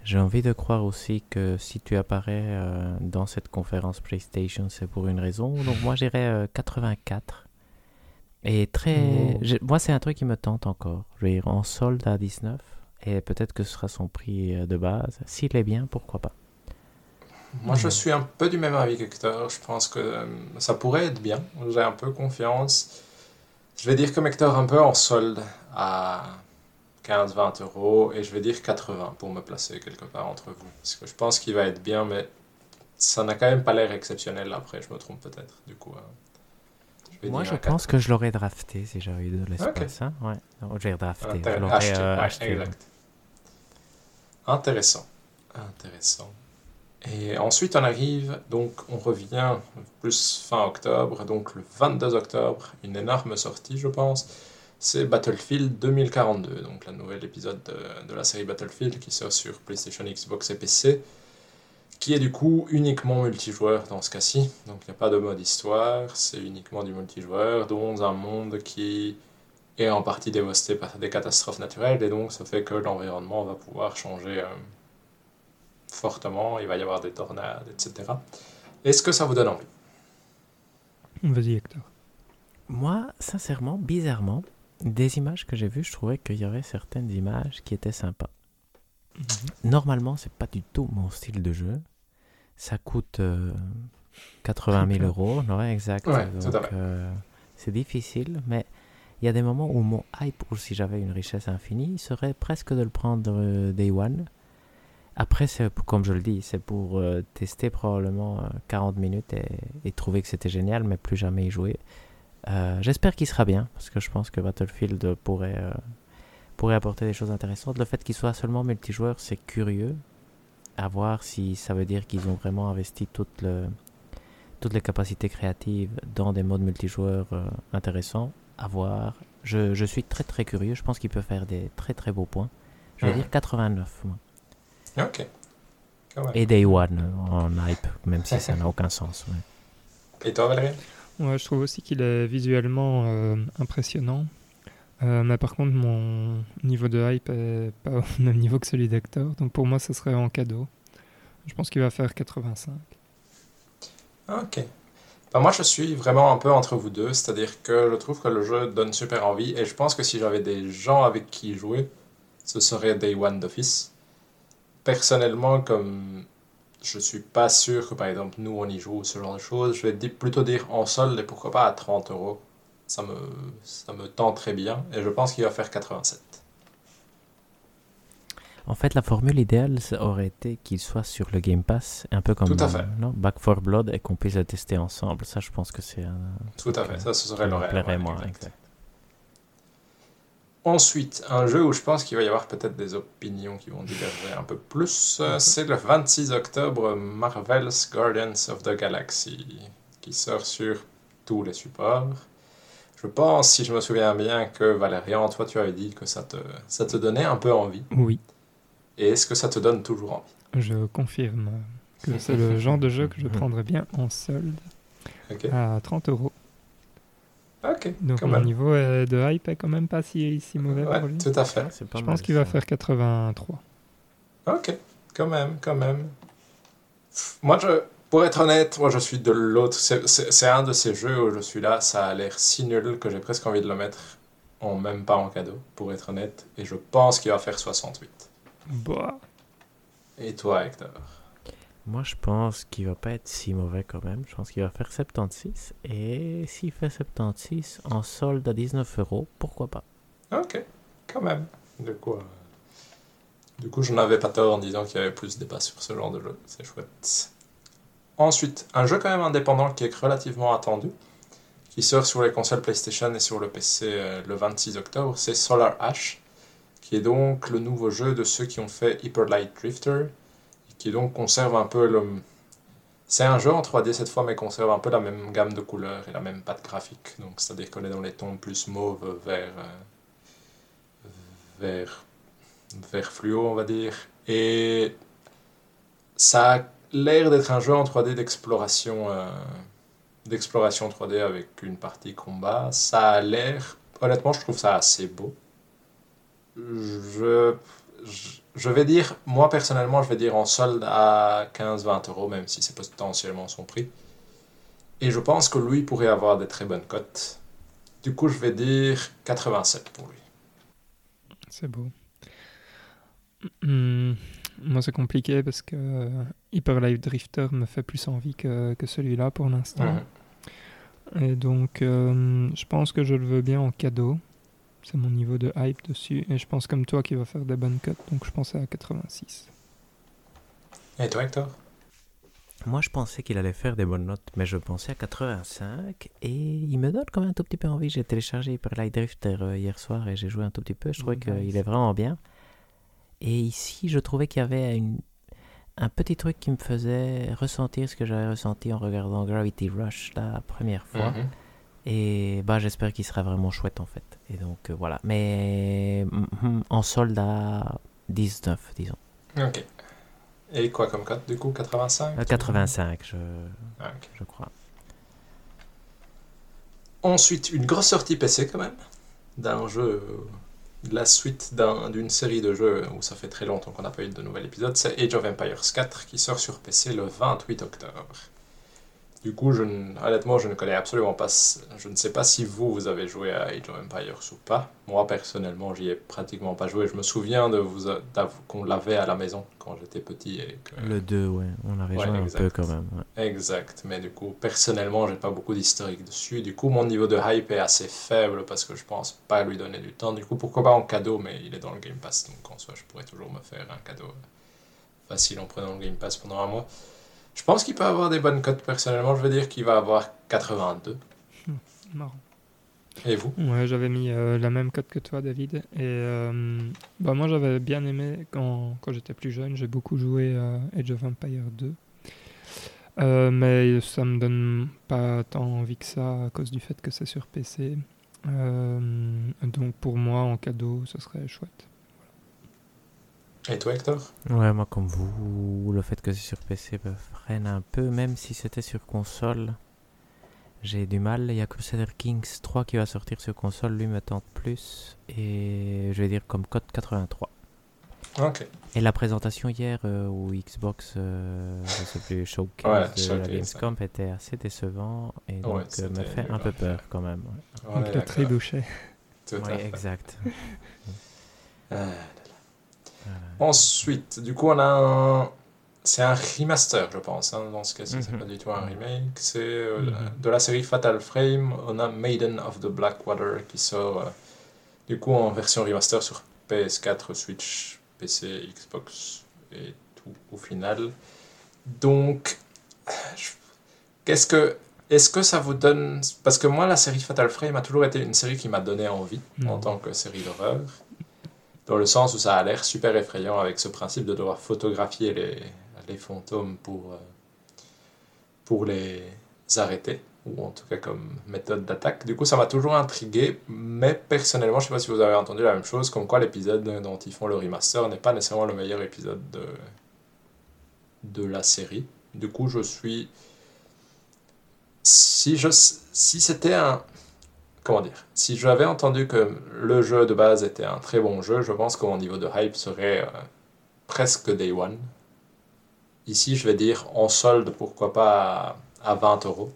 J'ai envie de croire aussi que si tu apparais euh, dans cette conférence PlayStation, c'est pour une raison. Donc, moi, j'irais 84. Et très. Oh. Moi, c'est un truc qui me tente encore. Je vais en solde à 19 et peut-être que ce sera son prix euh, de base. S'il est bien, pourquoi pas Moi, je suis un peu du même avis qu'Hector. Je pense que euh, ça pourrait être bien. J'ai un peu confiance. Je vais dire que Hector un peu en solde à 15-20 euros et je vais dire 80 pour me placer quelque part entre vous. Parce que je pense qu'il va être bien, mais ça n'a quand même pas l'air exceptionnel après. Je me trompe peut-être. Du coup. Euh, moi, je pense que je l'aurais drafté si j'avais eu de l'espace. Hein? Ouais. J'ai drafté. je l'aurais acheté. Intéressant. Intéressant. Et ensuite, on arrive, donc on revient plus fin octobre, donc le 22 octobre, une énorme sortie, je pense. C'est Battlefield 2042, donc la nouvelle épisode de, de, la série Battlefield qui sort sur PlayStation, Xbox et PC, qui est du coup uniquement multijoueur dans ce cas-ci. Donc il n'y a pas de mode histoire, c'est uniquement du multijoueur dans un monde qui est en partie dévasté par des catastrophes naturelles, et donc ça fait que l'environnement va pouvoir changer euh, fortement, il va y avoir des tornades, etc. Est-ce que ça vous donne envie? Vas-y Hector. Moi, sincèrement, bizarrement, des images que j'ai vues, je trouvais qu'il y avait certaines images qui étaient sympas. Mhm. Normalement, c'est pas du tout mon style de jeu. Ça coûte 80 euh, 000 euros, ouais, exact. Euh, c'est difficile, mais il y a des moments où mon hype, ou si j'avais une richesse infinie, serait presque de le prendre euh, day one. Après, comme je le dis, c'est pour tester probablement 40 euh, minutes et, trouver que c'était génial, mais plus jamais y jouer. J'espère qu'il sera bien, parce que je pense que Battlefield pourrait, pourrait apporter des choses intéressantes. Le fait qu'il soit seulement multijoueur, c'est curieux. À voir si ça veut dire qu'ils ont vraiment investi toute le, toutes les capacités créatives dans des modes multijoueurs intéressants à voir. Je, je, suis très très curieux. Je pense qu'il peut faire des très très beaux points. Je vais dire 89. Moi. Ok. Et Day One en hype, même si ça n'a aucun sens. Et toi, Valérie? Ouais, Je trouve aussi qu'il est visuellement euh, impressionnant. Euh, mais par contre, mon niveau de hype est pas au même niveau que celui d'Hector. Donc pour moi, ce serait en cadeau. Je pense qu'il va faire 85. Ok moi, je suis vraiment un peu entre vous deux, c'est-à-dire que je trouve que le jeu donne super envie, et je pense que si j'avais des gens avec qui jouer, ce serait Day One d'office. Personnellement, comme je suis pas sûr que par exemple nous on y joue, ce genre de choses, je vais plutôt dire en solde et pourquoi pas à 30 euros. Ça me, ça me tend très bien, et je pense qu'il va faire 87. En fait, la formule idéale aurait été qu'il soit sur le Game Pass, un peu comme Tout à fait. Back 4 Blood, et qu'on puisse le tester ensemble. Ça, je pense que c'est un. Tout à fait, ça, ce serait le rêve. moi, exact. Ensuite, un jeu où je pense qu'il va y avoir peut-être des opinions qui vont diverger un peu plus, c'est le 26 octobre Marvel's Guardians of the Galaxy, qui sort sur tous les supports. Je pense, si je me souviens bien, que Valérian, toi, tu avais dit que ça te, ça te donnait un peu envie. Oui. Et est-ce que ça te donne toujours envie? Je confirme que c'est le genre de jeu que je prendrais bien en solde à 30 euros. Ok. Donc mon niveau de hype est quand même pas si, si mauvais pour lui. Tout à fait. je pense qu'il va faire 83. Ok, quand même, quand même. Moi, je, pour être honnête, moi je suis de l'autre. C'est un de ces jeux où je suis là, ça a l'air si nul que j'ai presque envie de le mettre en même pas en cadeau, pour être honnête. Et je pense qu'il va faire 68. Bah. Et toi, Hector? Moi, je pense qu'il va pas être si mauvais quand même. Je pense qu'il va faire 76. Et s'il fait 76 en solde à 19 euros, pourquoi pas? Ok, quand même. Du coup, euh, du coup je n'avais pas tort en disant qu'il y avait plus de débats sur ce genre de jeu. C'est chouette. Ensuite, un jeu quand même indépendant qui est relativement attendu. qui sort sur les consoles PlayStation et sur le PC euh, le 26 octobre, c'est Solar Ash, qui est donc le nouveau jeu de ceux qui ont fait Hyper Light Drifter, et qui donc conserve un peu le... C'est un jeu en 3D cette fois, mais conserve un peu la même gamme de couleurs et la même patte graphique. Donc, c'est-à-dire qu'on est dans les tons plus mauve vers, euh, vers fluo, on va dire. Et ça l'air d'être un jeu en 3D d'exploration euh, d'exploration 3D avec une partie combat. Ça a l'air, honnêtement, je trouve ça assez beau. Je, je, vais dire, moi personnellement, je vais dire en solde à 15-20 euros, même si c'est potentiellement son prix. Et je pense que lui pourrait avoir des très bonnes cotes. Du coup, je vais dire 87 pour lui. C'est beau. Hmm, moi, c'est compliqué parce que Hyper Life Drifter me fait plus envie que, que celui-là pour l'instant. Et donc, euh, je pense que je le veux bien en cadeau. C'est mon niveau de hype dessus. Et je pense comme toi qu'il va faire des bonnes cotes. Donc, je pensais à 86. Et toi, Hector? Moi, je pensais qu'il allait faire des bonnes notes, mais je pensais à 85. Et il me donne quand même un tout petit peu envie. J'ai téléchargé Hyper Light Drifter euh, hier soir et j'ai joué un tout petit peu. Je trouvais qu'il est vraiment bien. Et ici, je trouvais qu'il y avait une, un petit truc qui me faisait ressentir ce que j'avais ressenti en regardant Gravity Rush la première fois. Mhm. Et bah, j'espère qu'il sera vraiment chouette en fait. Et donc euh, voilà. Mais mm, en solde à 19, disons. Ok. Et quoi comme code du coup? 85 85, je, ah, je crois. Ensuite, une grosse sortie PC quand même. D'un jeu la suite d'une série de jeux où ça fait très longtemps qu'on n'a pas eu de nouvel épisode, c'est Age of Empires 4 qui sort sur PC le 28 octobre. Du coup, je honnêtement, je ne connais absolument pas. Je ne sais pas si vous, vous avez joué à Age of Empires ou pas. Moi, personnellement, j'y ai pratiquement pas joué. Je me souviens de vous qu'on l'avait à la maison quand j'étais petit. Et Le 2, ouais. On avait joué un peu quand même. Exact. Mais du coup, personnellement, j'ai pas beaucoup d'historique dessus. Du coup, mon niveau de hype est assez faible parce que je pense pas lui donner du temps. Du coup, pourquoi pas en cadeau, mais il est dans le Game Pass. Donc, en soi, je pourrais toujours me faire un cadeau facile en prenant le Game Pass pendant un mois. Je pense qu'il peut avoir des bonnes cotes personnellement. Je veux dire qu'il va avoir 82. Hmm, marrant. Et vous? Ouais, j'avais mis euh, la même cote que toi, David. Et euh, bah, moi, j'avais bien aimé quand, quand j'étais plus jeune. J'ai beaucoup joué à Age of Empire 2. Euh, mais ça me donne pas tant envie que ça à cause du fait que c'est sur PC. donc pour moi, en cadeau, ce serait chouette. Et toi, Hector? Ouais, moi comme vous, le fait que c'est sur PC me freine un peu, même si c'était sur console. J'ai du mal, il y a Crusader Kings 3 qui va sortir sur console, lui me tente plus, et je vais dire comme code 83. Ok. Et la présentation hier euh, où Xbox, euh, je sais plus, Showcase de la Gamescom était assez décevant et donc euh, me fait un peu peur quand même. Ouais. le trébuchet. Oui, exact. Ensuite, du coup, on a un. C'est un remaster, je pense. Hein, dans ce cas-ci, c'est mhm. pas du tout un remake. C'est euh, mhm. de la série Fatal Frame. On a Maiden of the Blackwater qui sort euh, du coup en version remaster sur PS4, Switch, PC, Xbox et tout au final. Donc, qu'est-ce que. Est-ce que ça vous donne. Parce que moi, la série Fatal Frame a toujours été une série qui m'a donné envie en tant que série d'horreur dans le sens où ça a l'air super effrayant avec ce principe de devoir photographier les, les fantômes pour, euh, pour les arrêter, ou en tout cas comme méthode d'attaque. Du coup, ça m'a toujours intrigué, mais personnellement, je ne sais pas si vous avez entendu la même chose, comme quoi l'épisode dont ils font le remaster n'est pas nécessairement le meilleur épisode de, de la série. Du coup, je suis... Si, je, si c'était un, comment dire, si j'avais entendu que le jeu de base était un très bon jeu, je pense que mon niveau de hype serait euh, presque day one. Ici, je vais dire en solde, pourquoi pas à, 20 euros.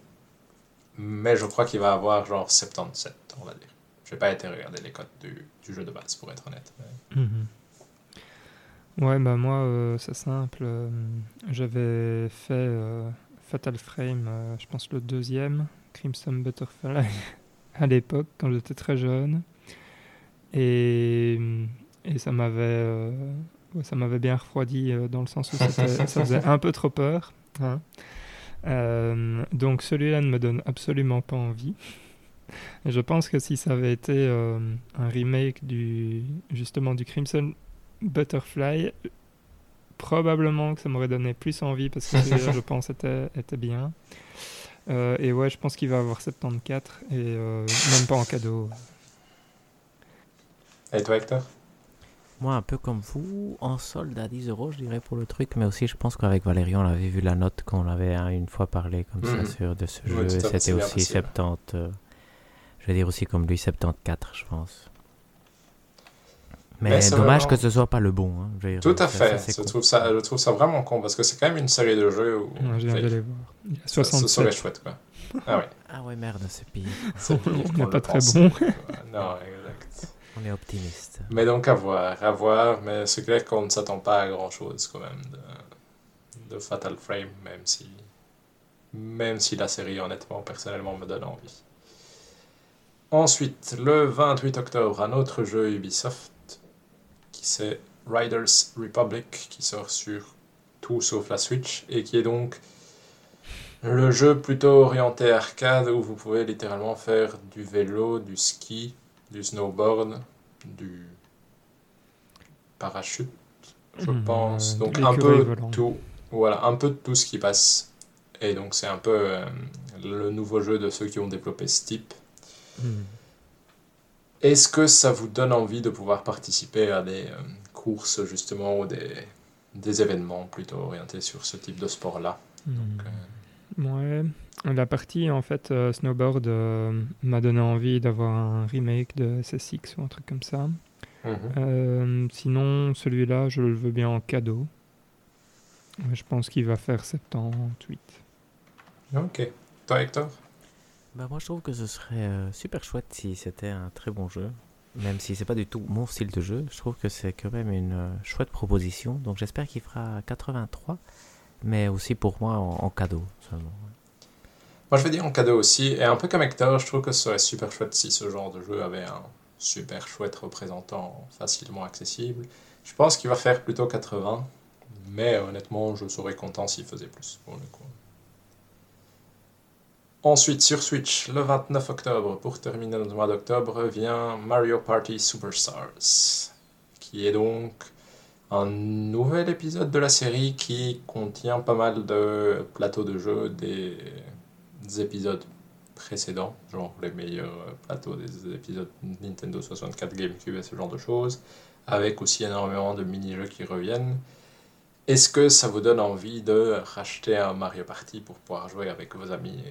Mais je crois qu'il va avoir genre 77, on va dire. Je vais pas été regarder les codes du, jeu de base, pour être honnête. Mhm. Ouais, bah moi, euh, c'est simple. Euh, j'avais fait Fatal Frame, je pense le deuxième, Crimson Butterfly. à l'époque, quand j'étais très jeune. Et, et ça m'avait euh, ça m'avait bien refroidi euh, dans le sens où ça faisait un peu trop peur. Hein. donc celui-là ne me donne absolument pas envie. je pense que si ça avait été un remake du justement du Crimson Butterfly, probablement que ça m'aurait donné plus envie parce que je pense était, était bien. Euh, et ouais, je pense qu'il va avoir 74 et euh, même pas en cadeau. Et toi, Hector? Moi, un peu comme vous, en solde à 10 euros, je dirais, pour le truc. Mais aussi, je pense qu'avec Valérian, on avait vu la note quand on avait hein, une fois parlé comme ça mhm. sur, de ce jeu. C'était aussi 70. Euh, je vais dire aussi comme lui, 74, je pense. Mais, dommage que ce soit pas le bon. Hein, Tout à fait. je, trouve ça, je trouve ça vraiment con parce que c'est quand même une série de jeux où. je viens de les voir. Il y a 67. Ça, serait chouette, quoi. Ah ouais. ah ouais, merde, c'est pire. On n'est pas très bon. non, exact. On est optimiste. Mais donc à voir, à voir. Mais c'est clair qu'on ne s'attend pas à grand chose quand même de, de Fatal Frame, même si. Même si la série, honnêtement, personnellement, me donne envie. Ensuite, le 28 octobre, un autre jeu Ubisoft c'est Riders Republic qui sort sur tout sauf la Switch et qui est donc le jeu plutôt orienté arcade où vous pouvez littéralement faire du vélo, du ski, du snowboard, du parachute, je hmm, pense. Donc un peu tout, voilà, un peu de tout ce qui passe. Et donc c'est un peu euh, le nouveau jeu de ceux qui ont développé ce type. Hmm. Est-ce que ça vous donne envie de pouvoir participer à des euh, courses justement ou des, des, événements plutôt orientés sur ce type de sport-là? Euh, Ouais, la partie en fait euh, snowboard m'a donné envie d'avoir un remake de SSX ou un truc comme ça. Mhm. sinon, celui-là, je le veux bien en cadeau. Je pense qu'il va faire 78. Ok. Toi, Hector? Bah moi je trouve que ce serait euh, super chouette si c'était un très bon jeu. Même si c'est pas du tout mon style de jeu, je trouve que c'est quand même une euh, chouette proposition. Donc j'espère qu'il fera 83, mais aussi pour moi en, cadeau seulement. Moi je vais dire en cadeau aussi, et un peu comme Hector, je trouve que ce serait super chouette si ce genre de jeu avait un super chouette représentant facilement accessible. Je pense qu'il va faire plutôt 80, mais honnêtement je serais content s'il faisait plus pour le coup. Ensuite, sur Switch, le 29 octobre, pour terminer le mois d'octobre, vient Mario Party Superstars, qui est donc un nouvel épisode de la série qui contient pas mal de plateaux de jeu des, épisodes précédents, genre les meilleurs plateaux des épisodes Nintendo 64, GameCube et ce genre de choses, avec aussi énormément de mini-jeux qui reviennent. Est-ce que ça vous donne envie de racheter un Mario Party pour pouvoir jouer avec vos amis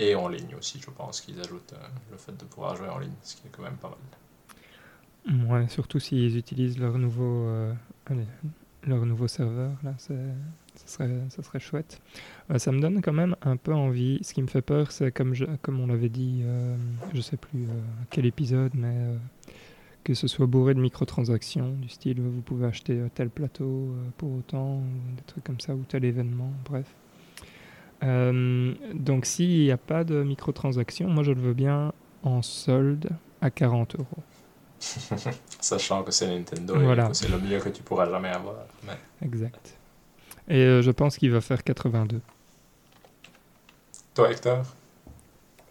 et en ligne aussi, je pense qu'ils ajoutent euh, le fait de pouvoir jouer en ligne, ce qui est quand même pas mal. Ouais, surtout s'ils utilisent leur nouveau, euh, leur nouveau serveur, là, ça serait, ça serait chouette. Euh, ça me donne quand même un peu envie. Ce qui me fait peur, c'est comme, je, comme on l'avait dit, je sais plus quel épisode, mais que ce soit bourré de microtransactions, du style vous pouvez acheter tel plateau pour autant, ou des trucs comme ça, ou tel événement, bref. Euh, donc s'il n'y a pas de microtransactions, moi je le veux bien en solde à 40 euros. Sachant que c'est Nintendo et que c'est le mieux que tu pourras jamais avoir. Exact. Et euh, je pense qu'il va faire 82. Toi, Hector?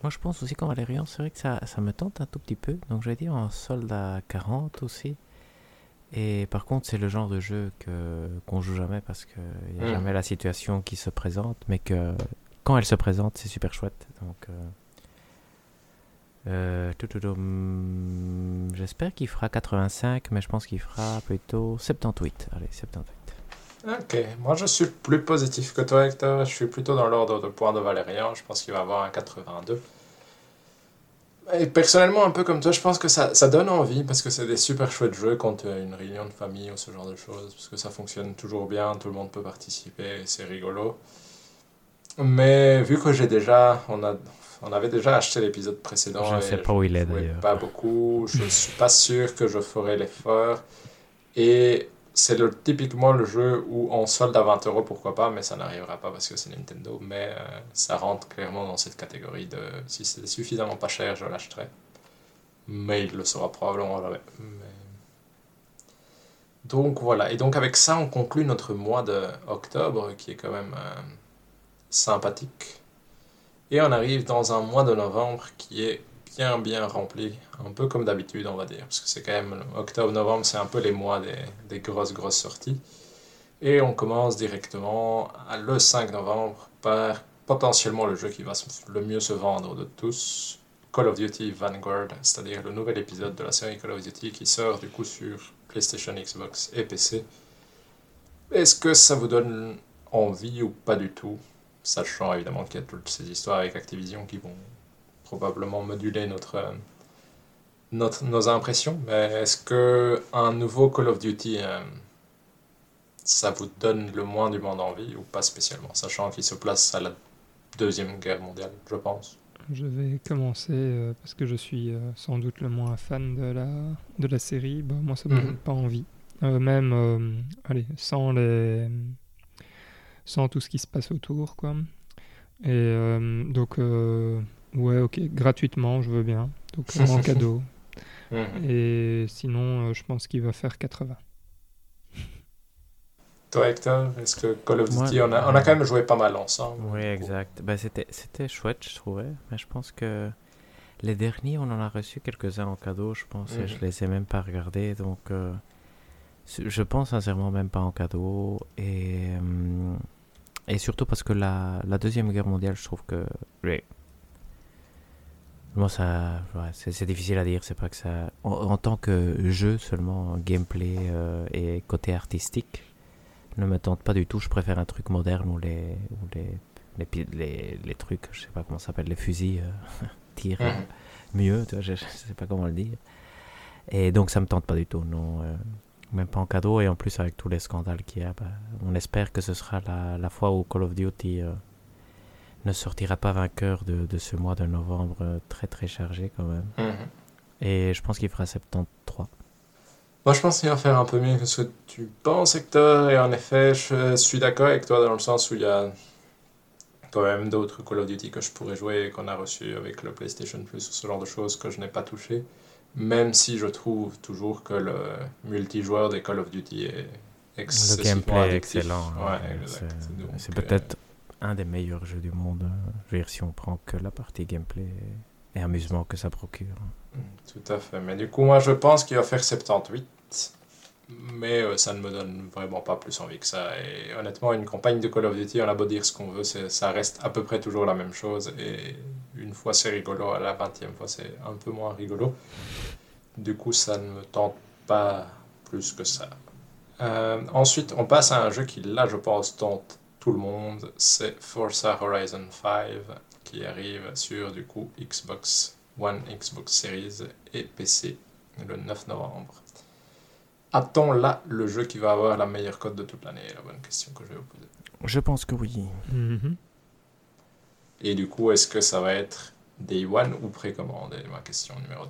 Moi, je pense aussi qu'en Valérian, c'est vrai que ça, ça me tente un tout petit peu. Donc, je vais dire en solde à 40 aussi. Et par contre, c'est le genre de jeu que qu'on joue jamais parce qu'il n'y a hmm. jamais la situation qui se présente, mais que quand elle se présente, c'est super chouette. Donc, euh, euh, hmm, j'espère qu'il fera 85, mais je pense qu'il fera plutôt 78. Allez, 78. Ok, moi je suis plus positif que toi, Hector. Je suis plutôt dans l'ordre de points de Valérian. Je pense qu'il va avoir un 82. Et personnellement, un peu comme toi, je pense que ça, ça donne envie parce que c'est des super chouettes jeux quand tu as une réunion de famille ou ce genre de choses. Parce que ça fonctionne toujours bien, tout le monde peut participer, c'est rigolo. Mais vu que j'ai déjà. On, a, on avait déjà acheté l'épisode précédent. Je ne sais pas où il est d'ailleurs. Pas beaucoup, je ne suis pas sûr que je ferai l'effort. Et c'est le, typiquement le jeu où on solde à 20 euros, pourquoi pas, mais ça n'arrivera pas parce que c'est Nintendo. Mais euh, ça rentre clairement dans cette catégorie de si c'est suffisamment pas cher, je l'achèterai. Mais il le sera probablement. Donc voilà, et donc avec ça, on conclut notre mois d'octobre qui est quand même sympathique. Et on arrive dans un mois de novembre qui est bien rempli, un peu comme d'habitude on va dire, parce que c'est quand même octobre-novembre, c'est un peu les mois des, des, grosses grosses sorties. Et on commence directement le 5 novembre par potentiellement le jeu qui va le mieux se vendre de tous, Call of Duty Vanguard, c'est-à-dire le nouvel épisode de la série Call of Duty qui sort du coup sur PlayStation, Xbox et PC. Est-ce que ça vous donne envie ou pas du tout Sachant évidemment qu'il y a toutes ces histoires avec Activision qui vont probablement moduler notre, notre nos impressions. Mais est-ce que un nouveau Call of Duty, euh, ça vous donne le moins du monde envie ou pas spécialement Sachant qu'il se place à la Deuxième Guerre mondiale, je pense? Je vais commencer euh, parce que je suis euh, sans doute le moins fan de la, de la série. Bah, moi, ça me donne mhm. pas envie. Euh, même, allez, sans, les, sans tout ce qui se passe autour, quoi. Et donc, ouais, ok, gratuitement, je veux bien. Donc, en cadeau. Mhm. Et sinon, je pense qu'il va faire 80. Toi, Hector, est-ce que Call of Duty, on, a, on, a, quand même joué pas mal ensemble Oui, exact. Ben, C'était chouette, je trouvais. Mais je pense que les derniers, on en a reçu quelques-uns en cadeau, je pense. Et je mhm. les ai même pas regardés. Donc, euh, je pense sincèrement même pas en cadeau. Et, euh, et surtout parce que la, la, Deuxième Guerre mondiale, je trouve que. Moi, ça. c'est difficile à dire. C'est pas que ça. En, tant que jeu seulement, gameplay euh, et côté artistique ne me tente pas du tout. Je préfère un truc moderne où les, où les, les, les, trucs, je sais pas comment ça s'appelle, les fusils euh, tirent mhm. mieux, tu vois, je, ne sais pas comment le dire. Et donc ça me tente pas du tout, non. Euh, même pas en cadeau, et en plus avec tous les scandales qu'il y a, bah, on espère que ce sera la, la fois où Call of Duty euh, ne sortira pas vainqueur de, de, ce mois de novembre très très chargé quand même. Mhm. Et je pense qu'il fera 73. Moi, je pense qu'il va faire un peu mieux que ce que tu penses, Hector. Et en effet, je suis d'accord avec toi dans le sens où il y a quand même d'autres Call of Duty que je pourrais jouer et qu'on a reçu avec le PlayStation Plus ou ce genre de choses que je n'ai pas touché. Même si je trouve toujours que le multijoueur des Call of Duty est excessivement Le gameplay est excellent. Ouais, c'est peut-être un des meilleurs jeux du monde. Si on prend que la partie gameplay et amusement que ça procure. Tout à fait. Mais du coup, moi, je pense qu'il va faire 78. Mais euh, ça ne me donne vraiment pas plus envie que ça. Et honnêtement, une campagne de Call of Duty, on a beau dire ce qu'on veut, ça reste à peu près toujours la même chose. Et une fois c'est rigolo, à la 20e fois c'est un peu moins rigolo. Du coup, ça ne me tente pas plus que ça. Euh, ensuite, on passe à un jeu qui, là, je pense, tente tout le monde. C'est Forza Horizon 5 qui arrive sur, du coup, Xbox One, Xbox Series et PC le 9 novembre. A-t-on là le jeu qui va avoir la meilleure cote de toute l'année? La bonne question que je vais vous poser. Je pense que oui. Mm-hmm. Et du coup, est-ce que ça va être Day One ou précommande Ma question numéro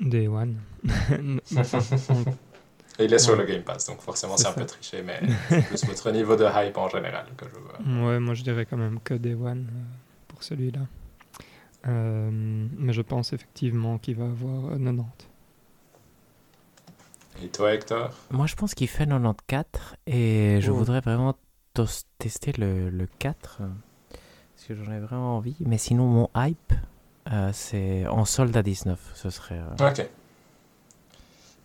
2. Day One. Et il est sur le Game Pass, donc forcément c'est un peu triché, mais c'est plus votre niveau de hype en général que je vois. Ouais, moi je dirais quand même que Day One euh, pour celui-là. Euh, mais je pense effectivement qu'il va avoir 90. Et toi, Hector? Moi, je pense qu'il fait 94 et je oh. voudrais vraiment tester le, le 4 parce que j'en ai vraiment envie. Mais sinon, mon hype, euh, c'est en solde à 19. Ce serait. Euh, ok.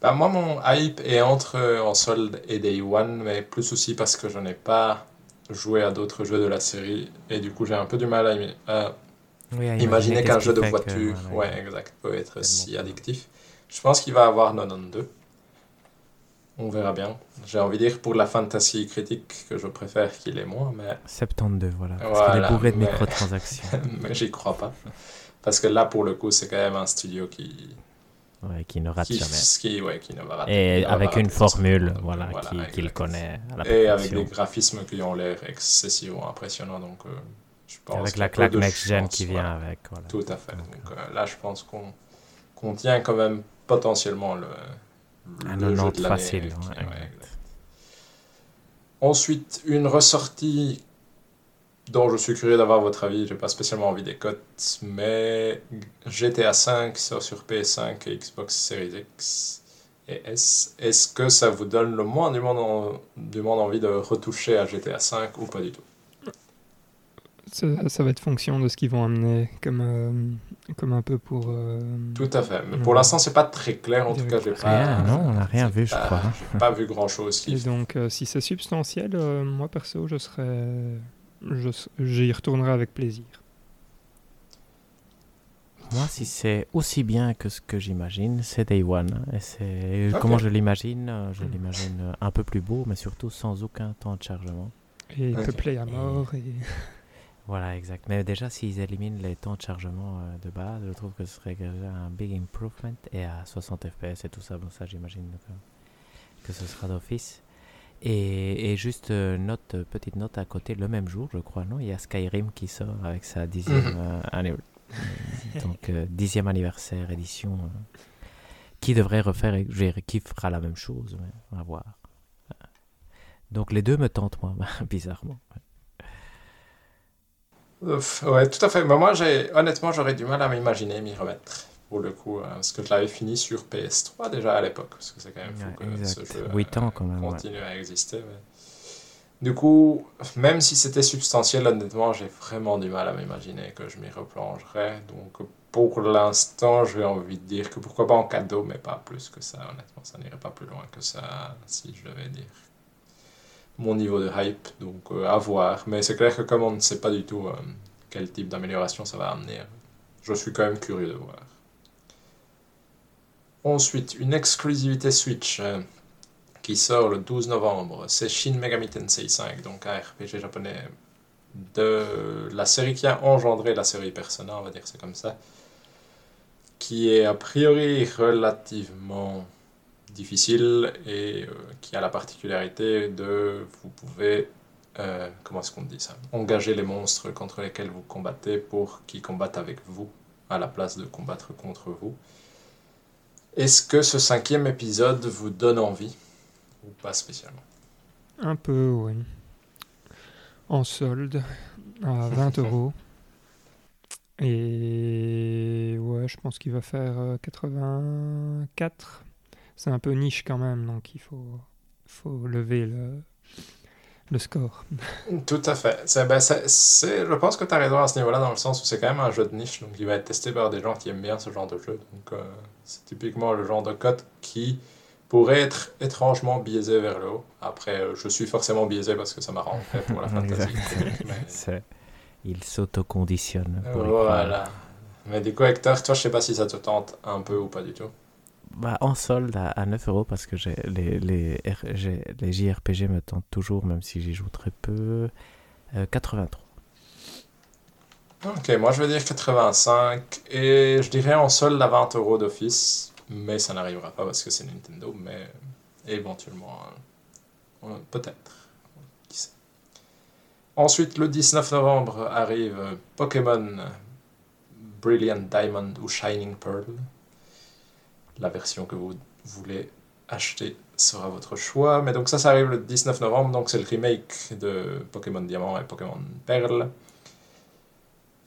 Bah, moi, mon hype est entre en solde et Day One, mais plus aussi parce que je n'ai pas joué à d'autres jeux de la série et du coup, j'ai un peu du mal à, Imaginez qu'un jeu de voiture, ouais, exact, peut être si addictif. Je pense qu'il va avoir 92. On verra bien. J'ai envie de dire pour la fantasy critique que je préfère qu'il est moins, mais... 72, voilà. Parce qu'il est bourré de microtransactions. mais j'y crois pas. Parce que là, pour le coup, c'est quand même un studio qui... Ouais, qui ne rate jamais. Qui, ouais, qui ne va rater, Et avec une formule voilà, qu'il qui connaît. À la Et avec des graphismes qui ont l'air excessivement impressionnants. Donc, euh, avec la claque next-gen qui vient avec. Tout à fait. Donc, euh, là, je pense qu'on tient quand même potentiellement le, le jeu de facile. Ensuite, une ressortie dont je suis curieux d'avoir votre avis. J'ai pas spécialement envie des cotes, mais GTA 5 sort sur PS5 et Xbox Series X et S. Est-ce que ça vous donne le moins du monde, du monde envie de retoucher à GTA 5 ou pas du tout? Ça, va être fonction de ce qu'ils vont amener, comme, euh, comme un peu pour. Euh, tout à fait. Mais pour l'instant, c'est pas très clair. En tout cas, j'ai pas. Non, on n'a rien vu, je crois. J'ai pas vu grand chose. Et donc, euh, si c'est substantiel, moi perso, je serais. J'y retournerai avec plaisir. Moi, si c'est aussi bien que ce que j'imagine, c'est Day One. Et c'est comment je l'imagine Je l'imagine un peu plus beau, mais surtout sans aucun temps de chargement. Et peuplé à mort. Et... Voilà, exact. Mais déjà, s'ils éliminent les temps de chargement euh, de base, je trouve que ce serait déjà un big improvement. Et à 60 FPS et tout ça, bon, ça, j'imagine que, ce sera d'office. Et, et, juste euh, note, petite note à côté, le même jour, je crois, non? Il y a Skyrim qui sort avec sa dixième mhm. année. donc, euh, dixième anniversaire édition. qui devrait refaire, qui fera la même chose, on va voir. Donc les deux me tentent, moi, bizarrement. ouais, tout à fait. Mais moi, honnêtement, j'aurais du mal à m'imaginer m'y remettre. Pour le coup, hein, parce que je l'avais fini sur PS3 déjà à l'époque, parce que c'est quand même fou que ce jeu 8 ans quand même, continue à exister. Du coup, même si c'était substantiel, honnêtement, j'ai vraiment du mal à m'imaginer que je m'y replongerais. Donc, pour l'instant, j'ai envie de dire que pourquoi pas en cadeau, mais pas plus que ça. Honnêtement, ça n'irait pas plus loin que ça, si je devais dire mon niveau de hype, donc euh, à voir. Mais c'est clair que comme on ne sait pas du tout euh, quel type d'amélioration ça va amener, je suis quand même curieux de voir. Ensuite, une exclusivité Switch euh, qui sort le 12 novembre, c'est Shin Megami Tensei 5, donc un RPG japonais de la série qui a engendré la série Persona, on va dire c'est comme ça, qui est a priori relativement difficile et euh, qui a la particularité de vous pouvez euh, comment est-ce qu'on dit ça engager les monstres contre lesquels vous combattez pour qu'ils combattent avec vous à la place de combattre contre vous. Est-ce que ce cinquième épisode vous donne envie ou pas spécialement? Un peu, oui. En solde à 20 euros. Et ouais, je pense qu'il va faire 84 c'est un peu niche quand même, donc il faut, faut lever le, le score. Tout à fait. C'est, ben, je pense que tu as raison à ce niveau-là, dans le sens où c'est quand même un jeu de niche, donc il va être testé par des gens qui aiment bien ce genre de jeu. Donc euh, c'est typiquement le genre de code qui pourrait être étrangement biaisé vers le haut. Après, euh, je suis forcément biaisé parce que ça m'a pour la fantasy. mais... Il s'autoconditionne. Voilà. Mais du coup, Hector, toi, je sais pas si ça te tente un peu ou pas du tout bah, en solde à, 9 euros parce que les, les, les JRPG me tentent toujours, même si j'y joue très peu. 83. Euh, ok, moi je vais dire 85 et je dirais en solde à 20 euros d'office, mais ça n'arrivera pas parce que c'est Nintendo, mais éventuellement, peut-être. Ensuite, le 19 novembre arrive Pokémon Brilliant Diamond ou Shining Pearl la version que vous voulez acheter sera votre choix. Mais donc ça, ça arrive le 19 novembre, donc c'est le remake de Pokémon Diamant et Pokémon Perle.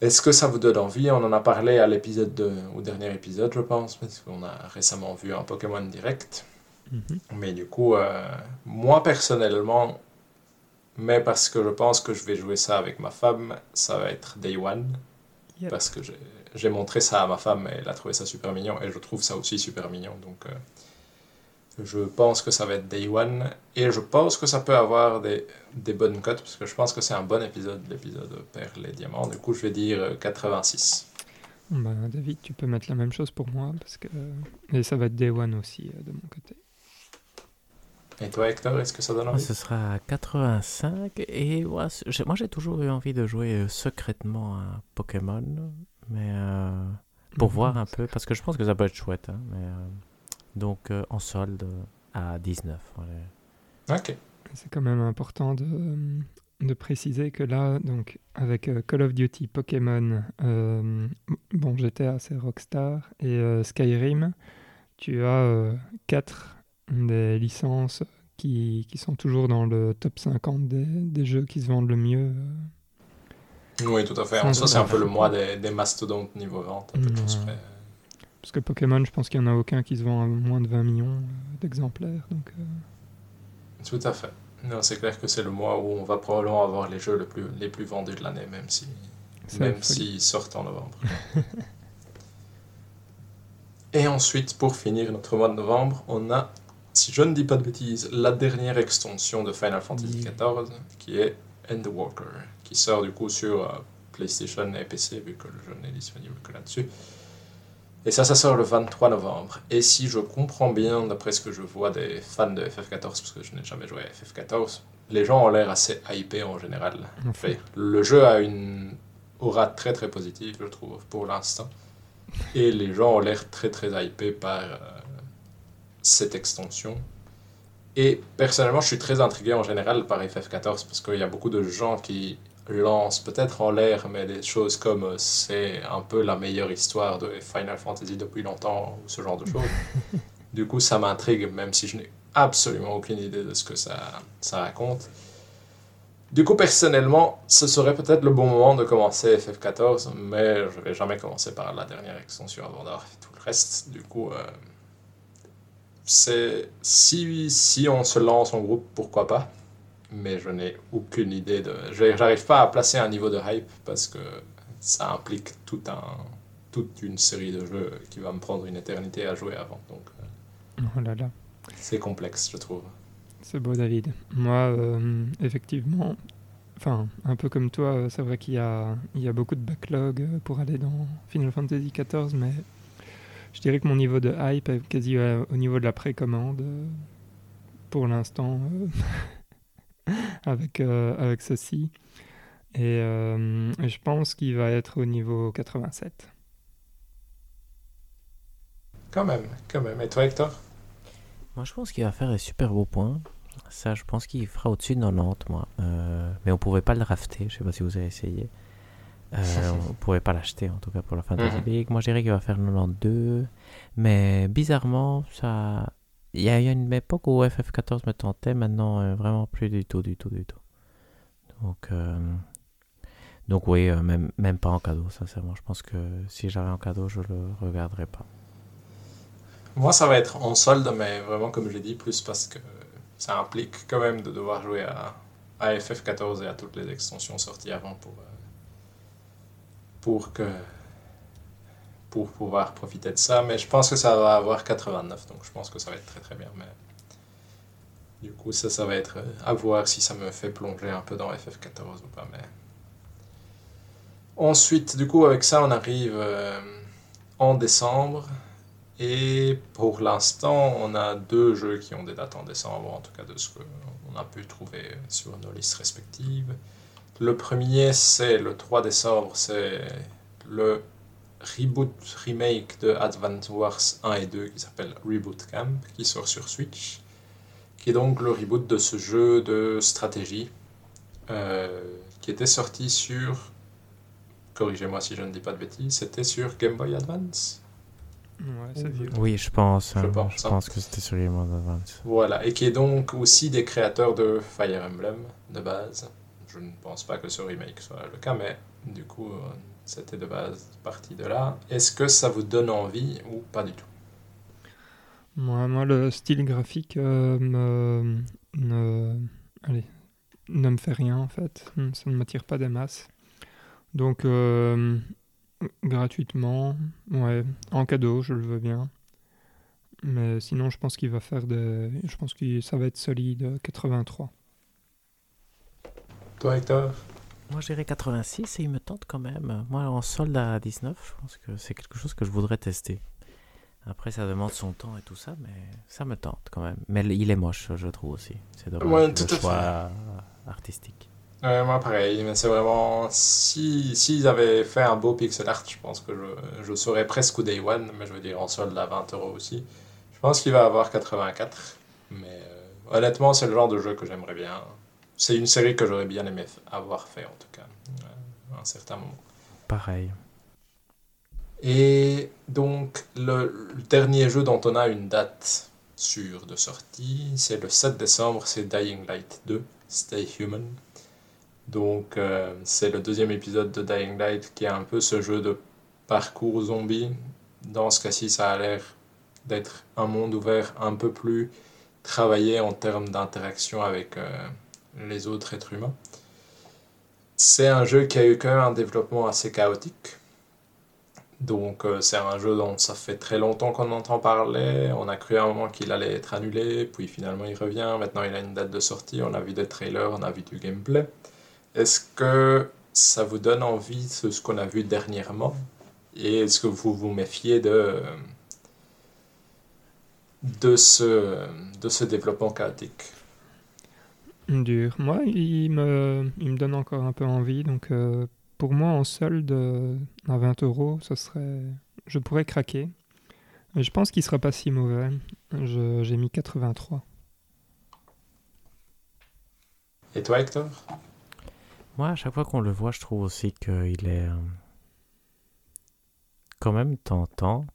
Est-ce que ça vous donne envie? On en a parlé à l'épisode au dernier épisode, je pense, parce qu'on a récemment vu un Pokémon direct. Mhm. Mais du coup, euh, moi personnellement, mais parce que je pense que je vais jouer ça avec ma femme, ça va être Day One. Parce que j'ai j'ai montré ça à ma femme et elle a trouvé ça super mignon et je trouve ça aussi super mignon. Donc euh, je pense que ça va être Day One et je pense que ça peut avoir des, des bonnes cotes parce que je pense que c'est un bon épisode, l'épisode Perle et Diamants. Du coup, je vais dire 86. Euh, bah, David, tu peux mettre la même chose pour moi parce que et ça va être Day One aussi euh, de mon côté. Et toi, Hector, est-ce que ça donne envie? Ce sera 85 et moi j'ai toujours eu envie de jouer secrètement à Pokémon mais euh, pour mhm. voir un peu, parce que je pense que ça peut être chouette. Hein, mais, euh, donc euh, en solde à 19. Ok. C'est quand même important de, de, préciser que là, donc avec Call of Duty, Pokémon, bon GTA c'est Rockstar et Skyrim, tu as quatre des licences qui, qui, sont toujours dans le top 50 des, des jeux qui se vendent le mieux oui, tout à fait. En soi, c'est un peu le mois des, des mastodontes niveau vente, Parce que Pokémon, je pense qu'il n'y en a aucun qui se vend à moins de 20 millions euh, d'exemplaires. Donc, euh. Tout à fait. Non, c'est clair que c'est le mois où on va probablement avoir les jeux les plus, les plus vendus de l'année, même si même s'ils sortent en novembre. Et ensuite, pour finir notre mois de novembre, on a, si je ne dis pas de bêtises, la dernière extension de Final Fantasy XIV, qui est Endwalker, qui sort du coup sur euh, PlayStation et PC, vu que le jeu n'est disponible que là-dessus. Et ça, ça sort le 23 novembre. Et si je comprends bien, d'après ce que je vois des fans de FF14, parce que je n'ai jamais joué à FF14, les gens ont l'air assez hypés en général. Le jeu a une aura très très positive, je trouve, pour l'instant. Et les gens ont l'air très très hypés par euh, cette extension. Et personnellement, je suis très intrigué en général par FF14 parce qu'il y a beaucoup de gens qui lancent peut-être en l'air, mais des choses comme euh, c'est un peu la meilleure histoire de Final Fantasy depuis longtemps ou ce genre de choses. du coup, ça m'intrigue, même si je n'ai absolument aucune idée de ce que ça, ça raconte. Du coup, personnellement, ce serait peut-être le bon moment de commencer FF14, mais je vais jamais commencer par la dernière extension avant d'avoir fait tout le reste. Du coup, euh, c'est si, si on se lance en groupe, pourquoi pas? Mais je n'ai aucune idée de. J'arrive pas à placer un niveau de hype parce que ça implique tout un, toute une série de jeux qui va me prendre une éternité à jouer avant. Donc, euh, oh là là. C'est complexe, je trouve. C'est beau, David. Moi, euh, effectivement, enfin, un peu comme toi, euh, c'est vrai qu'il y a, il y a beaucoup de backlog pour aller dans Final Fantasy XIV, mais je dirais que mon niveau de hype est quasi au niveau de la précommande pour l'instant avec, avec ceci. Et, et je pense qu'il va être au niveau 87. Quand même, quand même. Et toi, Hector? Moi, je pense qu'il va faire des super beaux points. Ça, je pense qu'il fera au-dessus de 90, moi. Euh, mais on pouvait pas le rafter. Je sais pas si vous avez essayé. Euh, on pouvait pas l'acheter, en tout cas, pour la fin de la League. Moi, je dirais qu'il va faire 92. Mais bizarrement, ça... Il y a une époque où FF14 me tentait. Maintenant, euh, vraiment plus du tout, du tout, du tout. Donc... Euh, donc oui, même, même pas en cadeau, sincèrement. Je pense que si j'avais un cadeau, je le regarderais pas. Moi, ça va être en solde, mais vraiment, comme je l'ai dit, plus parce que ça implique quand même de devoir jouer à, à FF14 et à toutes les extensions sorties avant pour, euh, pour, que, pour pouvoir profiter de ça. Mais je pense que ça va avoir 89, donc je pense que ça va être très très bien. Mais du coup, ça, ça va être à voir si ça me fait plonger un peu dans FF14 ou pas. Mais... Ensuite, du coup, avec ça, on arrive euh, en décembre. Et pour l'instant, on a deux jeux qui ont des dates en décembre, en tout cas de ce qu'on a pu trouver sur nos listes respectives. Le premier, c'est le 3 décembre, c'est le reboot remake de Advance Wars 1 et 2 qui s'appelle Reboot Camp, qui sort sur Switch, qui est donc le reboot de ce jeu de stratégie euh, qui était sorti sur, corrigez-moi si je ne dis pas de bêtises, c'était sur Game Boy Advance oui, je pense. Je, hein. pense, hein. que c'était sur Game Advance. Voilà, et qui est donc aussi des créateurs de Fire Emblem de base. Je ne pense pas que ce remake soit le cas, mais du coup, euh, c'était de base parti de là. Est-ce que ça vous donne envie ou pas du tout? Moi, moi, le style graphique euh, me, ne, allez, ne me fait rien en fait. Ça ne m'attire pas des masses. Donc, euh, Gratuitement, ouais. En cadeau, je le veux bien. Mais sinon, je pense qu'il va faire des. Je pense que ça va être solide, 83. Toi, Hector? Moi, j'irai 86 et il me tente quand même. Moi, en solde à 19, je pense que c'est quelque chose que je voudrais tester. Après, ça demande son temps et tout ça, mais ça me tente quand même. Mais il est moche, je trouve aussi. C'est dommage. Ouais, tout le choix artistique moi, pareil, mais c'est vraiment. S'ils si, avaient fait un beau pixel art, je pense que je, je serais presque au day one, mais je veux dire en solde à 20 euros aussi. Je pense qu'il va avoir 84, mais euh, honnêtement, c'est le genre de jeu que j'aimerais bien. C'est une série que j'aurais bien aimé avoir fait, en tout cas, à un certain moment. Pareil. Et donc, le, le dernier jeu dont on a une date sûre de sortie, c'est le 7 décembre, c'est Dying Light 2, Stay Human. Donc, euh, c'est le deuxième épisode de Dying Light qui est un peu ce jeu de parcours zombie. Dans ce cas-ci, ça a l'air d'être un monde ouvert un peu plus travailler en termes d'interaction avec les autres êtres humains. C'est un jeu qui a eu quand même un développement assez chaotique. Donc c'est un jeu dont ça fait très longtemps qu'on entend parler. On a cru à un moment qu'il allait être annulé, puis finalement il revient. Maintenant il a une date de sortie, on a vu des trailers, on a vu du gameplay. Est-ce que ça vous donne envie de ce qu'on a vu dernièrement? Et est-ce que vous vous méfiez de, de, ce, de ce développement chaotique? Dur. Moi, il me, il me donne encore un peu envie. Donc, euh, pour moi, en solde à 20 euros, ce serait, je pourrais craquer. Je pense qu'il sera pas si mauvais. J'ai mis 83. Et toi, Hector? Moi, à chaque fois qu'on le voit, je trouve aussi qu'il est euh, quand même tentant.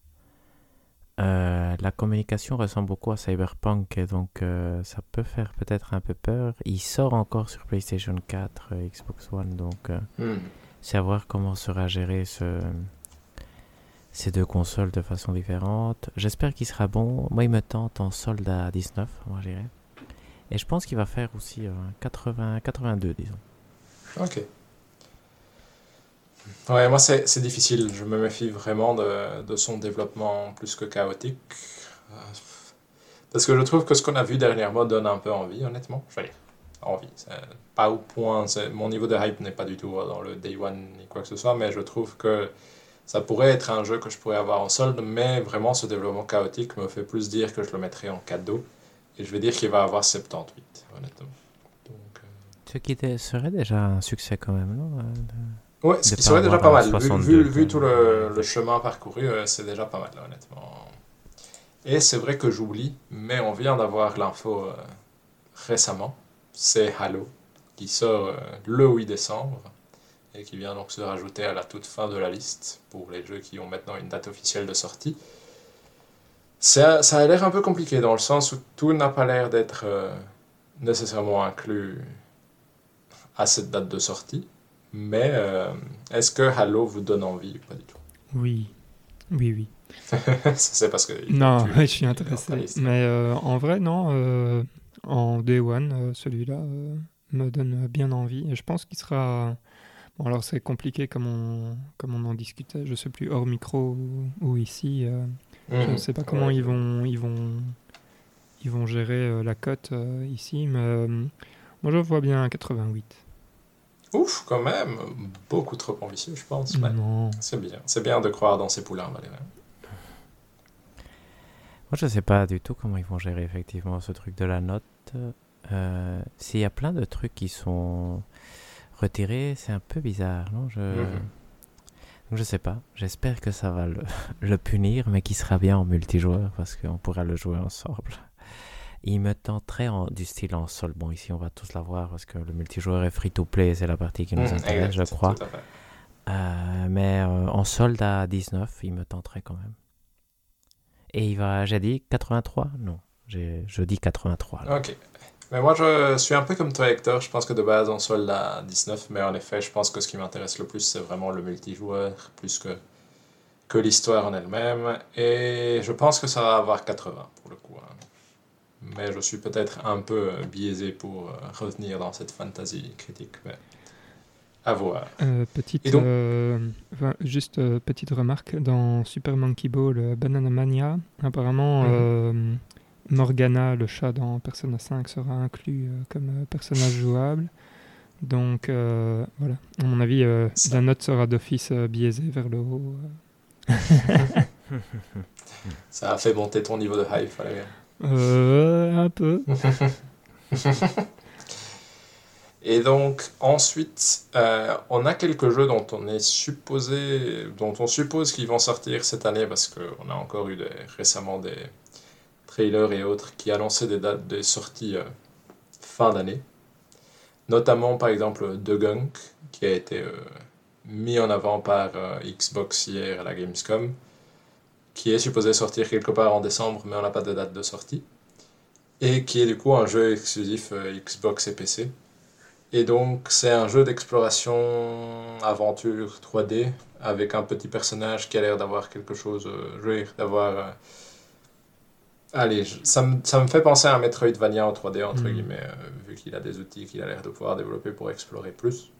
Euh, la communication ressemble beaucoup à Cyberpunk et donc euh, ça peut faire peut-être un peu peur. Il sort encore sur PlayStation 4, Xbox One, donc hmm. c'est à voir comment sera géré ce, ces deux consoles de façon différente. J'espère qu'il sera bon. Moi, il me tente en solde à 19, moi j'irai. Et je pense qu'il va faire aussi 80, 82, disons. Ok. Ouais, moi c'est difficile. Je me méfie vraiment de, de, son développement plus que chaotique. Euh, parce que je trouve que ce qu'on a vu dernièrement donne un peu envie, honnêtement. Enfin, envie. Pas au point. Mon niveau de hype n'est pas du tout dans le day one ni quoi que ce soit, mais je trouve que ça pourrait être un jeu que je pourrais avoir en solde, mais vraiment ce développement chaotique me fait plus dire que je le mettrais en cadeau. Et je vais dire qu'il va avoir 78, honnêtement. Ce qui serait déjà un succès quand même, non euh, Ouais, ce qui serait déjà pas mal. Vu, vu, tout le, chemin parcouru, euh, c'est déjà pas mal, honnêtement. Et c'est vrai que j'oublie, mais on vient d'avoir l'info euh, récemment. C'est Halo, qui sort le 8 décembre et qui vient donc se rajouter à la toute fin de la liste pour les jeux qui ont maintenant une date officielle de sortie. Ça, ça a l'air un peu compliqué dans le sens où tout n'a pas l'air d'être nécessairement inclus à cette date de sortie. Mais euh, est-ce que Halo vous donne envie ou pas du tout? Oui, oui, oui. c'est parce que. Non, je suis intéressé. Mais euh, en vrai, non. Euh, en Day One, celui-là me donne bien envie. Et je pense qu'il sera. Bon, alors c'est compliqué comme on, comme on en discutait, je sais plus, hors micro ou, ici. Je ne mhm. sais pas comment ils, vont, ils, vont, ils vont gérer la cote ici, mais moi je vois bien 88. Ouf, quand même, beaucoup trop ambitieux, je pense. C'est bien, c'est bien de croire dans ces poulains, Valérie. Moi, je sais pas du tout comment ils vont gérer effectivement ce truc de la note. Euh, S'il y a plein de trucs qui sont retirés, c'est un peu bizarre, non? Je... Mhm. je sais pas. J'espère que ça va le, le punir, mais qu'il sera bien en multijoueur parce qu'on pourra le jouer ensemble. Il me tenterait en, du style en sol. Bon, ici, on va tous l'avoir parce que le multijoueur est free-to-play, c'est la partie qui nous mmh, intéresse, je crois. Euh, mais euh, en solde à 19, il me tenterait quand même. Et il va, j'ai dit 83 Non, je dis 83. Ok. Mais moi, je suis un peu comme toi, Hector. Je pense que de base, en solde à 19, mais en effet, je pense que ce qui m'intéresse le plus, c'est vraiment le multijoueur, plus que, que l'histoire en elle-même. Et je pense que ça va avoir 80 pour le coup. Hein mais je suis peut-être un peu biaisé pour euh, revenir dans cette fantasy critique. Mais à voir. Euh, petite, euh, juste petite remarque dans Super Monkey Ball Banana Mania, apparemment mhm. Morgana, le chat dans Persona 5, sera inclus comme personnage jouable. Donc voilà, à mon avis, la note sera d'office biaisée vers le haut. Ça a fait monter ton niveau de hype, Valérie. Euh, un peu. Et donc ensuite, euh, on a quelques jeux dont on est supposé, dont on suppose qu'ils vont sortir cette année parce qu'on a encore eu récemment des trailers et autres qui annonçaient des dates de sortie euh, fin d'année. Notamment par exemple The Gunk qui a été mis en avant par Xbox hier à la Gamescom qui est supposé sortir quelque part en décembre, mais on n'a pas de date de sortie. Et qui est du coup un jeu exclusif euh, Xbox et PC. Et donc c'est un jeu d'exploration aventure 3D avec un petit personnage qui a l'air d'avoir quelque chose, euh, d'avoir Allez, ça, me, ça, me, fait penser à un Metroidvania en 3D, entre mm. guillemets, euh, vu qu'il a des outils qu'il a l'air de pouvoir développer pour explorer plus.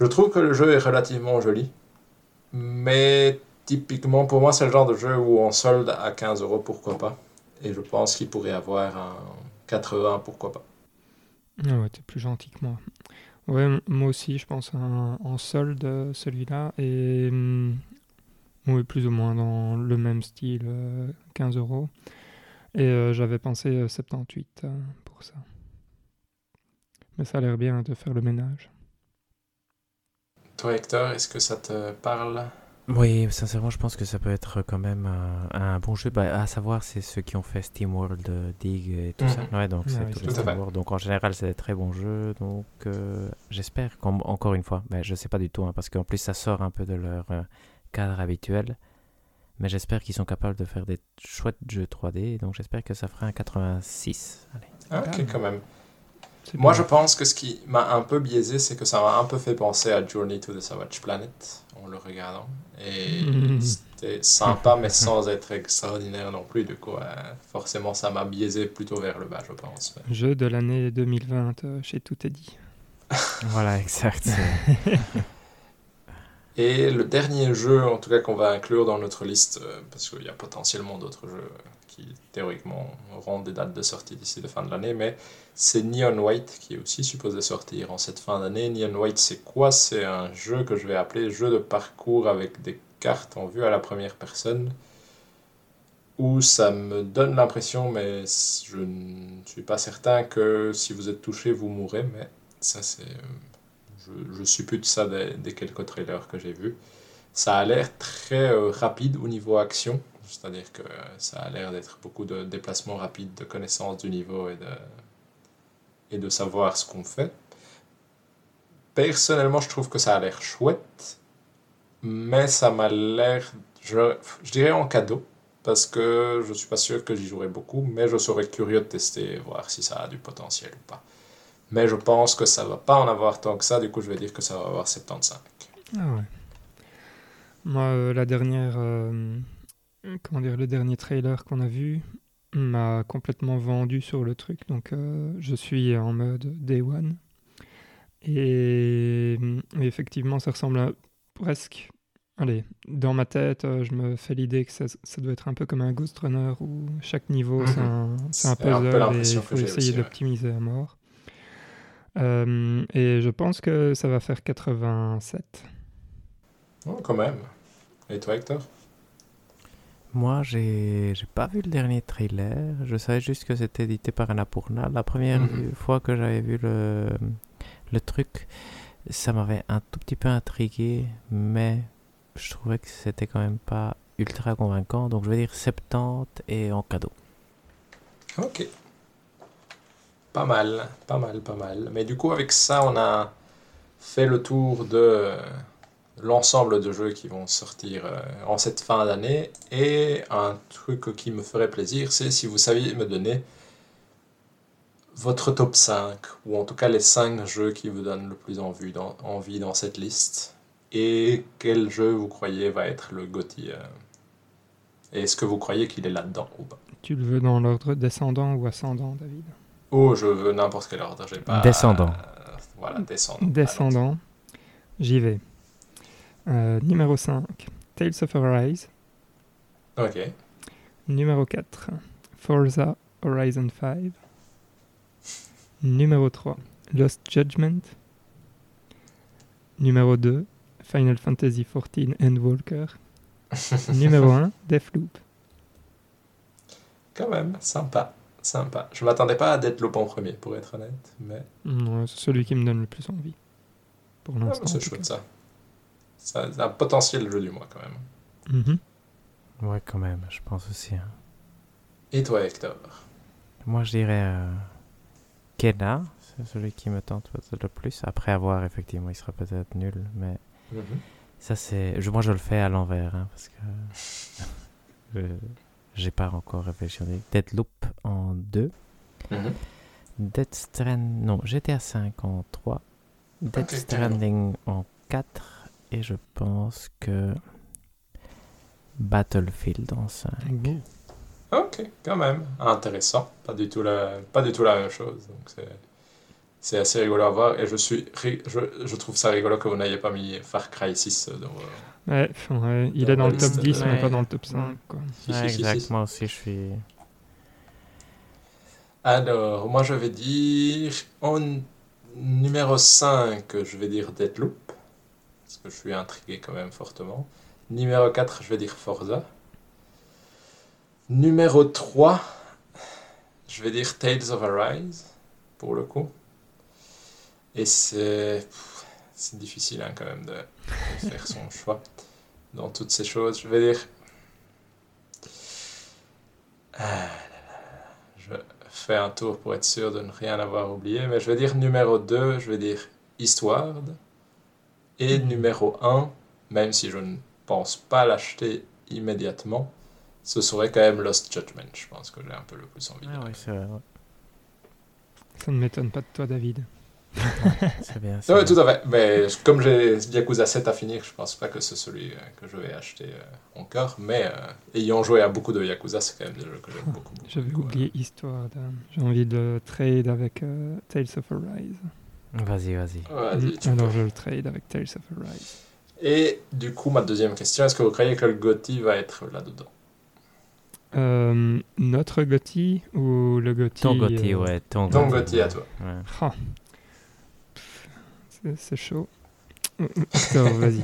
Je trouve que le jeu est relativement joli, mais typiquement, pour moi, c'est le genre de jeu où on solde à 15 euros, pourquoi pas. Et je pense qu'il pourrait avoir un 80, pourquoi pas. Ah ouais, t'es plus gentil que moi. Ouais, moi aussi, je pense en solde, celui-là. Et mm, oui, plus ou moins dans le même style, 15 euh, euros. Et euh, j'avais pensé 78 euh, pour ça. Mais ça a l'air bien de faire le ménage. Toi, Hector, est-ce que ça te parle? Oui, sincèrement, je pense que ça peut être quand même un, bon jeu. Bah, à savoir, c'est ceux qui ont fait SteamWorld, Dig et tout ça. Ouais, donc c'est tout, Donc en général, c'est des très bons jeux. Donc j'espère, encore une fois, bah, je sais pas du tout, hein, parce qu'en plus, ça sort un peu de leur cadre habituel. Mais j'espère qu'ils sont capables de faire des chouettes jeux 3D. Donc j'espère que ça fera un 86. Allez. Ah, ok, quand même. Moi, je pense que ce qui m'a un peu biaisé, c'est que ça m'a un peu fait penser à Journey to the Savage Planet en le regardant. Et c'était sympa, mais sans être extraordinaire non plus. Du coup, forcément, ça m'a biaisé plutôt vers le bas, je pense. Jeu de l'année 2020 euh, chez Tout est dit. voilà, exact. Et le dernier jeu, en tout cas, qu'on va inclure dans notre liste, euh, parce qu'il y a potentiellement d'autres jeux qui, théoriquement, auront des dates de sortie d'ici la fin de l'année, mais c'est Neon White qui est aussi supposé sortir en cette fin d'année. Neon White, c'est quoi? C'est un jeu que je vais appeler jeu de parcours avec des cartes en vue à la première personne, où ça me donne l'impression, mais je ne suis pas certain que si vous êtes touché, vous mourrez, mais ça, c'est je, suppute ça des, quelques trailers que j'ai vus. Ça a l'air très euh, rapide au niveau action, c'est-à-dire que ça a l'air d'être beaucoup de déplacements rapides, de connaissance du niveau et de, et de savoir ce qu'on fait. Personnellement, je trouve que ça a l'air chouette, mais ça m'a l'air, je, je, dirais en cadeau, parce que je suis pas sûr que j'y jouerai beaucoup, mais je serais curieux de tester, voir si ça a du potentiel ou pas. Mais je pense que ça va pas en avoir tant que ça, du coup je vais dire que ça va avoir 75. Ah ouais. Moi, euh, la dernière, euh, comment dire, le dernier trailer qu'on a vu m'a complètement vendu sur le truc, donc euh, je suis en mode day one. Et, effectivement, ça ressemble à presque. Allez, dans ma tête, je me fais l'idée que ça, ça, doit être un peu comme un Ghost Runner où chaque niveau mhm. c'est un, un, puzzle et il faut essayer d'optimiser à mort. Euh, et je pense que ça va faire 87. Oh, quand même. Et toi, Hector? Moi, j'ai pas vu le dernier trailer. Je savais juste que c'était édité par Annapurna. La première mhm. fois que j'avais vu le, le truc, ça m'avait un tout petit peu intrigué, mais je trouvais que c'était quand même pas ultra convaincant. Donc, je vais dire 70 et en cadeau. Ok. Pas mal, pas mal, pas mal. Mais du coup, avec ça, on a fait le tour de l'ensemble de jeux qui vont sortir euh, en cette fin d'année. Et un truc qui me ferait plaisir, c'est si vous saviez me donner votre top 5, ou en tout cas les 5 jeux qui vous donnent le plus envie dans, envie dans cette liste. Et quel jeu vous croyez va être le GOTY euh, Et est-ce que vous croyez qu'il est là-dedans ou pas? Tu le veux dans l'ordre descendant ou ascendant, David? Oh, je veux n'importe quel ordre. J'ai pas. Descendant. Euh, voilà, descendant. Descendant. J'y vais. Euh, numéro 5, Tales of Arise. Ok. Numéro 4, Forza Horizon 5. Numéro 3, Lost Judgment. Numéro 2, Final Fantasy XIV Endwalker. Numéro 1, Deathloop. Quand même, sympa. Sympa. Je m'attendais pas à Deadloop en premier, pour être honnête. Mais... c'est celui qui me donne le plus envie. Pour ah, l'instant. c'est chouette ça. Ça a un potentiel jeu du mois quand même. Mm-hmm. Ouais, quand même, je pense aussi. Hein. Et toi, Hector? Moi, je dirais euh, Kena. C'est celui qui me tente le plus. Après avoir, effectivement, il sera peut-être nul. Mais mm-hmm. ça, c'est. Moi, je le fais à l'envers. Hein, parce que. J'ai pas encore réfléchi. Deadloop en 2. Mm Dead Stranding. Non, GTA 5 en 3. Dead Stranding en 4. Et je pense que. Battlefield en 5. Ok, quand même. Intéressant. Pas du tout la, pas du tout la même chose. Donc c'est assez rigolo à voir et je, suis, je, je trouve ça rigolo que vous n'ayez pas mis Far Cry 6 dans Ouais, ouais, il est dans le top 10 mais pas dans le top 5. Quoi. Ouais, exact, moi aussi je suis... Alors, moi je vais dire en numéro 5, je vais dire Deadloop, parce que je suis intrigué quand même fortement. Numéro 4, je vais dire Forza. Numéro 3, je vais dire Tales of Arise, pour le coup. Et c'est c'est difficile hein, quand même de, faire son choix dans toutes ces choses. Je vais dire... Ah, je fais un tour pour être sûr de ne rien avoir oublié, mais je vais dire numéro 2, je vais dire Eastward. Et numéro 1, même si je ne pense pas l'acheter immédiatement, ce serait quand même Lost Judgment. Je pense que j'ai un peu le plus envie. Ah oui, c'est vrai. Ça ne m'étonne pas de toi, David. c'est bien. Oui, tout à fait. Mais comme j'ai Yakuza 7 à finir, je pense pas que c'est celui euh, que je vais acheter euh, encore. Mais euh, ayant joué à beaucoup de Yakuza, c'est quand même des jeux que j'aime beaucoup. J'avais oublié Histoire. J'ai envie de trade avec Tales of Arise. Vas-y, vas-y. Mm. Alors je le trade avec Tales of Arise. Et du coup, ma deuxième question, est-ce que vous croyez que le GOTY va être là-dedans? Notre Gotti ou le Gotti Ton Gotti, ouais. Ton, ton Gotti à toi. Ouais. C'est chaud. vas-y.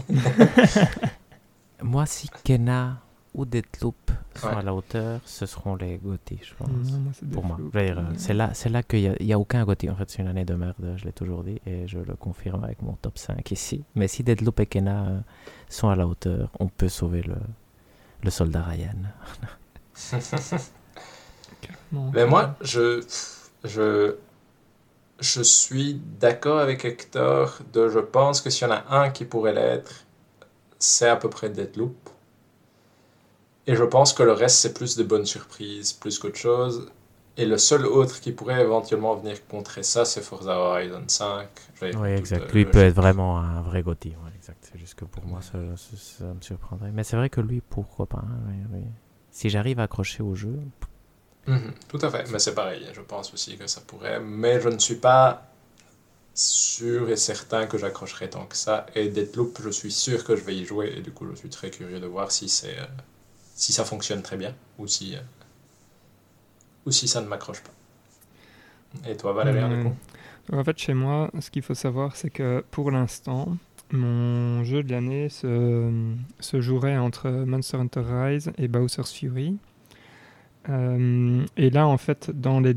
Moi, si Kena ou Deathloop sont à la hauteur, ce seront les Gotti, je pense. pour moi. C'est là, c'est là qu'il n'y a, a, aucun Gotti. En fait, c'est une année de merde, je l'ai toujours dit, et je le confirme avec mon top 5 ici. Mais si Deathloop et Kena euh, sont à la hauteur, on peut sauver le, le soldat Ryan. Mais moi, je, je, je suis d'accord avec Hector de je pense que s'il y en a un qui pourrait l'être, c'est à peu près Deadloop. Et je pense que le reste, c'est plus de bonnes surprises, plus qu'autre chose. Et le seul autre qui pourrait éventuellement venir contrer ça, c'est Forza Horizon 5. Oui, exact. Lui peut être vraiment un vrai Gotti. exact. C'est juste que pour moi, ça, me surprendrait. Mais c'est vrai que lui, pourquoi pas hein, Si j'arrive à accrocher au jeu, Mhm, tout à fait, mais c'est pareil, je pense aussi que ça pourrait, mais je ne suis pas sûr et certain que j'accrocherai tant que ça. Et Deathloop, je suis sûr que je vais y jouer, et du coup, je suis très curieux de voir si, c'est, euh, si ça fonctionne très bien, ou si, euh, ou si ça ne m'accroche pas. Et toi, Valérie, En fait, chez moi, ce qu'il faut savoir, c'est que pour l'instant, mon jeu de l'année se, se jouerait entre Monster Hunter Rise et Bowser's Fury. Euh, et là, en fait, dans les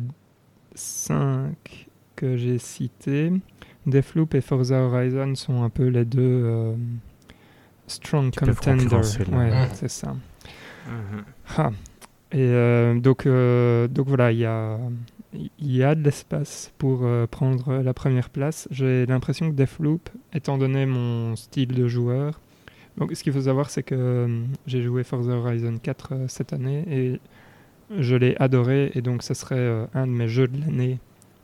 5 que j'ai cités, Deathloop et Forza Horizon sont un peu les deux euh, strong contenders. Ouais, mmh. c'est ça. Mmh. Ah. Et euh, donc, donc voilà, il y a, y a de l'espace pour prendre la première place. J'ai l'impression que Deathloop, étant donné mon style de joueur, donc ce qu'il faut savoir, c'est que j'ai joué Forza Horizon 4 cette année et je l'ai adoré et donc ce serait euh, un de mes jeux de l'année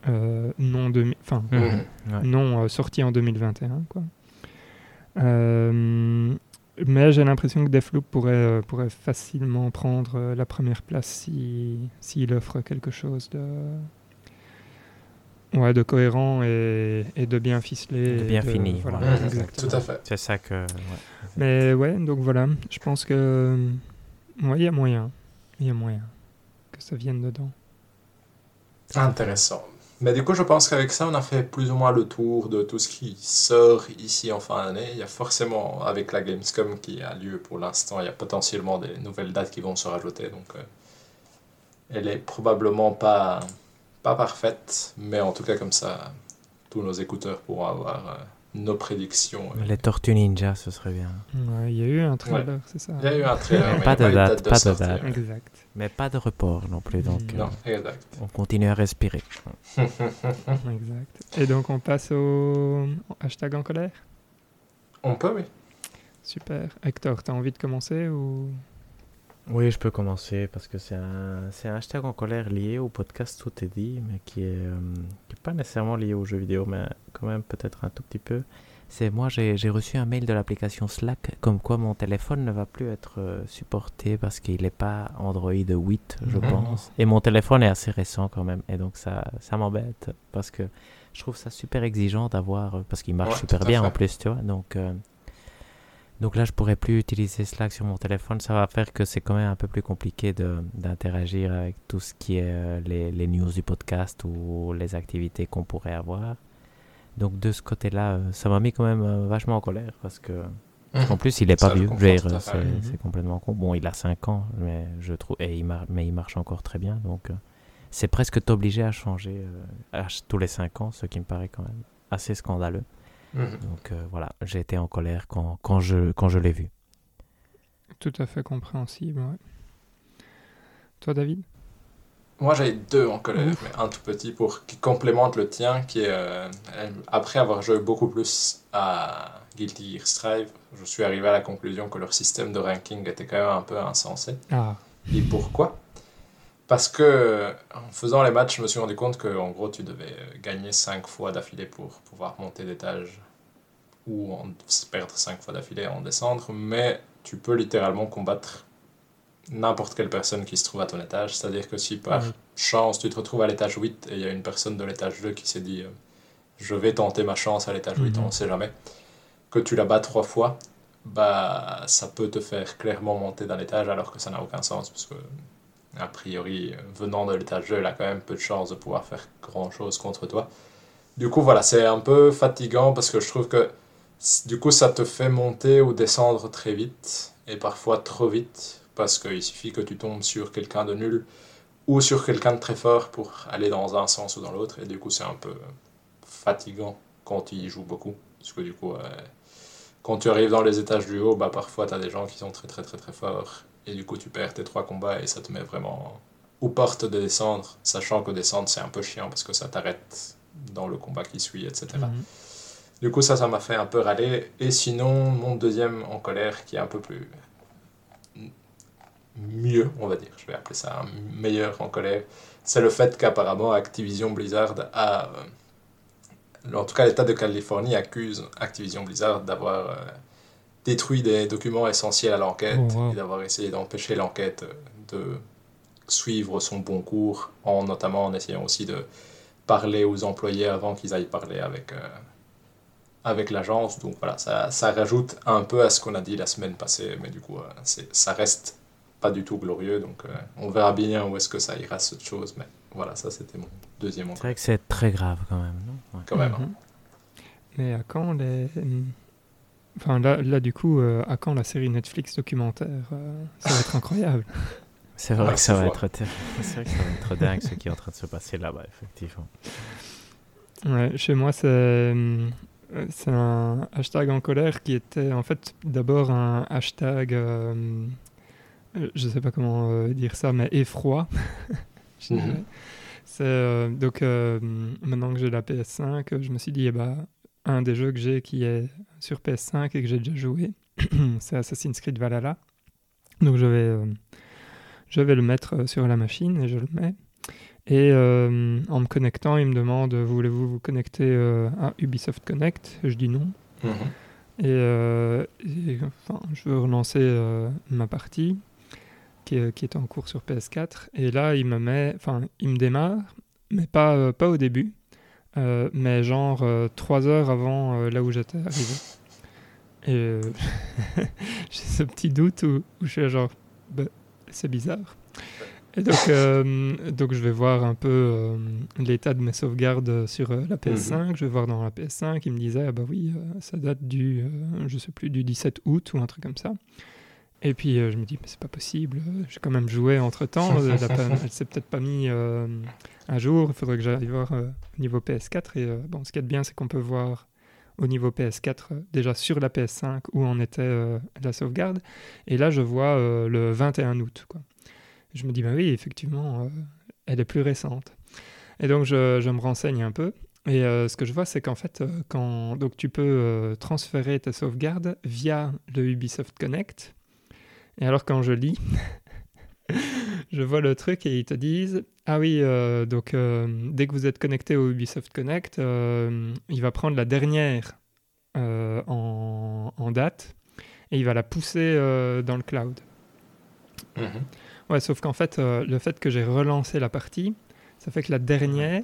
euh, non, enfin, mmh. non euh, sorti en 2021. Quoi. Mais j'ai l'impression que Deathloop pourrait, pourrait facilement prendre la première place s'il si, offre quelque chose de, Ouais, de cohérent et, et, de bien ficelé. De bien fini. Voilà, Tout à fait. C'est ça que. Mais ouais, donc voilà, je pense que. il y a moyen. Il y a moyen que ça vienne dedans. Intéressant. Mais du coup, je pense qu'avec ça, on a fait plus ou moins le tour de tout ce qui sort ici en fin d'année. Il y a forcément, avec la Gamescom qui a lieu pour l'instant, il y a potentiellement des nouvelles dates qui vont se rajouter. Donc, euh, elle est probablement pas, pas parfaite, mais en tout cas, comme ça, tous nos écouteurs pourront avoir euh, nos prédictions. Les Tortues Ninja, ce serait bien. Il y a eu un trailer, c'est ça Il y a eu un trailer, mais pas de date, pas de date. Exact. Mais pas de report non plus, donc non, euh, exact. on continue à respirer. exact. Et donc on passe au hashtag en colère? On peut, oui. Super. Hector, tu as envie de commencer ou? Oui, je peux commencer parce que c'est un, un hashtag en colère lié au podcast Tout est dit, mais qui est, euh, qui est pas nécessairement lié aux jeux vidéo, mais quand même peut-être un tout petit peu. C'est moi, j'ai reçu un mail de l'application Slack comme quoi mon téléphone ne va plus être euh, supporté parce qu'il n'est pas Android 8, je pense. Et mon téléphone est assez récent quand même. Et donc ça, ça m'embête parce que je trouve ça super exigeant d'avoir. Parce qu'il marche super bien en plus, tu vois. Donc. Donc là, je pourrais plus utiliser Slack sur mon téléphone. Ça va faire que c'est quand même un peu plus compliqué d'interagir avec tout ce qui est euh, les, les, news du podcast ou les activités qu'on pourrait avoir. Donc de ce côté-là, euh, ça m'a mis quand même euh, vachement en colère parce que mmh. en plus il est pas vieux. C'est complètement con. Bon, il a 5 ans, mais je trouve et il mais il marche encore très bien. Donc c'est presque obligé à changer tous les 5 ans, ce qui me paraît quand même assez scandaleux. Mhm. Donc euh, voilà, j'ai été en colère quand, quand je, quand je l'ai vu. Tout à fait compréhensible, ouais. Toi, David? Moi, j'ai deux en colère, mais un tout petit pour qui complémente le tien, qui est euh, après avoir joué beaucoup plus à Guilty Gear Strive, je suis arrivé à la conclusion que leur système de ranking était quand même un peu insensé. Ah. Et pourquoi? Parce que en faisant les matchs, je me suis rendu compte que en gros, tu devais gagner 5 fois d'affilée pour pouvoir monter d'étage ou en perdre 5 fois d'affilée en descendre, mais tu peux littéralement combattre n'importe quelle personne qui se trouve à ton étage. C'est-à-dire que si par chance tu te retrouves à l'étage 8 et il y a une personne de l'étage 2 qui s'est dit euh, je vais tenter ma chance à l'étage 8, mhm. on ne sait jamais, que tu la bats trois fois, bah ça peut te faire clairement monter d'un étage alors que ça n'a aucun sens parce que a priori venant de l'étage 2 elle a quand même peu de chances de pouvoir faire grand chose contre toi. Du coup voilà c'est un peu fatigant parce que je trouve que du coup, ça te fait monter ou descendre très vite, et parfois trop vite, parce qu'il suffit que tu tombes sur quelqu'un de nul ou sur quelqu'un de très fort pour aller dans un sens ou dans l'autre, et du coup, c'est un peu fatigant quand tu y joues beaucoup, parce que du coup, euh, quand tu arrives dans les étages du haut, bah, parfois tu as des gens qui sont très très très très forts, et du coup, tu perds tes trois combats, et ça te met vraiment aux portes de descendre, sachant que descendre, c'est un peu chiant, parce que ça t'arrête dans le combat qui suit, etc. Du coup, ça, ça m'a fait un peu râler. Et sinon, mon deuxième en colère, qui est un peu plus mieux, on va dire, je vais appeler ça un meilleur en colère, c'est le fait qu'apparemment Activision Blizzard a... Euh, en tout cas, l'État de Californie accuse Activision Blizzard d'avoir euh, détruit des documents essentiels à l'enquête oh, et d'avoir essayé d'empêcher l'enquête de suivre son bon cours, en, notamment en essayant aussi de parler aux employés avant qu'ils aillent parler avec... Euh, avec l'agence. Donc voilà, ça, ça, rajoute un peu à ce qu'on a dit la semaine passée, mais du coup, euh, ça reste pas du tout glorieux. Donc euh, on verra bien où est-ce que ça ira, cette chose. Mais voilà, ça c'était mon deuxième C'est vrai que c'est très grave quand même, non? Quand même. Hein. Mhm. Mais à quand les. Enfin, là, là du coup, euh, à quand la série Netflix documentaire Ça va être incroyable? C'est vrai, que ça va être... vrai que ça va être dingue ce qui est en train de se passer là-bas, effectivement. Ouais, chez moi, c'est euh, c'est un hashtag en colère qui était en fait d'abord un hashtag, euh, euh, je ne sais pas comment dire ça, mais effroi. Mhm. C'est donc maintenant que j'ai la PS5, je me suis dit, eh ben, un des jeux que j'ai qui est sur PS5 et que j'ai déjà joué, c'est Assassin's Creed Valhalla. Donc je vais, je vais le mettre sur la machine et je le mets. Et euh, en me connectant, il me demande voulez-vous vous connecter euh, à Ubisoft Connect? Je dis non. Mhm. Euh, et, enfin, je veux relancer ma partie qui, qui, est en cours sur PS4. Et là, il me met, enfin, il me démarre, mais pas, pas au début, mais genre trois heures avant là où j'étais arrivé. Et j'ai ce petit doute où, où je suis genre, bah, c'est bizarre. Et donc, euh, donc, je vais voir un peu euh, l'état de mes sauvegardes sur euh, la PS5. Mhm. Je vais voir dans la PS5, il me disait, ah bah oui, ça date du, je sais plus, du 17 août ou un truc comme ça. Et puis je me dis, mais c'est pas possible, j'ai quand même joué entre temps, elle, s'est peut-être pas mis un jour, il faudrait que j'aille voir au niveau PS4. Et bon, ce qui est bien, c'est qu'on peut voir au niveau PS4 déjà sur la PS5 où en était la sauvegarde. Et là, je vois le 21 août. Quoi. Je me dis, bah oui, effectivement, euh, elle est plus récente. Et donc, je, me renseigne un peu. Et euh, ce que je vois, c'est qu'en fait, euh, quand donc tu peux transférer ta sauvegarde via le Ubisoft Connect. Et alors, quand je lis, je vois le truc et ils te disent Ah oui, donc dès que vous êtes connecté au Ubisoft Connect, il va prendre la dernière en, date et il va la pousser dans le cloud. Mhm. Ouais, sauf qu'en fait, le fait que j'ai relancé la partie, ça fait que la dernière,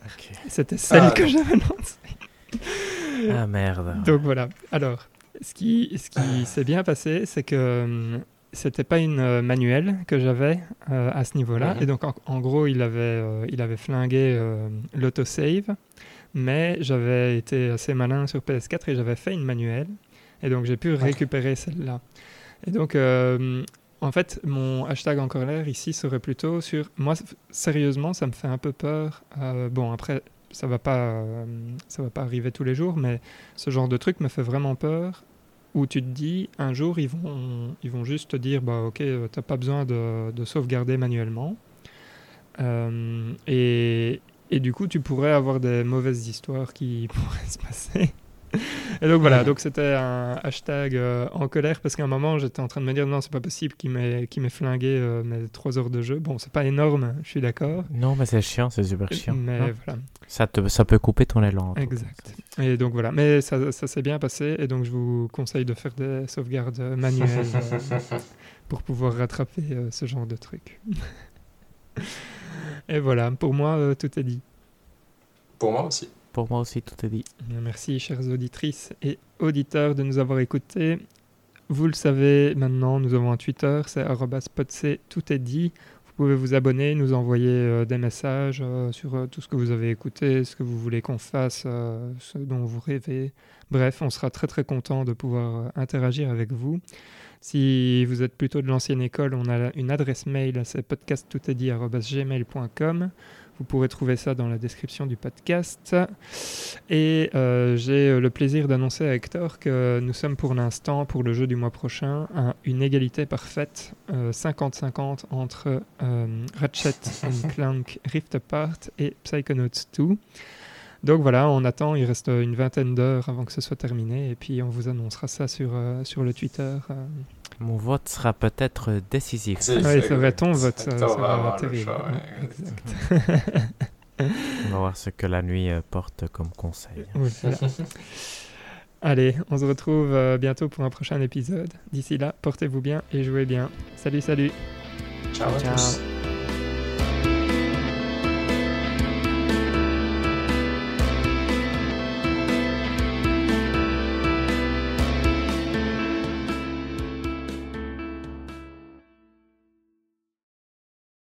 c'était celle ah, que j'avais lancée. ah merde. Donc voilà. Alors, ce qui, ce qui s'est bien passé, c'est que hum, c'était pas une euh, manuelle que j'avais euh, à ce niveau-là. Et donc, en, gros, il avait, euh, il avait flingué l'autosave. Mais j'avais été assez malin sur PS4 et j'avais fait une manuelle. Et donc, j'ai pu récupérer celle-là. Et donc, en fait, mon hashtag en l'air ici serait plutôt sur. Moi, sérieusement, ça me fait un peu peur. bon, après, ça va pas, ça va pas arriver tous les jours, mais ce genre de truc me fait vraiment peur où tu te dis, un jour, ils vont, ils vont juste te dire, bah, ok, euh, tu n'as pas besoin de, de, sauvegarder manuellement. Euh, et, et, du coup, tu pourrais avoir des mauvaises histoires qui pourraient se passer. Et donc voilà, donc c'était un hashtag euh, en colère parce qu'à un moment j'étais en train de me dire non, c'est pas possible qu'il m'ait, qu'il m'ait flingué euh, mes trois heures de jeu. Bon, c'est pas énorme, je suis d'accord. Non, mais c'est chiant, c'est super chiant. Mais voilà. Ça, te, ça peut couper ton élan. Exact. Et donc voilà, mais ça, ça s'est bien passé et donc je vous conseille de faire des sauvegardes manuelles euh, pour pouvoir rattraper ce genre de trucs. et voilà, pour moi, tout est dit. Pour moi aussi. Pour moi aussi, tout est dit. Merci, chères auditrices et auditeurs, de nous avoir écoutés. Vous le savez maintenant, nous avons un Twitter, c'est @spotc, tout est dit. Vous pouvez vous abonner, nous envoyer euh, des messages euh, sur euh, tout ce que vous avez écouté, ce que vous voulez qu'on fasse, ce dont vous rêvez. Bref, on sera très très content de pouvoir interagir avec vous. Si vous êtes plutôt de l'ancienne école, on a une adresse mail, c'est podcasttoutestdit.gmail.com. Vous pourrez trouver ça dans la description du podcast. Et euh, j'ai euh, le plaisir d'annoncer à Hector que nous sommes pour l'instant, pour le jeu du mois prochain, à une égalité parfaite, 50-50 euh, entre Ratchet Clank Rift Apart et Psychonauts 2. Donc voilà, on attend, il reste une vingtaine d'heures avant que ce soit terminé, et puis on vous annoncera ça sur, sur le Twitter. Mon vote sera peut-être décisif. Oui, c'est vrai, ton vote sera terrible. on va voir ce que la nuit euh, porte comme conseil. Allez, on se retrouve euh, bientôt pour un prochain épisode. D'ici là, portez-vous bien et jouez bien. Salut, salut. Ciao. Ciao.